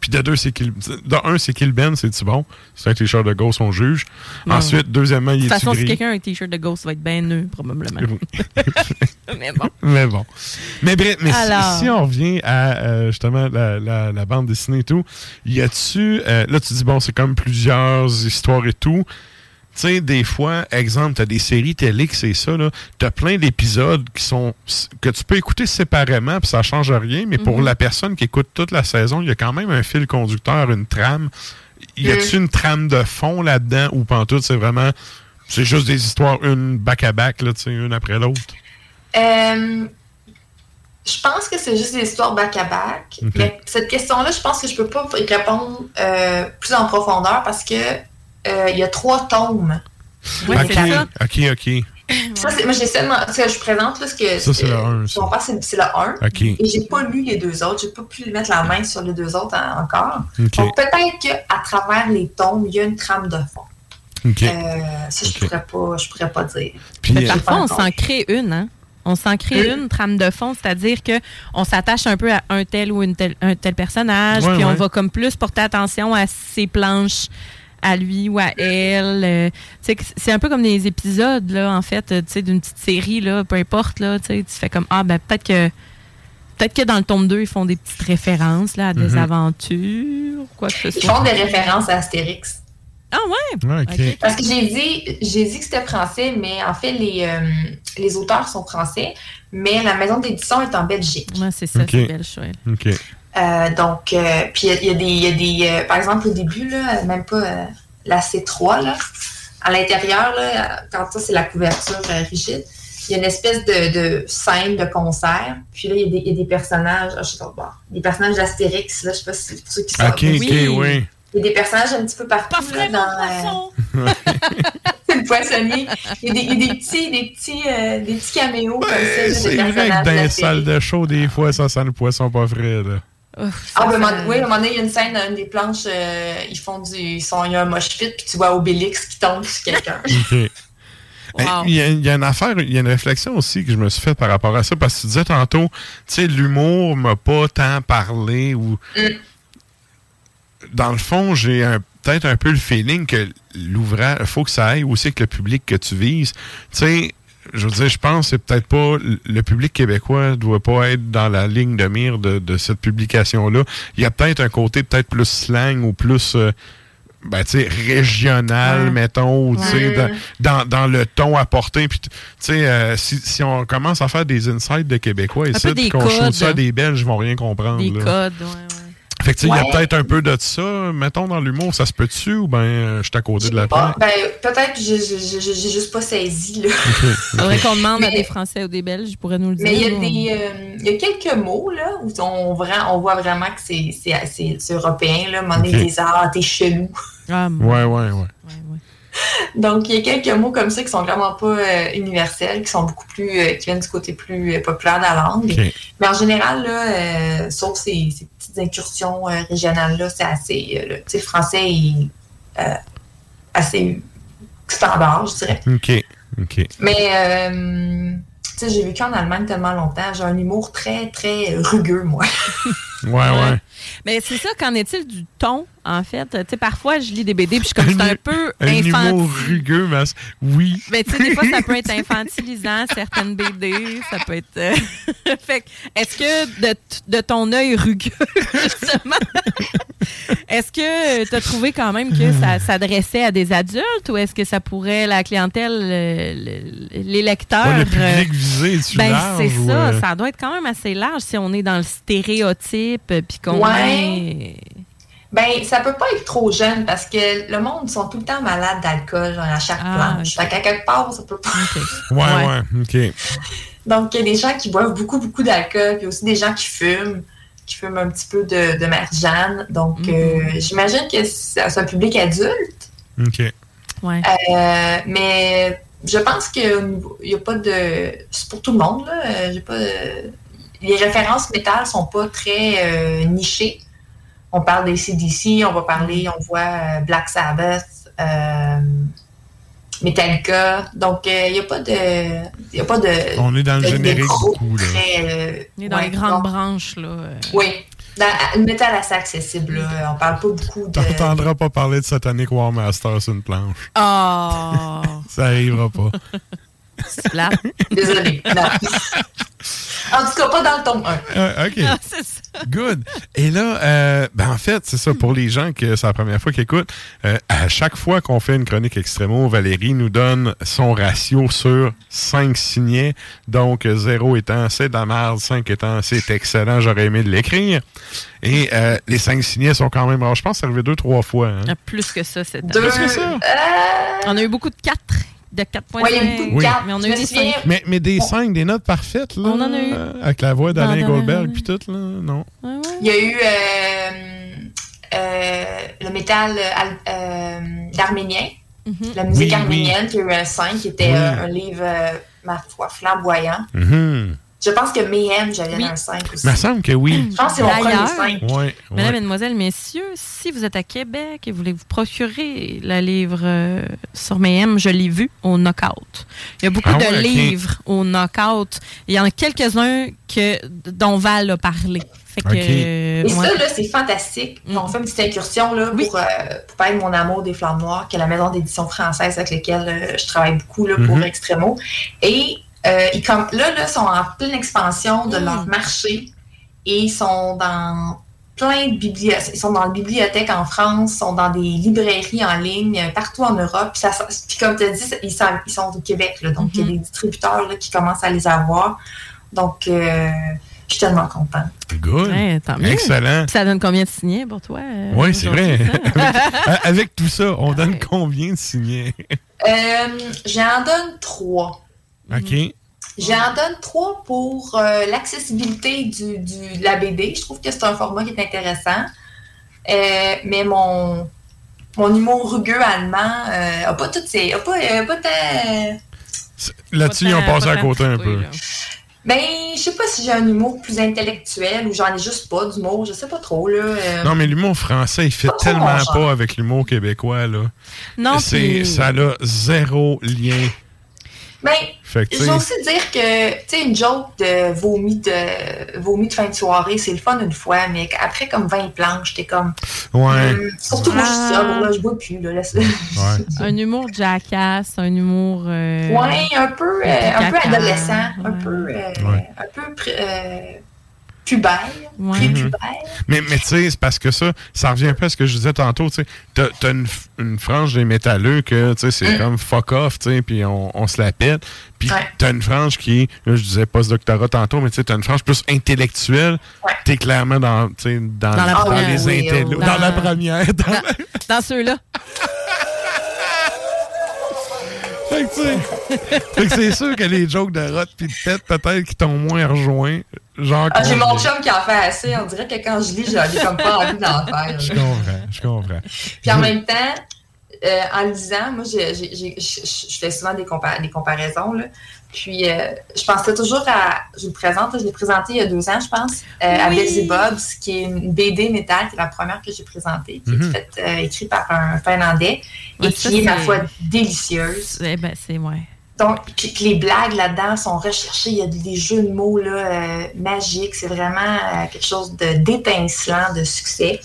[SPEAKER 1] Puis de deux, c'est qu'il. De un, c'est qu'il Ben, c'est-tu bon? C'est un t-shirt de Ghost, on juge.
[SPEAKER 2] Non.
[SPEAKER 1] Ensuite, deuxièmement,
[SPEAKER 2] De
[SPEAKER 1] il
[SPEAKER 2] toute
[SPEAKER 1] est-tu
[SPEAKER 2] façon, si
[SPEAKER 1] gris?
[SPEAKER 2] quelqu'un a un t-shirt de Ghost, ça va être bien nœud, probablement. mais bon.
[SPEAKER 1] Mais bon. Mais bref, mais si- on revient à euh, justement la, la- la bande dessinée et tout, y a-tu. euh, là, tu dis, bon, c'est comme plusieurs histoires et tout. Tu sais, des fois, exemple, t'as des séries télé que c'est ça, là. T'as plein d'épisodes qui sont. que tu peux écouter séparément, puis ça change rien, mais pour
[SPEAKER 2] Mhm.
[SPEAKER 1] la personne qui écoute toute la saison, il y a quand même un fil conducteur, une trame. Y a-tu une trame de fond là-dedans ou pantoute, c'est vraiment. C'est juste des histoires, une back-à-back, là, tu sais, une après l'autre?
[SPEAKER 20] Euh, je pense que c'est juste des histoires back-à-back.
[SPEAKER 1] Ok.
[SPEAKER 20] Mais cette question-là, je pense que je peux pas y répondre euh, plus en profondeur parce que euh, il y a trois tomes.
[SPEAKER 2] Oui,
[SPEAKER 1] ok,
[SPEAKER 2] c'est ça.
[SPEAKER 1] ok, ok.
[SPEAKER 20] Ça, moi, j'ai seulement. Je présente, là, ce que.
[SPEAKER 1] Ça, c'est le
[SPEAKER 20] euh,
[SPEAKER 1] un,
[SPEAKER 20] ce qu'on passe, c'est le 1.
[SPEAKER 1] Ok.
[SPEAKER 20] Et j'ai pas lu les deux autres. J'ai pas pu mettre la main sur les deux autres en- encore.
[SPEAKER 1] Ok.
[SPEAKER 20] Donc, peut-être qu'à travers les tomes, il y a une trame de fond.
[SPEAKER 1] Ok.
[SPEAKER 20] Euh, ça, je pourrais pas, je pourrais pas dire.
[SPEAKER 1] Puis,
[SPEAKER 2] Mais
[SPEAKER 1] euh,
[SPEAKER 2] parfois, on s'en crée une, hein? On s'en crée
[SPEAKER 20] Oui.
[SPEAKER 2] une trame de fond, c'est-à-dire que on s'attache un peu à un tel ou une telle, un tel personnage,
[SPEAKER 1] Ouais,
[SPEAKER 2] puis on va comme plus porter attention à ses planches à lui ou à elle. euh, c'est un peu comme des épisodes, là, en fait, euh, tu sais, d'une petite série, là, peu importe, là, tu fais comme, ah, ben, peut-être que peut-être que dans le tome 2, ils font des petites références, là, à des
[SPEAKER 1] Mhm.
[SPEAKER 2] aventures, quoi que ce
[SPEAKER 20] Ils
[SPEAKER 2] soit.
[SPEAKER 20] font des références à Astérix.
[SPEAKER 2] Ah ouais?
[SPEAKER 1] Ouais.
[SPEAKER 20] Parce que j'ai dit, j'ai dit que c'était français, mais en fait, les, euh, les auteurs sont français, mais la maison d'édition est en Belgique.
[SPEAKER 2] Ouais, c'est ça,
[SPEAKER 1] Ok.
[SPEAKER 2] c'est belle chouette.
[SPEAKER 20] Euh, donc, euh, puis il y a- il y, a des, il y a des euh, par exemple, au début, là, même pas euh, la C3, là, à l'intérieur, là, quand ça, c'est la couverture euh, rigide, il y a une espèce de, de scène de concert. Puis là, il y a des, il y a des personnages, ah, je sais pas, bon, des personnages d'Astérix, là, je sais pas si c'est pour ceux qui savent.
[SPEAKER 1] Ok, ok, oui.
[SPEAKER 20] Il y a des personnages un petit peu partout là, dans, euh, c'est le poissonnier. Il y a des, il y a des petits, des petits, euh, des petits caméos comme ça.
[SPEAKER 1] C'est vrai que dans les salles de show, des fois, ça sent le poisson pas frais. Là.
[SPEAKER 20] Ah, ben, oui, à un moment donné, il y a une scène dans une des planches, euh, ils font du. Ils sont, il y a un moche pit, puis tu vois Obélix qui tombe sur quelqu'un.
[SPEAKER 1] Il y, a- il y a une affaire, il y a une réflexion aussi que je me suis faite par rapport à ça, parce que tu disais tantôt, tu sais, l'humour m'a pas tant parlé ou. Dans le fond, j'ai un- peut-être un peu le feeling que l'ouvrage, il faut que ça aille aussi avec le public que tu vises. Tu sais, je veux dire, je pense que c'est peut-être pas. Le public québécois doit pas être dans la ligne de mire de, de cette publication-là. Il y a peut-être un côté peut-être plus slang ou plus. euh, ben, tu sais, régional,
[SPEAKER 21] Ouais.
[SPEAKER 1] mettons, ou, tu sais,
[SPEAKER 21] Ouais.
[SPEAKER 1] dans, dans, dans le ton apporté. Puis, tu sais, euh, si, si on commence à faire des insights de Québécois
[SPEAKER 2] des
[SPEAKER 1] qu'on
[SPEAKER 2] codes.
[SPEAKER 1] ça à des Belges, ils vont rien comprendre.
[SPEAKER 2] Des
[SPEAKER 1] là.
[SPEAKER 2] codes, ouais, ouais.
[SPEAKER 1] Fait que, tu sais, il y a
[SPEAKER 20] Ouais.
[SPEAKER 1] peut-être un peu de ça, mettons, dans l'humour. Ça se peut-tu ou ben, euh, je suis à côté de la
[SPEAKER 20] Ah,
[SPEAKER 1] plaque?
[SPEAKER 20] ben, peut-être que j'ai- juste pas saisi, là.
[SPEAKER 2] Faudrait qu'on demande à des Français ou des Belges, ils pourraient nous le dire.
[SPEAKER 20] Mais il y, a des, euh, il y a quelques mots là, où on, voit vraiment que c'est européen. Là. Ils disent Ah, t'es chelou.
[SPEAKER 2] Ah,
[SPEAKER 1] Ouais, ouais, ouais.
[SPEAKER 20] Donc, il y a quelques mots comme ça qui sont vraiment pas euh, universels, qui sont beaucoup plus. euh, qui viennent du côté plus euh, populaire de la langue. Mais en général, là, euh, sauf ces, ces petites incursions euh, régionales-là, c'est assez. euh, le, tu sais, le français est euh, assez standard, je dirais.
[SPEAKER 1] OK. OK.
[SPEAKER 20] Mais, euh, tu sais, j'ai vécu en Allemagne tellement longtemps. J'ai un humour très, très rugueux, moi.
[SPEAKER 1] Ouais, ouais.
[SPEAKER 2] Mais c'est ça, qu'en est-il du ton, en fait? Tu sais, parfois, je lis des BD, puis je suis comme, c'est un peu
[SPEAKER 1] Un humour
[SPEAKER 2] infantile.
[SPEAKER 1] rugueux, mais oui.
[SPEAKER 2] Mais tu sais, des fois, ça peut être infantilisant, certaines BD, ça peut être... euh, fait que, est-ce que de, de ton œil rugueux, justement, est-ce que tu as trouvé quand même que ça s'adressait à des adultes ou est-ce que ça pourrait, la clientèle, le- le- les lecteurs...
[SPEAKER 1] Ouais, le public visé, tu
[SPEAKER 2] ben,
[SPEAKER 1] large
[SPEAKER 2] c'est ça,
[SPEAKER 1] euh,
[SPEAKER 2] ça doit être quand même assez large si on est dans le stéréotype, puis qu'on
[SPEAKER 20] Ouais.
[SPEAKER 2] est...
[SPEAKER 20] Ben, ça peut pas être trop jeune parce que le monde sont tout le temps malades d'alcool, genre à chaque
[SPEAKER 2] Ah,
[SPEAKER 20] planche. Fait qu'à quelque part, ça peut pas.
[SPEAKER 1] Ouais, ouais, OK.
[SPEAKER 20] Donc, il y a des gens qui boivent beaucoup, beaucoup d'alcool, puis aussi des gens qui fument, qui fument un petit peu de, de marjane. Donc,
[SPEAKER 2] Mm-hmm.
[SPEAKER 20] euh, j'imagine que c'est un public adulte.
[SPEAKER 1] OK.
[SPEAKER 2] Ouais.
[SPEAKER 20] Euh, mais je pense qu'il n'y a pas de. C'est pour tout le monde, là. Euh, J'ai pas de- Les références métal sont pas très euh, nichées. On parle des CDC, on va parler, on voit euh, Black Sabbath, euh, Metallica. Donc, euh, il n'y a pas de. Y a pas de.
[SPEAKER 1] On est dans le
[SPEAKER 20] de-
[SPEAKER 1] générique beaucoup, là.
[SPEAKER 20] très, euh,
[SPEAKER 2] On est dans
[SPEAKER 20] ouais,
[SPEAKER 2] les grandes
[SPEAKER 20] donc,
[SPEAKER 2] branches, là. euh.
[SPEAKER 20] Oui. Dans, le métal assez accessible, là. On parle pas beaucoup de.
[SPEAKER 1] T'entendras pas parler de Satanic War Master sur une planche.
[SPEAKER 2] Oh!
[SPEAKER 1] Ça arrivera pas.
[SPEAKER 2] C'est plate.
[SPEAKER 20] Désolé. Non. en tout cas, pas dans le tome 1.
[SPEAKER 1] Euh, OK.
[SPEAKER 2] Ah, c'est ça.
[SPEAKER 1] Good. Et là, euh, ben en fait, c'est ça, pour les gens que c'est la première fois qu'ils écoutent, euh, à chaque fois qu'on fait une chronique extrémo, Valérie nous donne son ratio sur 5 signets. Donc, 0 étant c'est de la merde, 5 étant c'est excellent, j'aurais aimé l'écrire. Et euh, les 5 signets sont quand même rares. Je pense que c'est arrivé deux, trois fois. hein.
[SPEAKER 2] Ah, Plus que ça, c'est
[SPEAKER 20] Deux.
[SPEAKER 1] Plus que ça?
[SPEAKER 20] Euh,
[SPEAKER 2] On a eu beaucoup de 4, de 4.5.
[SPEAKER 20] Ouais,
[SPEAKER 1] Oui.
[SPEAKER 2] Mais on a eu des
[SPEAKER 20] souviens-
[SPEAKER 2] 5.
[SPEAKER 1] Mais, mais des 5, des notes parfaites, là.
[SPEAKER 2] On en a eu.
[SPEAKER 1] euh, avec la voix d'Alain Goldberg, puis tout, là. Non.
[SPEAKER 20] Il y a eu euh, euh, le métal al- euh, d'arménien, la musique
[SPEAKER 1] Oui, oui.
[SPEAKER 20] arménienne, qui a eu un 5, qui était
[SPEAKER 1] Oui.
[SPEAKER 20] euh, un livre, euh, ma foi, flamboyant.
[SPEAKER 1] Mhm.
[SPEAKER 20] Je pense que Mayhem, j'avais un 5 aussi.
[SPEAKER 1] Il me semble que oui.
[SPEAKER 20] Je pense que c'est mon premier
[SPEAKER 2] D'ailleurs,
[SPEAKER 20] 5.
[SPEAKER 1] Ouais,
[SPEAKER 2] Mesdames,
[SPEAKER 1] ouais.
[SPEAKER 2] Mesdemoiselles, Messieurs, si vous êtes à Québec et vous voulez vous procurer le livre euh, sur Mayhem, je l'ai vu au Knockout. Il y a beaucoup
[SPEAKER 1] Ah
[SPEAKER 2] de livres au Knockout. Il y en a quelques-uns que, dont Val a parlé. Fait que,
[SPEAKER 1] Ok.
[SPEAKER 2] euh,
[SPEAKER 20] Et
[SPEAKER 2] ouais.
[SPEAKER 20] ça, là, c'est fantastique. On fait une petite incursion là, pour, euh, pour parler de mon amour des Flammes Noires, qui est la maison d'édition française avec laquelle euh, je travaille beaucoup là, pour
[SPEAKER 1] Mhm.
[SPEAKER 20] Extremo. Et euh, ils com- là, là, sont en pleine expansion de
[SPEAKER 2] Mm.
[SPEAKER 20] leur marché et ils sont dans plein de bibliothèques. Ils sont dans les bibliothèques en France, sont dans des librairies en ligne euh, partout en Europe. Puis, ça, puis comme tu as dit, ils sont, ils sont au Québec. Là, donc, il y a des distributeurs là, qui commencent à les avoir. Donc, euh, je suis tellement contente.
[SPEAKER 1] Good.
[SPEAKER 2] Ouais, tant mieux.
[SPEAKER 1] Excellent.
[SPEAKER 2] Puis Ça donne combien de signets pour toi? euh,
[SPEAKER 1] Oui, c'est vrai. avec, avec tout ça, on donne combien de signets?
[SPEAKER 20] Euh, J'en donne trois.
[SPEAKER 1] OK.
[SPEAKER 20] J'en donne trois pour euh, l'accessibilité du, du- de la BD. Je trouve que c'est un format qui est intéressant. Euh, mais mon mon humour rugueux allemand euh, a pas toutes ces. a pas, a pas tant-
[SPEAKER 1] Là-dessus, ils ont passé à côté un peu.
[SPEAKER 20] Ben, je sais pas si j'ai un humour plus intellectuel ou j'en ai juste pas d'humour, je sais pas trop, là. euh.
[SPEAKER 1] Non, mais l'humour français, il fait tellement pas avec l'humour québécois, là.
[SPEAKER 4] Non,
[SPEAKER 1] C'est,
[SPEAKER 4] puis-
[SPEAKER 1] ça a zéro lien.
[SPEAKER 20] Ben, je vais
[SPEAKER 1] sais-
[SPEAKER 20] aussi dire que, tu sais, une joke de vomi de, vomi de fin de soirée, c'est le fun une fois, mais après, comme 20 planches, t'es comme.
[SPEAKER 1] Ouais.
[SPEAKER 20] Hum, surtout moi, je suis
[SPEAKER 4] Ah.
[SPEAKER 20] sobre, là, je bois plus, là. laisse-
[SPEAKER 4] Un humour jackass, un humour. euh,
[SPEAKER 20] Ouais, un peu, euh, un peu adolescent, un peu, euh, un peu pré- euh, pubère, prépubère.
[SPEAKER 1] Mais, mais tu sais, c'est parce que ça, ça revient un peu à ce que je disais tantôt, tu sais. T'as, t'as une, une frange des métalleux que, tu sais, c'est
[SPEAKER 20] Mm.
[SPEAKER 1] comme fuck off, tu sais, puis on, on se la pète. Puis
[SPEAKER 20] Ouais.
[SPEAKER 1] t'as une frange qui, là, je disais post-doctorat tantôt, mais tu sais, t'as une frange plus intellectuelle. T'es clairement dans, tu sais, dans,
[SPEAKER 4] Dans la
[SPEAKER 1] dans
[SPEAKER 4] première,
[SPEAKER 1] les
[SPEAKER 4] oui,
[SPEAKER 1] intellos.
[SPEAKER 4] dans-
[SPEAKER 1] Dans la première. dans la-
[SPEAKER 4] Dans ceux-là.
[SPEAKER 1] Fait que, tu sais, fait que c'est sûr que les jokes de rot pis de tête, peut-être, qui t'ont moins rejoint. Genre,
[SPEAKER 20] Ah, j'ai mon chum qui en fait assez. On dirait que quand je lis, j'ai comme pas envie d'en faire.
[SPEAKER 1] Je comprends, je comprends.
[SPEAKER 20] Puis en même temps, euh, en lisant, moi, j'ai- j'ai- j'ai- je je fais souvent des, compa- des comparaisons. Là. Puis euh, je pensais toujours à. Je vous le présente, je l'ai présenté il y a deux ans, je pense, euh, à
[SPEAKER 4] Oui.
[SPEAKER 20] Beelzebubs, qui est une BD métal, qui est la première que j'ai présentée, qui
[SPEAKER 4] Mhm.
[SPEAKER 20] est faite, euh, écrite par un Finlandais
[SPEAKER 4] Ouais,
[SPEAKER 20] et
[SPEAKER 4] ça,
[SPEAKER 20] qui est, ma foi, délicieuse.
[SPEAKER 4] Eh ben, c'est, ouais.
[SPEAKER 20] Donc, puis que les blagues là-dedans sont recherchées. Il y a des jeux de mots là, euh, magiques. C'est vraiment euh, quelque chose de d'étincelant, de succès.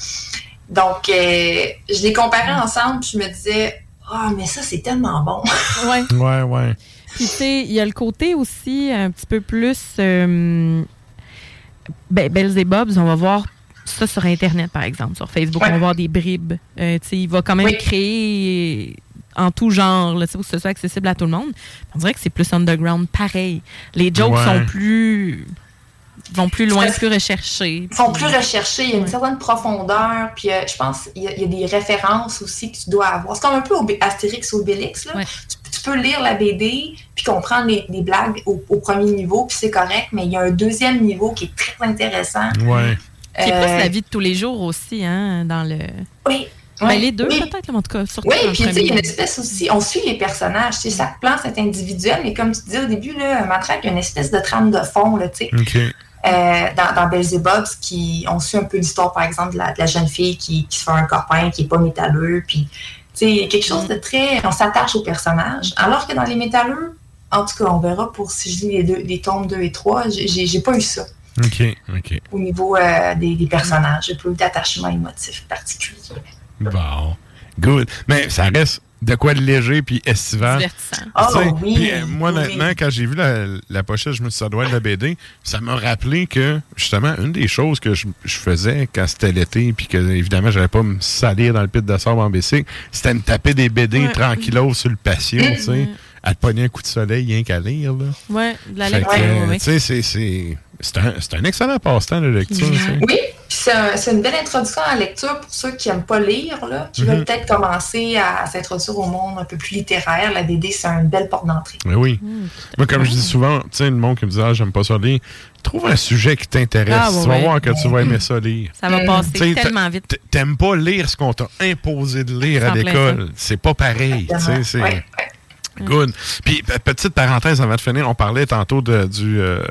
[SPEAKER 20] Donc, euh, je les comparais ensemble, puis je me disais, ah, mais ça, c'est tellement bon.
[SPEAKER 4] Ouais.
[SPEAKER 1] Ouais, ouais.
[SPEAKER 4] Puis, tu sais, il y a le côté aussi un petit peu plus. Euh, ben, Belzebubs, on va voir ça sur Internet, par exemple. Sur Facebook, on va voir des bribes. Euh, tu sais, il va quand même
[SPEAKER 20] Oui.
[SPEAKER 4] créer en tout genre, là, pour que ce soit accessible à tout le monde. On dirait que c'est plus underground, pareil. Les jokes
[SPEAKER 20] Ouais.
[SPEAKER 4] sont plus. vont plus loin, plus recherchés.
[SPEAKER 20] Ils sont plus recherchés, il y a une certaine profondeur, puis euh, je pense qu'il y, a- il y a des références aussi que tu dois avoir. C'est comme un peu Obé- Astérix ou Obélix. Là. Tu, tu peux lire la BD, puis comprendre les, les blagues au, au premier niveau, puis c'est correct, mais il y a un deuxième niveau qui est très intéressant.
[SPEAKER 1] Ouais.
[SPEAKER 4] Qui est
[SPEAKER 20] Euh,
[SPEAKER 4] plus la vie de tous les jours aussi, hein, dans le.
[SPEAKER 20] Oui.
[SPEAKER 4] Ben,
[SPEAKER 20] Ouais.
[SPEAKER 4] les deux,
[SPEAKER 20] Oui.
[SPEAKER 4] peut-être, en tout cas, surtout
[SPEAKER 20] Oui, puis tu sais, il y a une espèce aussi, on suit les personnages, tu sais, chaque plan c'est individuel, mais comme tu disais au début, là, Matraque, il y a une espèce de trame de fond, là, tu sais. Euh, dans, dans Beelzebubs, qui, on suit un peu l'histoire, par exemple, de la, de la jeune fille qui, qui se fait un copain, qui est pas métalleux, puis, tu sais, quelque chose de très... On s'attache au personnage. Alors que dans les métalleux, en tout cas, on verra pour si je lis les, deux, les tomes 2 et 3, j'ai- j'ai j'ai pas eu ça
[SPEAKER 1] OK, OK.
[SPEAKER 20] au niveau euh, des, des personnages. J'ai pas eu d'attachement émotif particulier.
[SPEAKER 1] Bon. Good. Mais ça reste de quoi de léger puis estival. Tu
[SPEAKER 20] Oh, oui,
[SPEAKER 1] puis, euh, moi,
[SPEAKER 20] oui.
[SPEAKER 1] honnêtement, quand j'ai vu la, la pochette, je me suis dit, ça doit être la BD. Ça m'a rappelé que, justement, une des choses que je, je faisais quand c'était l'été, puis que, évidemment, j'allais pas me salir dans le pit de sable en bicycle, c'était me taper des BD
[SPEAKER 4] Ouais.
[SPEAKER 1] tranquillos sur le patio, tu sais, à te pogner un coup de soleil, rien qu'à lire, là.
[SPEAKER 4] Ouais, de la lecture, oui.
[SPEAKER 1] tu sais, c'est- c'est un, excellent passe-temps, la lecture.
[SPEAKER 20] Oui, puis c'est un- c'est une belle introduction à la lecture pour ceux qui n'aiment pas lire, là, qui
[SPEAKER 1] Mhm.
[SPEAKER 20] veulent peut-être commencer à, s'introduire au monde un peu plus littéraire. La BD, c'est une belle porte d'entrée.
[SPEAKER 1] Mais oui. Moi, comme je dis souvent, tu sais, le monde qui me dit, ah, j'aime pas ça lire, trouve un sujet qui t'intéresse.
[SPEAKER 4] Ah, ouais,
[SPEAKER 1] tu vas
[SPEAKER 4] ouais.
[SPEAKER 1] voir que tu vas aimer ça lire.
[SPEAKER 4] Ça va passer
[SPEAKER 1] Tu sais,
[SPEAKER 4] tellement vite.
[SPEAKER 1] t'a- T'aimes pas lire ce qu'on t'a imposé de lire à l'école. C'est pas pareil. tu sais, c'est-
[SPEAKER 20] Ouais,
[SPEAKER 1] Good. Puis, pe- petite parenthèse avant de finir, on parlait tantôt de, du, euh,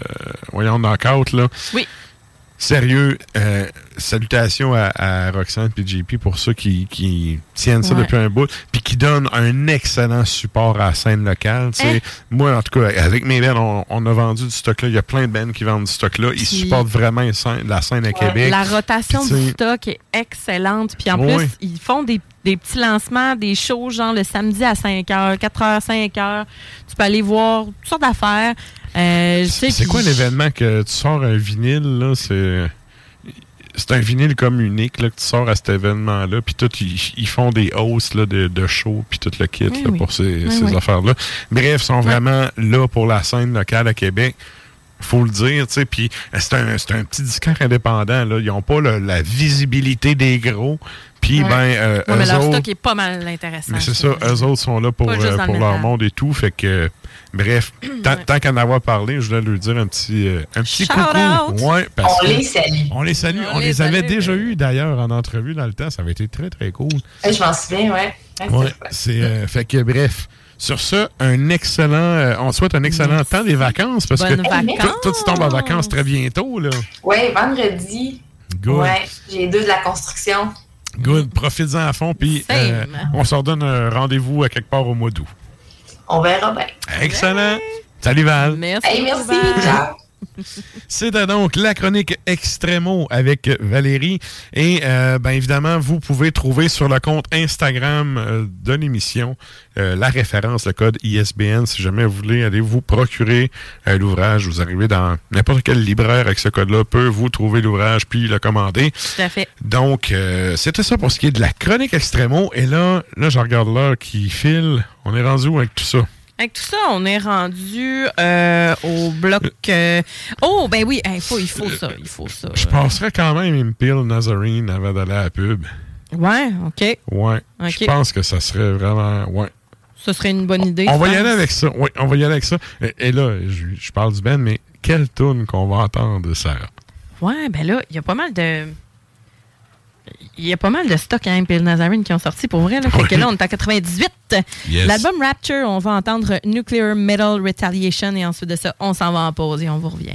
[SPEAKER 1] voyons, knockout, là.
[SPEAKER 4] Oui.
[SPEAKER 1] Sérieux, euh, salutations à, à Roxane et JP pour ceux qui, qui tiennent ça
[SPEAKER 4] Ouais.
[SPEAKER 1] depuis un bout, puis qui donnent un excellent support à la scène locale.
[SPEAKER 4] Hein?
[SPEAKER 1] Moi, en tout cas, avec mes bands, on, on a vendu du stock-là. Il y a plein de bands qui vendent du stock-là. Ils supportent vraiment la scène, la scène à Québec.
[SPEAKER 4] La rotation du stock est excellente. Puis en plus, ils font des, des petits lancements, des shows, genre le samedi à 5h, 4h, 5h. Tu peux aller voir toutes sortes d'affaires. Euh,
[SPEAKER 1] C'est quoi l'événement que tu sors un vinyle, là? C'est. C'est un vinyle comme unique là, que tu sors à cet événement-là, puis tout, ils, font des hausses là, de, de show, puis tout le kit
[SPEAKER 4] Oui,
[SPEAKER 1] là,
[SPEAKER 4] oui.
[SPEAKER 1] pour ces,
[SPEAKER 4] Oui,
[SPEAKER 1] ces
[SPEAKER 4] oui.
[SPEAKER 1] affaires-là. Bref, ils sont vraiment là pour la scène locale à Québec. faut le dire, tu sais, puis c'est un, un petit disquaire indépendant, là. Ils n'ont pas le- la visibilité des gros, Puis,
[SPEAKER 6] Ouais.
[SPEAKER 1] ben, euh,
[SPEAKER 6] Ouais, mais
[SPEAKER 1] eux
[SPEAKER 6] leur
[SPEAKER 1] autres-
[SPEAKER 6] stock est pas mal intéressant.
[SPEAKER 1] mais c'est ça, eux autres sont là pour, euh, pour
[SPEAKER 6] le
[SPEAKER 1] leur monde et tout. Fait que, bref, tant, tant qu'à en avoir parlé, je voulais lui dire un petit, euh, un petit
[SPEAKER 20] Shout
[SPEAKER 1] coucou.
[SPEAKER 20] out.
[SPEAKER 1] Ouais, parce
[SPEAKER 20] On
[SPEAKER 1] que-
[SPEAKER 20] les salue.
[SPEAKER 1] On les salue. On,
[SPEAKER 20] On
[SPEAKER 1] les,
[SPEAKER 20] les
[SPEAKER 1] avait
[SPEAKER 20] salue.
[SPEAKER 1] déjà eu d'ailleurs en entrevue dans le temps. Ça avait été très, très cool.
[SPEAKER 20] Je m'en souviens, ouais. Ouais, c'est
[SPEAKER 1] Ouais, euh, fait que bref. Sur ça, un excellent. euh, on souhaite un excellent temps des vacances parce
[SPEAKER 20] Bonnes
[SPEAKER 1] que
[SPEAKER 20] vacances.
[SPEAKER 1] toi, toi, tu tombes en vacances très bientôt là.
[SPEAKER 20] Ouais, vendredi.
[SPEAKER 1] Good.
[SPEAKER 20] Ouais, j'ai deux de la construction.
[SPEAKER 1] Good. Profites-en à fond puis euh, on s'en donne un rendez-vous à quelque part au mois d'août.
[SPEAKER 20] On verra bien.
[SPEAKER 1] Excellent. Salut Val.
[SPEAKER 6] Merci.
[SPEAKER 20] Hey, merci. Ciao.
[SPEAKER 1] C'était donc la chronique Extremo avec Valérie. Et euh, ben évidemment, vous pouvez trouver sur le compte Instagram euh, de l'émission euh, la référence, le code ISBN. Si jamais vous voulez aller vous procurer l'ouvrage, vous arrivez dans n'importe quel libraire avec ce code-là, peut vous trouver l'ouvrage puis le commander.
[SPEAKER 6] Tout à fait.
[SPEAKER 1] Donc, c'était ça pour ce qui est de la chronique Extremo. Et là, là, je regarde l'heure qui file. On est rendu où avec tout ça?
[SPEAKER 6] Avec tout ça, on est rendu euh, au bloc. euh, Oh, ben oui, il faut, il faut ça. Il faut ça.
[SPEAKER 1] Je passerais quand même Impale Nazarene avant d'aller à la pub.
[SPEAKER 6] Ouais, OK.
[SPEAKER 1] Ouais. Je pense que ça serait vraiment. Ouais.
[SPEAKER 6] Ce serait une bonne idée.
[SPEAKER 1] On va y aller avec ça. Oui, on va y aller avec ça. Et, et là, je, je parle du Ben, mais quelle tune qu'on va entendre, Sarah?
[SPEAKER 6] Ouais, ben là, il y a pas mal de. Il y a pas mal de stocks à Impale Nazarene qui ont sorti pour vrai. Là. Fait que là, on est à 98.
[SPEAKER 1] Yes.
[SPEAKER 6] L'album Rapture, on va entendre Nuclear Metal Retaliation et ensuite de ça, on s'en va en pause et on vous revient.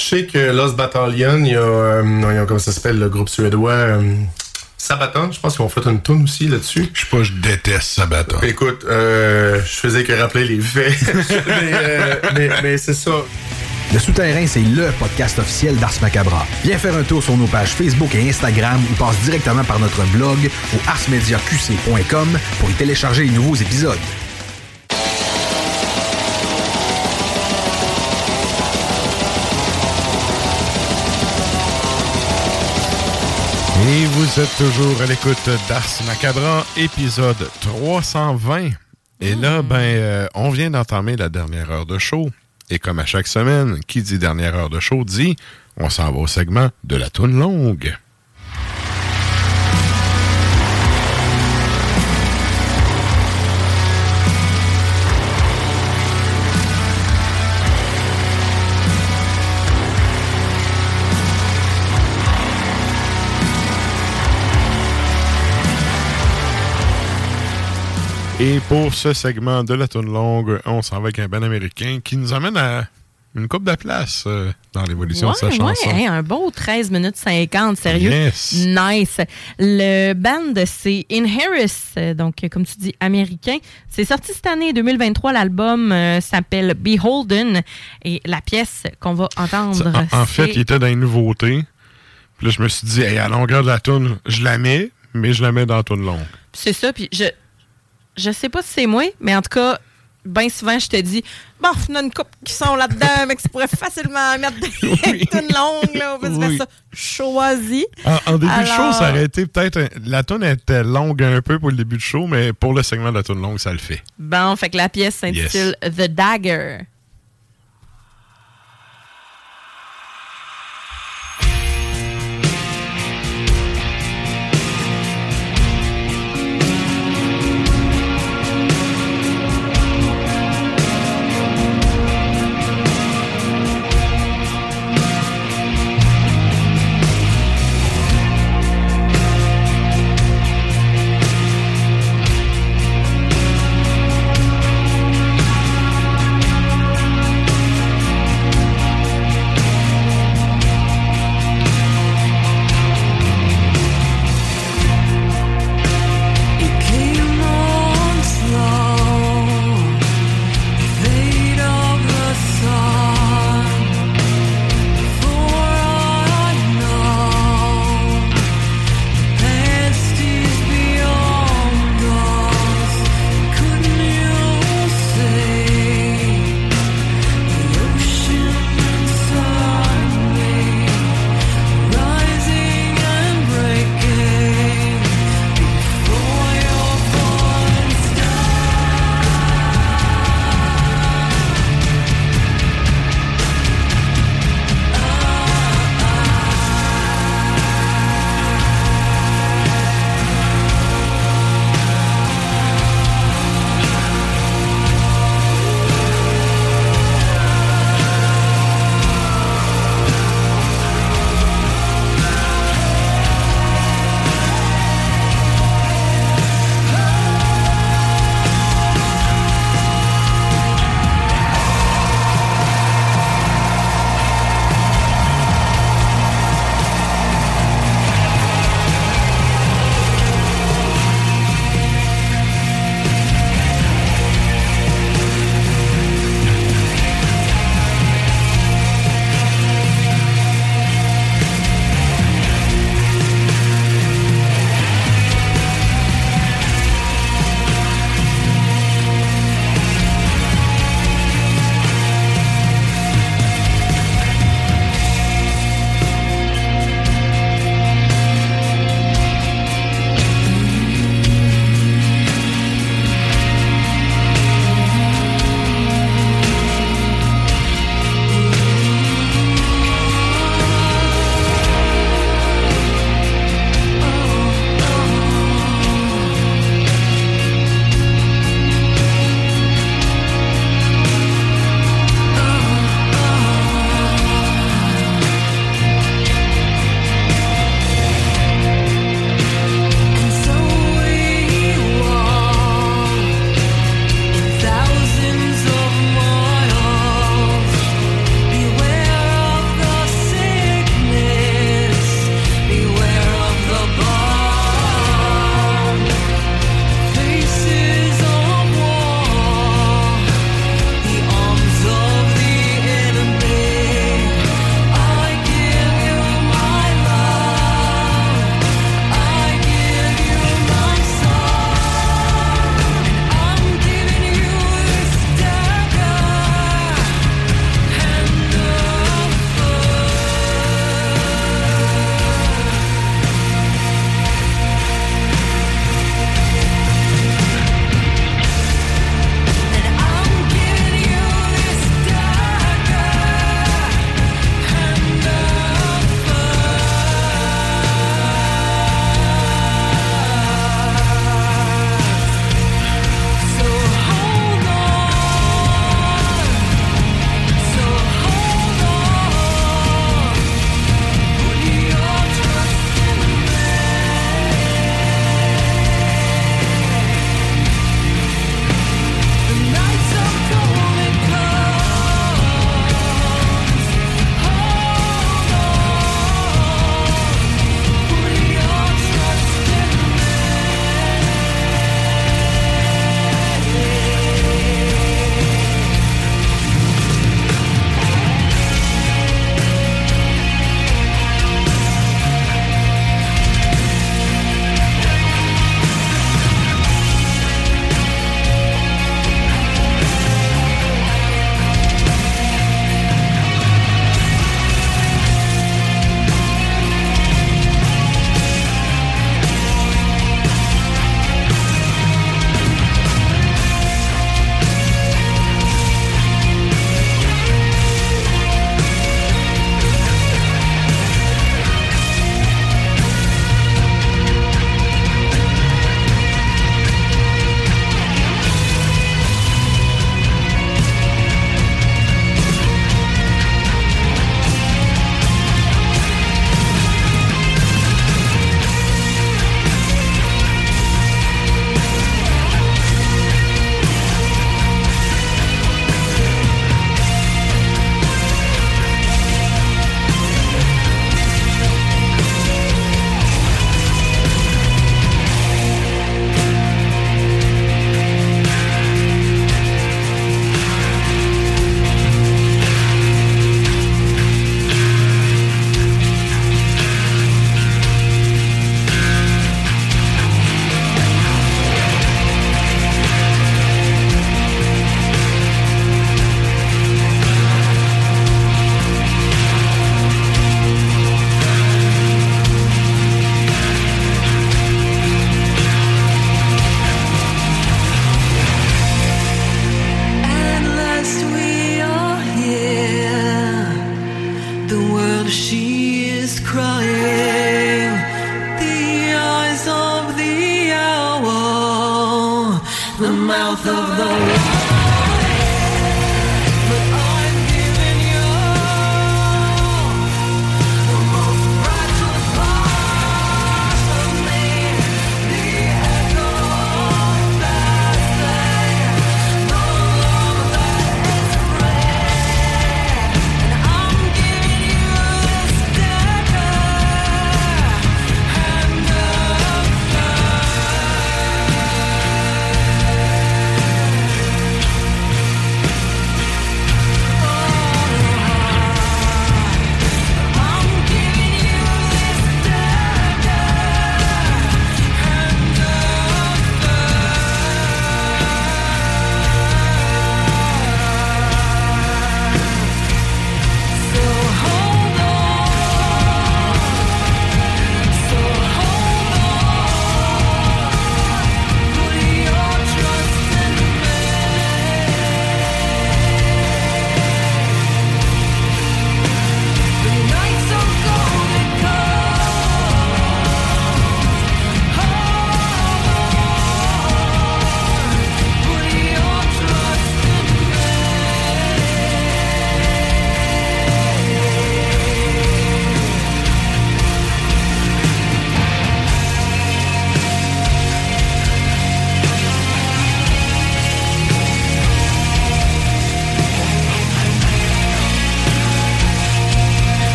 [SPEAKER 22] Je sais que Lost Battalion, il y a, euh, il y a- comment ça s'appelle, le groupe suédois euh, Sabaton, je pense qu'ils ont fait une tune aussi là-dessus.
[SPEAKER 23] Je sais pas, je déteste Sabaton.
[SPEAKER 22] Écoute, euh, je faisais que rappeler les faits. mais euh, mais, mais c'est ça.
[SPEAKER 12] Le Souterrain, c'est LE podcast officiel d'Ars Macabra. Viens faire un tour sur nos pages Facebook et Instagram ou passe directement par notre blog au arsmediaqc.com pour y télécharger les nouveaux épisodes.
[SPEAKER 1] Et vous êtes toujours à l'écoute d'Ars Macabra, épisode 320. Et là, ben, euh, on vient d'entamer la dernière heure de show. Et comme à chaque semaine, qui dit dernière heure de show dit, on s'en va au segment de la toune longue. Et pour ce segment de la toune longue, on s'en va avec un band américain qui nous amène à une coupe de place euh, dans l'évolution de sa
[SPEAKER 2] Ouais,
[SPEAKER 1] chanson.
[SPEAKER 2] un beau 13 minutes 50, sérieux.
[SPEAKER 1] Yes.
[SPEAKER 2] Nice. Le band, c'est In Harris, euh, donc comme tu dis, américain. C'est sorti cette année, 2023. L'album euh, s'appelle Beholden. Et la pièce qu'on va entendre,
[SPEAKER 1] En, en fait, il était dans les nouveautés. Puis là, je me suis dit, hey, à longueur de la toune, je la mets, mais je la mets dans la toune longue.
[SPEAKER 2] c'est ça. Puis je, je sais pas si c'est moi, mais en tout cas, bien souvent, je te dis, bon, en a une couple qui sont là-dedans, mais que tu pourrais facilement mettre des tunes longues, là. On peut se
[SPEAKER 1] Oui.
[SPEAKER 2] faire ça. Choisis.
[SPEAKER 1] En, en début de show, ça aurait été peut-être. un- La toune était longue un peu pour le début de show, mais pour le segment de la toune longue, ça le fait.
[SPEAKER 2] Bon, fait que la pièce s'intitule The Dagger.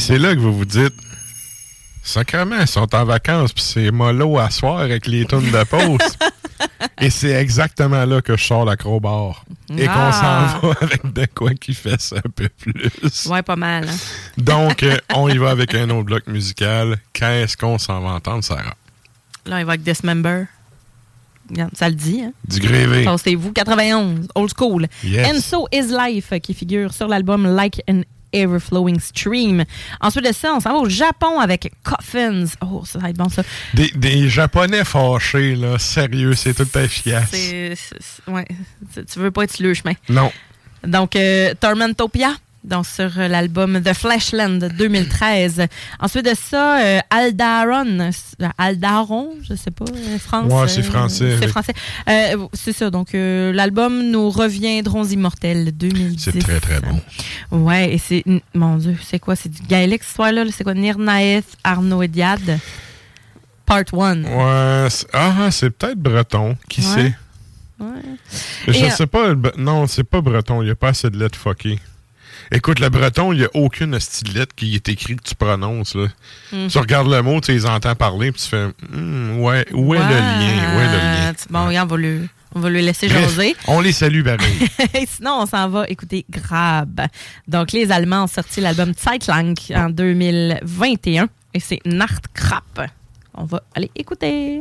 [SPEAKER 1] C'est là que vous vous dites, sacrément, ils sont en vacances, puis c'est mollo à soir avec les tonnes de pause. Et c'est exactement là que je sors l'acrobar. Et qu'on
[SPEAKER 2] Ah.
[SPEAKER 1] s'en va avec de quoi qui ça un peu plus.
[SPEAKER 2] Ouais, pas mal. hein.
[SPEAKER 1] Donc, euh, on y va avec un autre bloc musical. Qu'est-ce qu'on s'en va entendre, Sarah?
[SPEAKER 2] Là, il va avec Dismember. Ça le dit, hein?
[SPEAKER 1] Du grévé.
[SPEAKER 2] Pensez-vous, 91, old school.
[SPEAKER 1] Yes.
[SPEAKER 2] And So Is Life, qui figure sur l'album Like an Ever-Flowing Stream. Ensuite de ça, on s'en va au Japon avec Coffins. Oh, ça va être bon, ça.
[SPEAKER 1] Des, des Japonais fâchés, là. Sérieux, c'est tout efficace.
[SPEAKER 2] C'est, ouais, tu- tu veux pas être sur le chemin.
[SPEAKER 1] Non.
[SPEAKER 2] Donc, euh, Tormentopia, donc sur l'album The Flashland 2013. Ensuite de ça, euh, Aldaron, euh, Aldaron, je sais pas, euh, France.
[SPEAKER 1] Ouais, c'est
[SPEAKER 2] euh,
[SPEAKER 1] français,
[SPEAKER 2] C'est français. Euh, c'est ça, donc l'album Nous reviendrons immortels 2010.
[SPEAKER 1] C'est très, très bon.
[SPEAKER 2] Ouais, et c'est, mon Dieu, c'est quoi? C'est du gaélique, ce soir-là? là? C'est quoi? Nirnaeth Arnaud-Ediad, Part 1.
[SPEAKER 1] Ouais, c'est- ah, c'est peut-être breton. Qui
[SPEAKER 2] Ouais.
[SPEAKER 1] sait?
[SPEAKER 2] Ouais.
[SPEAKER 1] Je sais pas. Non, c'est pas breton. Il n'y a pas assez de lettres fuckées. Écoute, le breton, il n'y a aucune lettre qui est écrit que tu prononces. Là.
[SPEAKER 2] Mhm.
[SPEAKER 1] Tu regardes le mot, tu les entends parler, puis tu fais Hmm, Ouais, où est le lien? Où est le lien?
[SPEAKER 2] Bon, on va le, on va le laisser
[SPEAKER 1] Bref,
[SPEAKER 2] jaser.
[SPEAKER 1] on les salue, pareil.
[SPEAKER 2] Sinon, on s'en va écouter Grab. Donc, les Allemands ont sorti l'album Zeitlang en 2021 et c'est Nachtkrap. On va aller écouter.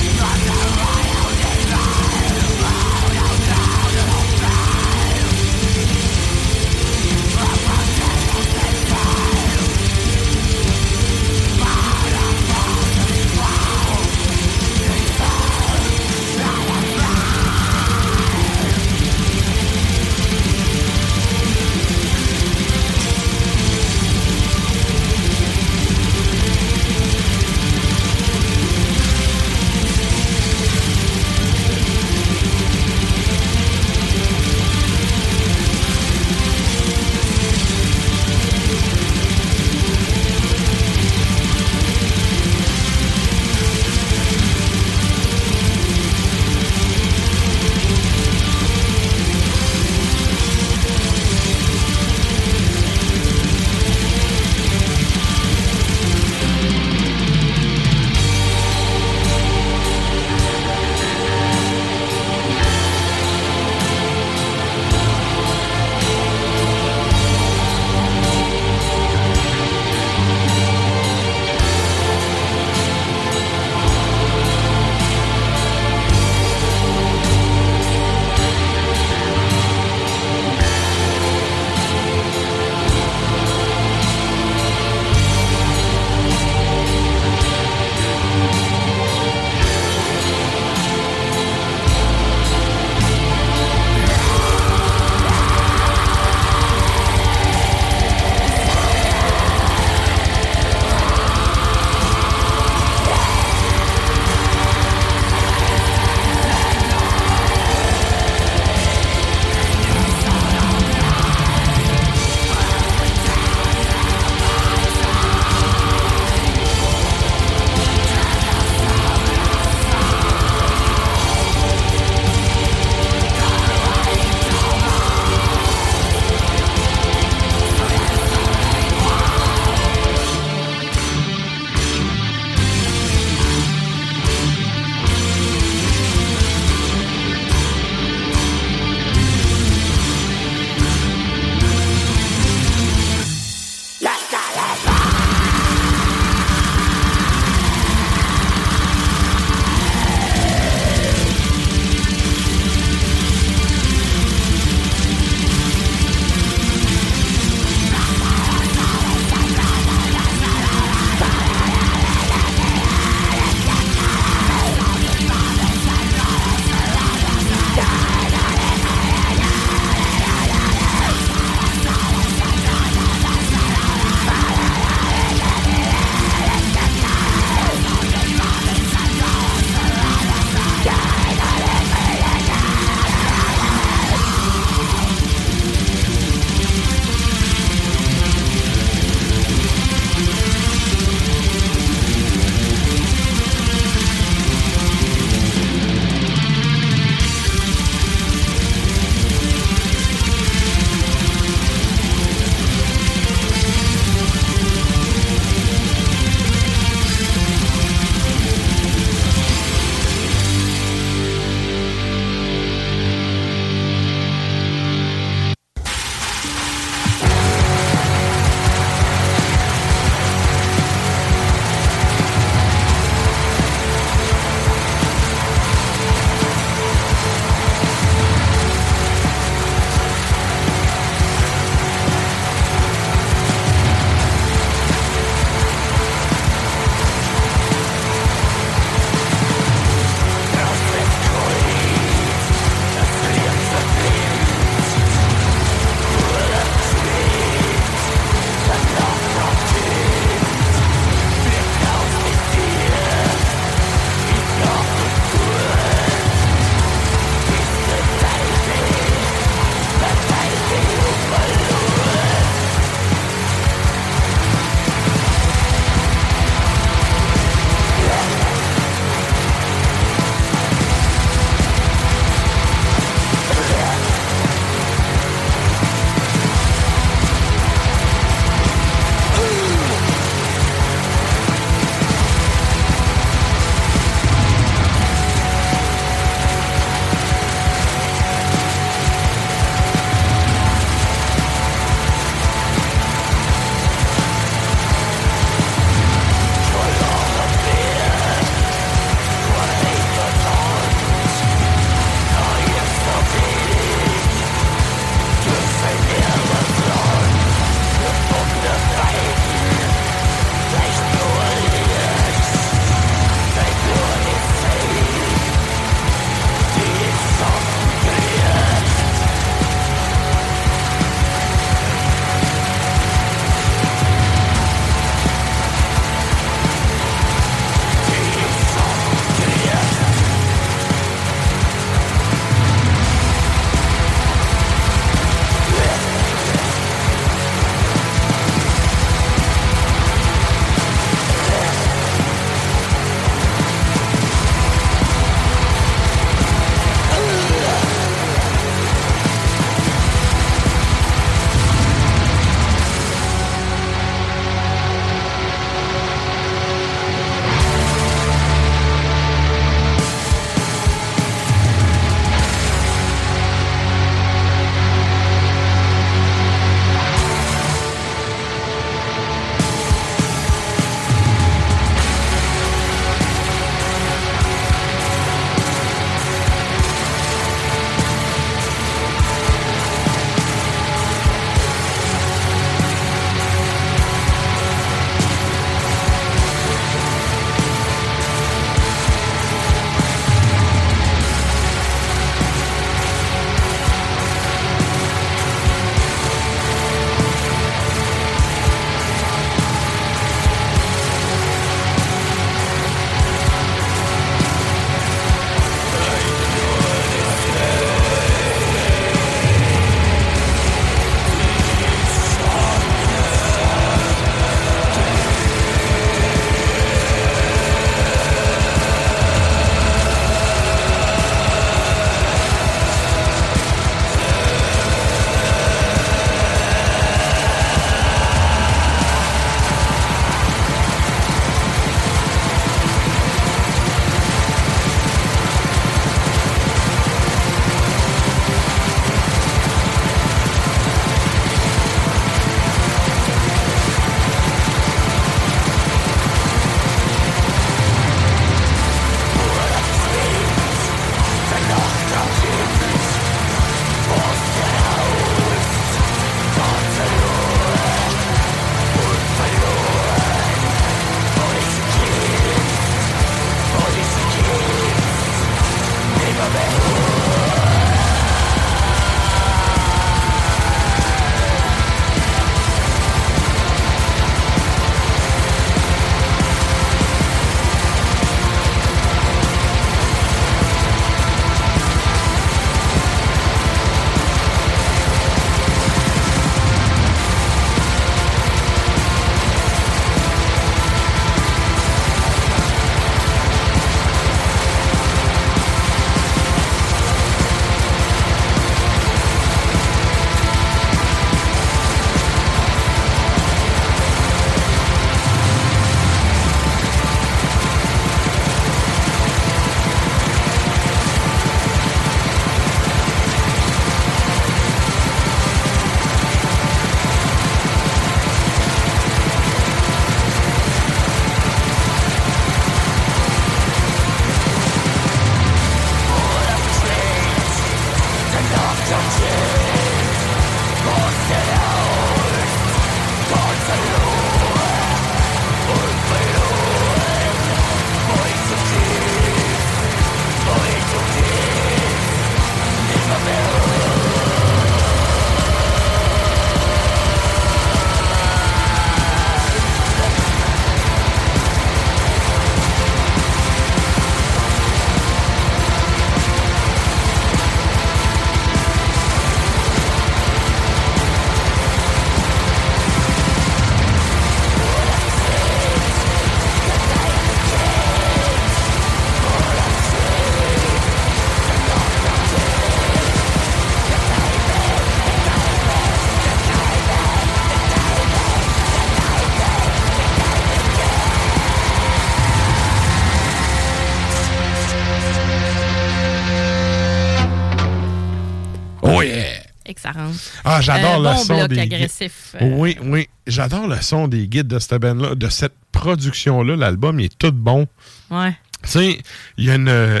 [SPEAKER 1] Ah, j'adore le
[SPEAKER 2] bon
[SPEAKER 1] son
[SPEAKER 2] bloc
[SPEAKER 1] des
[SPEAKER 2] agressif.
[SPEAKER 1] guides. Oui, oui. J'adore le son des guides de cette band-là, de cette production-là. L'album il est tout bon.
[SPEAKER 2] Ouais.
[SPEAKER 1] Tu sais, il y a une. euh,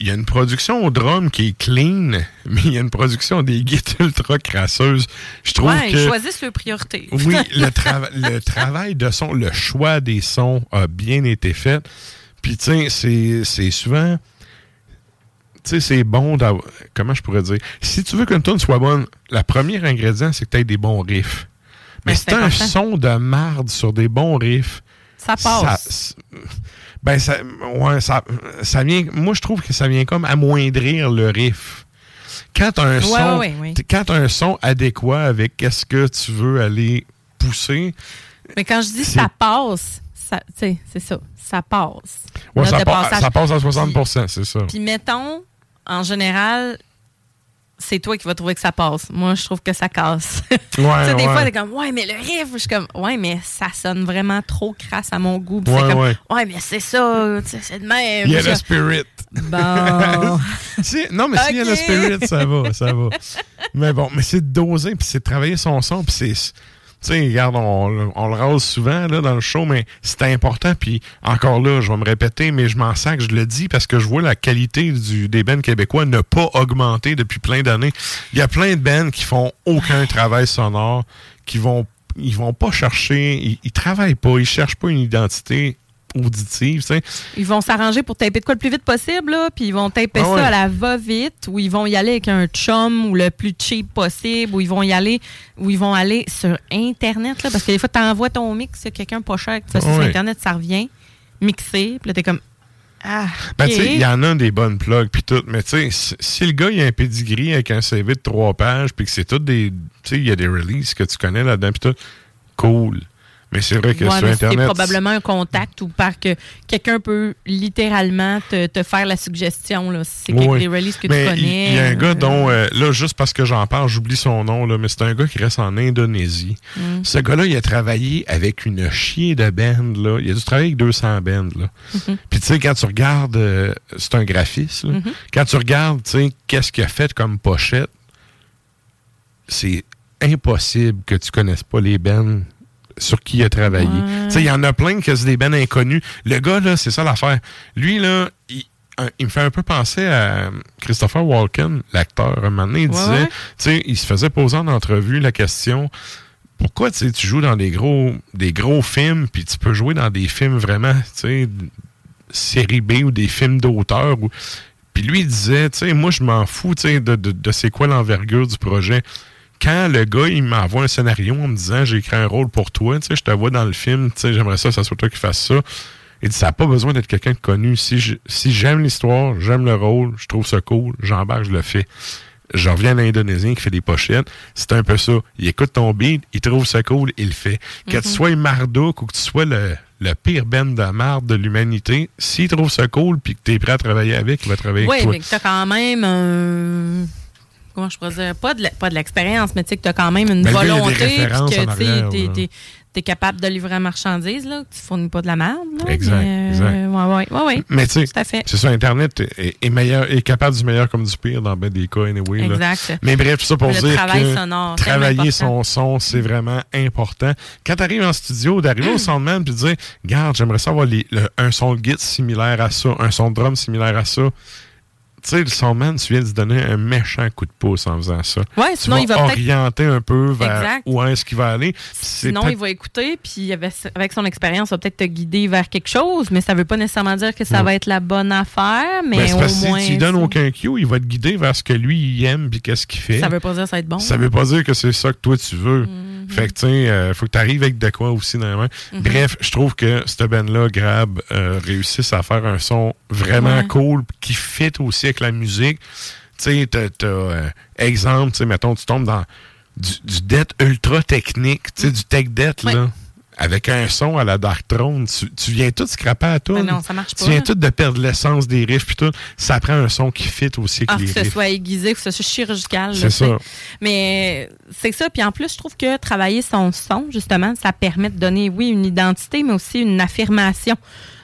[SPEAKER 1] Il y a une production au drum qui est clean, mais il y a une production des guides ultra crasseuses. Je trouve
[SPEAKER 2] ouais,
[SPEAKER 1] que.
[SPEAKER 2] ils choisissent leur priorité.
[SPEAKER 1] Oui, le, le travail de son, le choix des sons a bien été fait. Puis, tu sais, c'est- c'est souvent. Tu sais, c'est bon d'avoir. Comment je pourrais dire? Si tu veux qu'une tune soit bonne, le premier ingrédient, c'est que tu aies des bons riffs. Mais c'est un son de marde sur des bons riffs.
[SPEAKER 2] Ça passe.
[SPEAKER 1] Ça- ben, ça, ouais, ça, ça vient. Moi, je trouve que ça vient comme amoindrir le riff. Quand un
[SPEAKER 2] Ouais,
[SPEAKER 1] son,
[SPEAKER 2] ouais, ouais, ouais.
[SPEAKER 1] t- quand t'as un son adéquat avec qu'est-ce que tu veux aller pousser,
[SPEAKER 2] Mais quand je dis ça passe, ça, tu sais, c'est ça. Ça passe.
[SPEAKER 1] ouais, ça, pa-
[SPEAKER 2] passage.
[SPEAKER 1] ça passe à 60% c'est ça.
[SPEAKER 2] Puis mettons, en général, c'est toi qui vas trouver que ça passe. Moi, je trouve que ça casse. tu sais, des
[SPEAKER 1] ouais.
[SPEAKER 2] fois, t'es comme, ouais, mais le riff, je suis comme, ouais, mais ça sonne vraiment trop crasse à mon goût.
[SPEAKER 1] Ouais,
[SPEAKER 2] comme,
[SPEAKER 1] ouais.
[SPEAKER 2] ouais, mais c'est ça, c'est de même.
[SPEAKER 1] Il y a le spirit.
[SPEAKER 2] Bon.
[SPEAKER 1] Si- non, mais s'il y a le spirit, ça va, ça va. Mais bon, mais c'est de doser, puis c'est de travailler son son, puis c'est... Tu sais, regarde, on, le rase souvent là, dans le show, mais c'est important. Puis encore là, je vais me répéter, mais je m'en sens que je le dis parce que je vois la qualité des bands québécois ne pas augmenter depuis plein d'années. Il y a plein de bands qui font aucun travail sonore, qui vont ils vont pas chercher, ils, ils travaillent pas, ils cherchent pas une identité auditive, tu sais.
[SPEAKER 2] Ils vont s'arranger pour taper de quoi le plus vite possible, là, puis ils vont taper
[SPEAKER 1] Ah
[SPEAKER 2] ça à la va-vite, ou ils vont y aller avec un chum ou le plus cheap possible, ou ils vont y aller, ou ils vont aller sur Internet, là, parce que des fois, tu envoies ton mix, a quelqu'un pas cher, que tu fais sur. Internet, ça revient, mixé, puis là, t'es comme, ah,
[SPEAKER 1] Ben, tu sais, il y en a des bonnes plugs, puis tout. Mais, tu sais, si, si le gars, il a un pedigree avec un CV de trois pages, puis que c'est tout des. Tu sais, il y a des releases que tu connais là-dedans, puis tout, cool. Mais c'est vrai que
[SPEAKER 2] Ouais,
[SPEAKER 1] sur
[SPEAKER 2] mais c'est
[SPEAKER 1] Internet.
[SPEAKER 2] probablement un contact ou par que quelqu'un peut littéralement te, te faire la suggestion, là, si c'est
[SPEAKER 1] Oui.
[SPEAKER 2] des releases que
[SPEAKER 1] Mais
[SPEAKER 2] tu connais.
[SPEAKER 1] Il y a un gars
[SPEAKER 2] euh,
[SPEAKER 1] dont, euh, là, juste parce que j'en parle, j'oublie son nom, là, mais c'est un gars qui reste en Indonésie.
[SPEAKER 2] Mm.
[SPEAKER 1] Ce gars-là, il a travaillé avec une chier de band, là. Il a dû travailler avec 200 bands, là.
[SPEAKER 2] Mhm.
[SPEAKER 1] Puis, tu sais, quand tu regardes, euh, c'est un graphiste.
[SPEAKER 2] Mhm.
[SPEAKER 1] Quand tu regardes, tu sais, qu'est-ce qu'il a fait comme pochette, c'est impossible que tu connaisses pas les bands sur qui il a travaillé.
[SPEAKER 2] Ouais.
[SPEAKER 1] Il y en a plein que c'est des bands inconnus. Le gars, là, c'est ça l'affaire. Lui, là, il, un- il me fait un peu penser à Christopher Walken, l'acteur. Un moment donné, il
[SPEAKER 2] Ouais,
[SPEAKER 1] disait,
[SPEAKER 2] ouais.
[SPEAKER 1] tu sais, il se faisait poser en entrevue la question pourquoi tu joues dans des gros des gros films puis tu peux jouer dans des films vraiment tu sais série B ou des films d'auteur puis lui il disait tu sais moi je m'en fous tu sais de, de, de c'est quoi l'envergure du projet quand le gars il m'envoie un scénario en me disant j'ai écrit un rôle pour toi tu sais je te vois dans le film tu sais j'aimerais ça ça soit toi qui fasses ça il dit ça n'a pas besoin d'être quelqu'un de connu si je- si j'aime l'histoire j'aime le rôle je trouve ça cool j'embarque je le fais je reviens à l'Indonésien qui fait des pochettes. C'est un peu ça. Il écoute ton beat, il trouve ça cool, il le fait. Que tu
[SPEAKER 2] Mhm.
[SPEAKER 1] sois Marduk ou que tu sois le, le pire ben de marde de l'humanité, s'il trouve ça cool puis que tu es prêt à travailler avec, il va travailler
[SPEAKER 2] Oui,
[SPEAKER 1] avec toi.
[SPEAKER 2] mais que tu as quand même un. Comment je pourrais dire? Pas de, la- pas de l'expérience, mais tu sais que tu as quand même une
[SPEAKER 1] Ben,
[SPEAKER 2] volonté. puis que tu es, capable de livrer la marchandise, là, que tu fournis pas de la merde. là,
[SPEAKER 1] Exact,
[SPEAKER 2] mais, euh,
[SPEAKER 1] exact.
[SPEAKER 2] ouais, ouais, ouais, ouais.
[SPEAKER 1] Mais tu sais,
[SPEAKER 2] Tout à fait.
[SPEAKER 1] c'est ça, Internet est, est meilleur, est capable du meilleur comme du pire dans ben des cas, anyway. là.
[SPEAKER 2] Exact.
[SPEAKER 1] Mais bref, tout ça pour
[SPEAKER 2] Le
[SPEAKER 1] dire
[SPEAKER 2] travail
[SPEAKER 1] que
[SPEAKER 2] sonore,
[SPEAKER 1] travailler son son, c'est vraiment important. Quand tu arrives en studio, d'arriver au soundman puis de dire, regarde, j'aimerais ça avoir les- le- un son de guitare similaire à ça, un son de drum similaire à ça. Tu sais, le soundman, tu viens de se donner un méchant coup de pouce en faisant ça.
[SPEAKER 2] Ouais,
[SPEAKER 1] Tu
[SPEAKER 2] sinon,
[SPEAKER 1] vas
[SPEAKER 2] il va
[SPEAKER 1] orienter un peu vers
[SPEAKER 2] Exact.
[SPEAKER 1] où est-ce qu'il va aller.
[SPEAKER 2] Sinon, il va écouter, puis avec, son expérience, il va peut-être te guider vers quelque chose, mais ça veut pas nécessairement dire que ça
[SPEAKER 1] Ouais.
[SPEAKER 2] va être la bonne affaire, mais
[SPEAKER 1] Ben,
[SPEAKER 2] au
[SPEAKER 1] parce
[SPEAKER 2] moins.
[SPEAKER 1] si tu lui donnes aucun cue, il va te guider vers ce que lui, il aime puis qu'est-ce qu'il fait.
[SPEAKER 2] Ça veut pas dire que ça va être bon.
[SPEAKER 1] Ça veut pas dire que c'est ça que toi tu veux. Fait que, tu sais, euh, faut que tu arrives avec de quoi aussi dans la main.
[SPEAKER 2] Mhm.
[SPEAKER 1] Bref, je trouve que cette band-là, Grab, euh, réussissent à faire un son vraiment
[SPEAKER 2] Ouais.
[SPEAKER 1] cool qui fit aussi avec la musique. Tu sais, t'as, euh, exemple, tu sais, mettons, tu tombes dans du, du ultra technique, tu sais, du tech death, là. Avec un son à la Dark Throne, tu, tu viens tout scraper à tout.
[SPEAKER 2] Non, ça marche
[SPEAKER 1] Tu
[SPEAKER 2] pas,
[SPEAKER 1] viens
[SPEAKER 2] là.
[SPEAKER 1] tout de perdre l'essence des riffs puis tout. Ça prend un son qui fit aussi avec
[SPEAKER 2] Ah,
[SPEAKER 1] les
[SPEAKER 2] que ce soit aiguisé, que ce soit chirurgical.
[SPEAKER 1] C'est
[SPEAKER 2] tu
[SPEAKER 1] ça.
[SPEAKER 2] Mais c'est ça. Puis en plus, je trouve que travailler son son, justement, ça permet de donner, oui, une identité, mais aussi une affirmation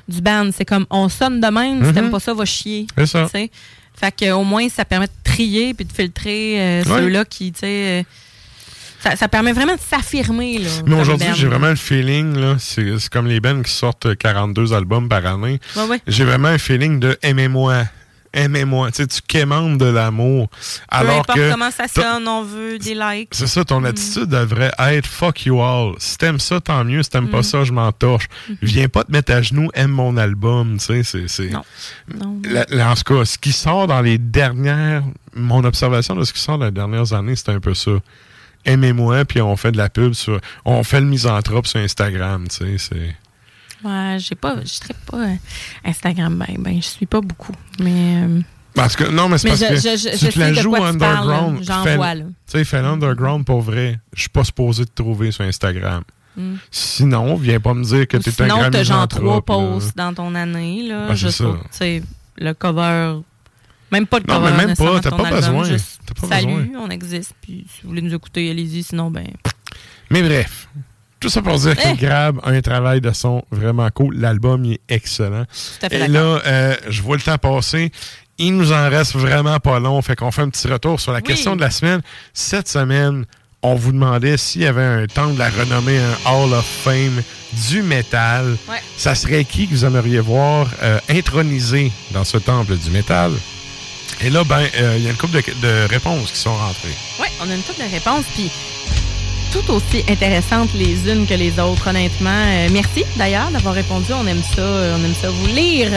[SPEAKER 2] du band. C'est comme, on sonne de même, si
[SPEAKER 1] Mhm.
[SPEAKER 2] t'aimes pas ça, va chier.
[SPEAKER 1] C'est ça.
[SPEAKER 2] tu. Fait que, au moins, ça permet de trier puis de filtrer euh,
[SPEAKER 1] Ouais.
[SPEAKER 2] ceux-là qui, tu sais... euh, ça, ça permet vraiment de s'affirmer. là,
[SPEAKER 1] Mais aujourd'hui,
[SPEAKER 2] band.
[SPEAKER 1] j'ai vraiment le feeling, là, c'est c'est comme les bands qui sortent 42 albums par année.
[SPEAKER 2] Ouais, ouais.
[SPEAKER 1] J'ai vraiment un feeling de aimez-moi. Aimez-moi. Tu sais, tu quémandes de l'amour.
[SPEAKER 2] Peu
[SPEAKER 1] Alors
[SPEAKER 2] importe
[SPEAKER 1] que.
[SPEAKER 2] comment ça sonne, on veut des likes.
[SPEAKER 1] C'est ça, ton attitude devrait être fuck you all. Si t'aimes ça, tant mieux. Si t'aimes pas
[SPEAKER 2] Mm.
[SPEAKER 1] ça, je m'en torche. Viens pas te mettre à genoux, aime mon album. Tu sais, c'est. c'est-
[SPEAKER 2] Non. Non.
[SPEAKER 1] La- la- en tout cas, ce qui sort dans les dernières. Mon observation de ce qui sort dans les dernières années, c'est un peu ça. Aimez-moi, puis on fait de la pub sur. On fait le misanthrope sur Instagram, tu sais. C'est.
[SPEAKER 2] Ouais, j'ai pas, je serais pas euh, Instagram, ben, ben, je suis pas beaucoup. Mais. euh,
[SPEAKER 1] Parce que, non, mais c'est parce
[SPEAKER 2] je-
[SPEAKER 1] que
[SPEAKER 2] je- je-
[SPEAKER 1] tu te la
[SPEAKER 2] de
[SPEAKER 1] joues
[SPEAKER 2] tu
[SPEAKER 1] underground.
[SPEAKER 2] j'en vois, là.
[SPEAKER 1] Tu sais, fais l'underground pour vrai. Je suis pas supposé te trouver sur Instagram.
[SPEAKER 2] Mm.
[SPEAKER 1] Sinon, viens pas me dire que
[SPEAKER 2] ou
[SPEAKER 1] t'es un
[SPEAKER 2] sinon, t'as genre trois posts dans ton année, là.
[SPEAKER 1] C'est
[SPEAKER 2] juste
[SPEAKER 1] ça.
[SPEAKER 2] tu sais, le cover. Même pas le
[SPEAKER 1] Non,
[SPEAKER 2] cover.
[SPEAKER 1] mais même pas,
[SPEAKER 2] de
[SPEAKER 1] t'as pas
[SPEAKER 2] album,
[SPEAKER 1] besoin,
[SPEAKER 2] juste,
[SPEAKER 1] pas
[SPEAKER 2] Salut,
[SPEAKER 1] besoin.
[SPEAKER 2] on existe. Puis si vous voulez nous écouter, allez-y. Sinon, ben.
[SPEAKER 1] Mais bref, tout ça pour dire
[SPEAKER 2] Eh!
[SPEAKER 1] que Grab a un travail de son vraiment cool. L'album il est excellent.
[SPEAKER 2] Tout à fait
[SPEAKER 1] Et là, euh, je vois le temps passer. Il nous en reste vraiment pas long. Fait qu'on fait un petit retour sur la question de la semaine. Cette semaine, on vous demandait s'il y avait un temple de la renommée, un Hall of Fame du métal.
[SPEAKER 2] Ouais.
[SPEAKER 1] Ça serait qui que vous aimeriez voir euh, intronisé dans ce temple du métal? Et là, ben, euh, il y a une couple de, de réponses qui sont rentrées.
[SPEAKER 2] Oui, on a une couple de réponses, puis tout aussi intéressantes les unes que les autres, honnêtement. Euh, merci d'ailleurs d'avoir répondu. On aime ça, euh, on aime ça vous lire.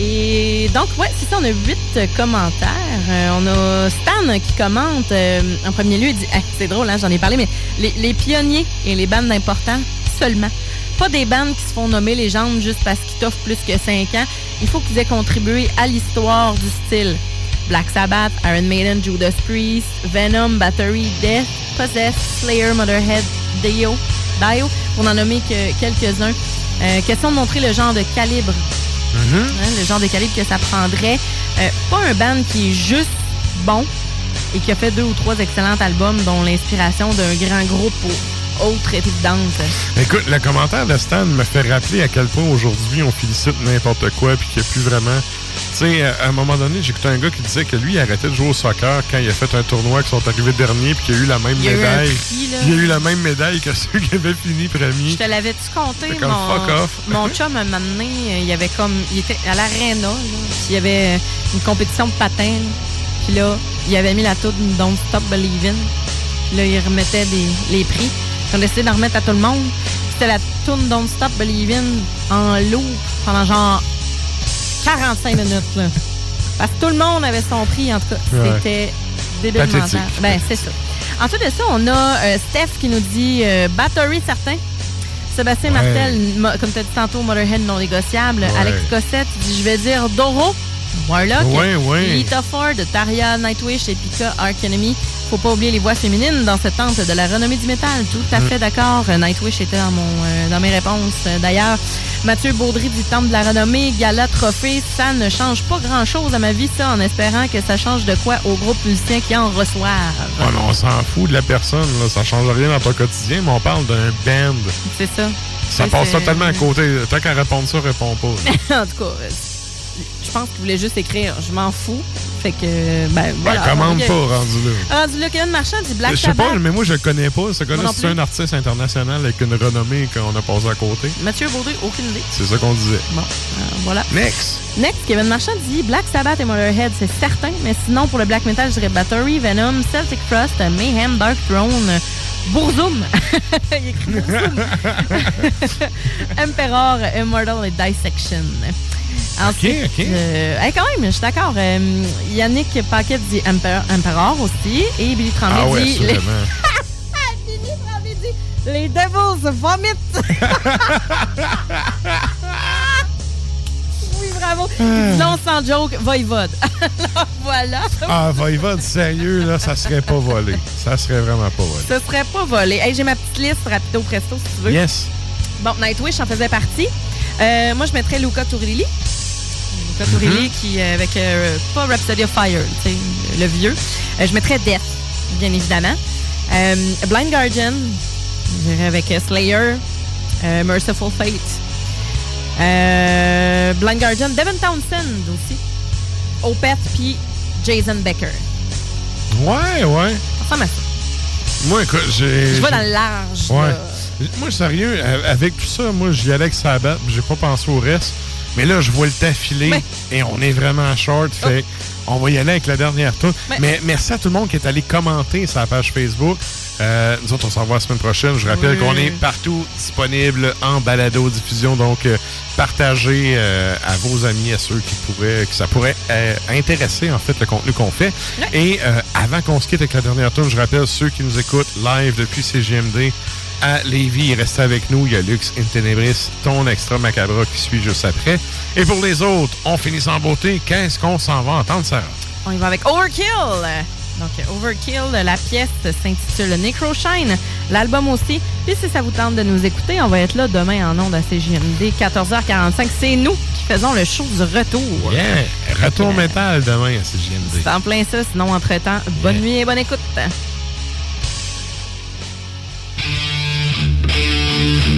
[SPEAKER 2] Et donc, ouais, c'est ça, on a huit commentaires. Euh, on a Stan qui commente. en premier lieu, il dit Ah, c'est drôle, hein, j'en ai parlé, mais les, les pionniers et les bandes importants seulement. Pas des bandes qui se font nommer légendes juste parce qu'ils t'offrent plus que 5 ans. Il faut qu'ils aient contribué à l'histoire du style. Black Sabbath, Iron Maiden, Judas Priest, Venom, Battery, Death, Possessed, Slayer, Motherhead, Dio, Dio, pour n'en nommer que quelques-uns. Euh, question de montrer le genre de calibre, hein, le genre de calibre que ça prendrait. Euh, pas un band qui est juste bon et qui a fait deux ou trois excellents albums dont l'inspiration d'un grand groupe ou autre est évidente.
[SPEAKER 1] Écoute, le commentaire de Stan me fait rappeler à quel point aujourd'hui on félicite n'importe quoi puis qu'il n'y a plus vraiment. Tu sais, à un moment donné, j'écoutais un gars qui disait que lui, il arrêtait de jouer au soccer quand il a fait un tournoi qui sont arrivés dernier puis qu'il a eu la même
[SPEAKER 2] Il y a eu un
[SPEAKER 1] médaille.
[SPEAKER 2] prix,
[SPEAKER 1] il a eu la même médaille que ceux qui avaient fini premier.
[SPEAKER 2] Je te l'avais-tu compté,
[SPEAKER 1] comme
[SPEAKER 2] mon,
[SPEAKER 1] fuck off.
[SPEAKER 2] mon chum, un moment donné, euh, il y avait comme, il était à l'aréna, puis il y avait une compétition de patins, puis là, il avait mis la tour Don't Stop Believing, puis là, il remettait des, les prix, puis on a décidé d'en remettre à tout le monde, c'était la tune Don't Stop Believing en loop pendant genre 45 minutes, là. Parce que tout le monde avait son prix, en tout cas.
[SPEAKER 24] Ouais.
[SPEAKER 2] C'était débile mental. Ben, c'est ça. Ensuite de ça, on a euh, Steph qui nous dit euh, Battery certain. Sébastien
[SPEAKER 24] Ouais.
[SPEAKER 2] Martel, comme tu as dit tantôt, Motorhead non négociable.
[SPEAKER 24] Ouais.
[SPEAKER 2] Alex Cossette dit Je vais dire Doro, Warlock,
[SPEAKER 24] Ouais, ouais.
[SPEAKER 2] Lita Ford, Taria, Nightwish et Pika, Ark Enemy. Faut pas oublier les voix féminines dans cette tente de la renommée du métal. Tout à
[SPEAKER 24] Mm.
[SPEAKER 2] fait d'accord. Nightwish était dans, mon, euh, dans mes réponses. Euh, D'ailleurs, Mathieu Baudry du Temple de la renommée, Gala Trophée, ça ne change pas grand-chose à ma vie, ça, en espérant que ça change de quoi au groupe musicien qui en reçoivent.
[SPEAKER 1] Oh non, on s'en fout de la personne, là. ça change rien dans ton quotidien, mais on parle d'un band.
[SPEAKER 2] C'est ça.
[SPEAKER 1] Ça passe totalement à côté. Tant qu'à répondre ça, réponds pas.
[SPEAKER 2] en tout cas, je pense qu'il voulait juste écrire « Je m'en fous ». Fait que, ben, voilà.
[SPEAKER 1] Ben, commande
[SPEAKER 2] Ok.
[SPEAKER 1] pas, rendu là.
[SPEAKER 2] Rendu là, Kevin Marchand dit Black
[SPEAKER 1] Je sais
[SPEAKER 2] Sabbath.
[SPEAKER 1] pas, mais moi, je connais pas. Ce gars-là, c'est un artiste international avec une renommée qu'on a passé à côté.
[SPEAKER 2] Mathieu Baudry, aucune idée.
[SPEAKER 1] C'est ça qu'on disait.
[SPEAKER 2] Bon, euh, voilà.
[SPEAKER 1] Next.
[SPEAKER 2] Next, Kevin Marchand dit Black Sabbath et Motorhead, c'est certain, mais sinon pour le black metal, je dirais Battery, Venom, Celtic Frost, Mayhem, Dark Throne, Bourzoum. Il écrit Bourzoum. Emperor, Immortal et Dissection. Ensuite,
[SPEAKER 1] ok.
[SPEAKER 2] euh, hey, quand même, je suis d'accord. Euh, Yannick Paquet dit Emperor, Emperor aussi. Et Billy Tremblay
[SPEAKER 1] Ah ouais,
[SPEAKER 2] dit. les-
[SPEAKER 1] assurément.
[SPEAKER 2] Billy Tremblay dit Les Devils vomit. oui, bravo. Dit non, sans joke, Voivode. Alors voilà.
[SPEAKER 1] Ah, Voivode, sérieux, là, ça serait pas volé. Ça serait vraiment pas volé.
[SPEAKER 2] Ce serait pas volé. Hey, J'ai ma petite liste rapido presto si tu veux.
[SPEAKER 1] Yes.
[SPEAKER 2] Bon, Nightwish en faisait partie. Euh, moi, je mettrais Luca Turilli. Luca
[SPEAKER 1] Mhm.
[SPEAKER 2] Turilli qui, euh, avec, euh, pas Rhapsody of Fire, le vieux. Euh, je mettrais Death, bien évidemment. Blind Guardian, j'irais avec Slayer. Merciful Fate. Blind Guardian, Devin Townsend aussi. Opeth, puis Jason Becker.
[SPEAKER 1] Ouais, ouais.
[SPEAKER 2] Ça ressemble à ça.
[SPEAKER 1] Moi, écoute, j'ai.
[SPEAKER 2] Je vais dans le large.
[SPEAKER 1] Ouais.
[SPEAKER 2] là.
[SPEAKER 1] Moi, sérieux, a- avec tout ça, moi, j'y allais avec Sabbath, j'ai pas pensé au reste. Mais là, je vois le temps filer
[SPEAKER 2] Mais-
[SPEAKER 1] et on est vraiment short. Fait on va y aller avec la dernière tour.
[SPEAKER 2] Mais-
[SPEAKER 1] Mais merci à tout le monde qui est allé commenter la page Facebook. Euh, nous autres, on s'en va la semaine prochaine. Je rappelle
[SPEAKER 2] Oui.
[SPEAKER 1] qu'on est partout disponible en balado-diffusion. Donc, euh, partagez euh, à vos amis, à ceux qui pourraient, que ça pourrait euh, intéresser, en fait, le contenu qu'on fait. Et euh, avant qu'on se quitte avec la dernière tour, je rappelle ceux qui nous écoutent live depuis CGMD à Lévis. Restez avec nous. Il y a Lux in Tenebris, ton extra macabre qui suit juste après. Et pour les autres, on finit sans beauté. Qu'est-ce qu'on s'en va entendre, Sarah?
[SPEAKER 2] On y va avec Overkill. Donc, Overkill, la pièce s'intitule Necroshine, l'album aussi. Puis, si ça vous tente de nous écouter, on va être là demain en ondes à CJMD, 14h45. C'est nous qui faisons le show du retour.
[SPEAKER 1] Yeah! Retour métal demain à CGMD.
[SPEAKER 2] C'est en plein ça. Sinon, entre-temps, bonne nuit et bonne écoute.
[SPEAKER 6] Thank you.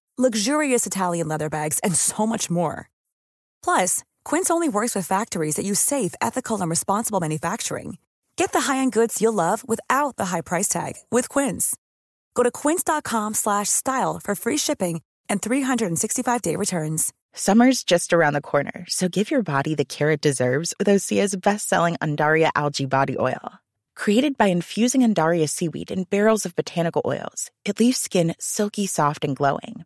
[SPEAKER 25] luxurious Italian leather bags, and so much more. Plus, Quince only works with factories that use safe, ethical, and responsible manufacturing. Get the high-end goods you'll love without the high price tag with Quince. Go to quince.com slash style for free shipping and 365-day returns.
[SPEAKER 26] Summer's just around the corner, so give your body the care it deserves with Osea's best-selling Undaria algae body oil. Created by infusing Undaria seaweed in barrels of botanical oils, it leaves skin silky soft and glowing.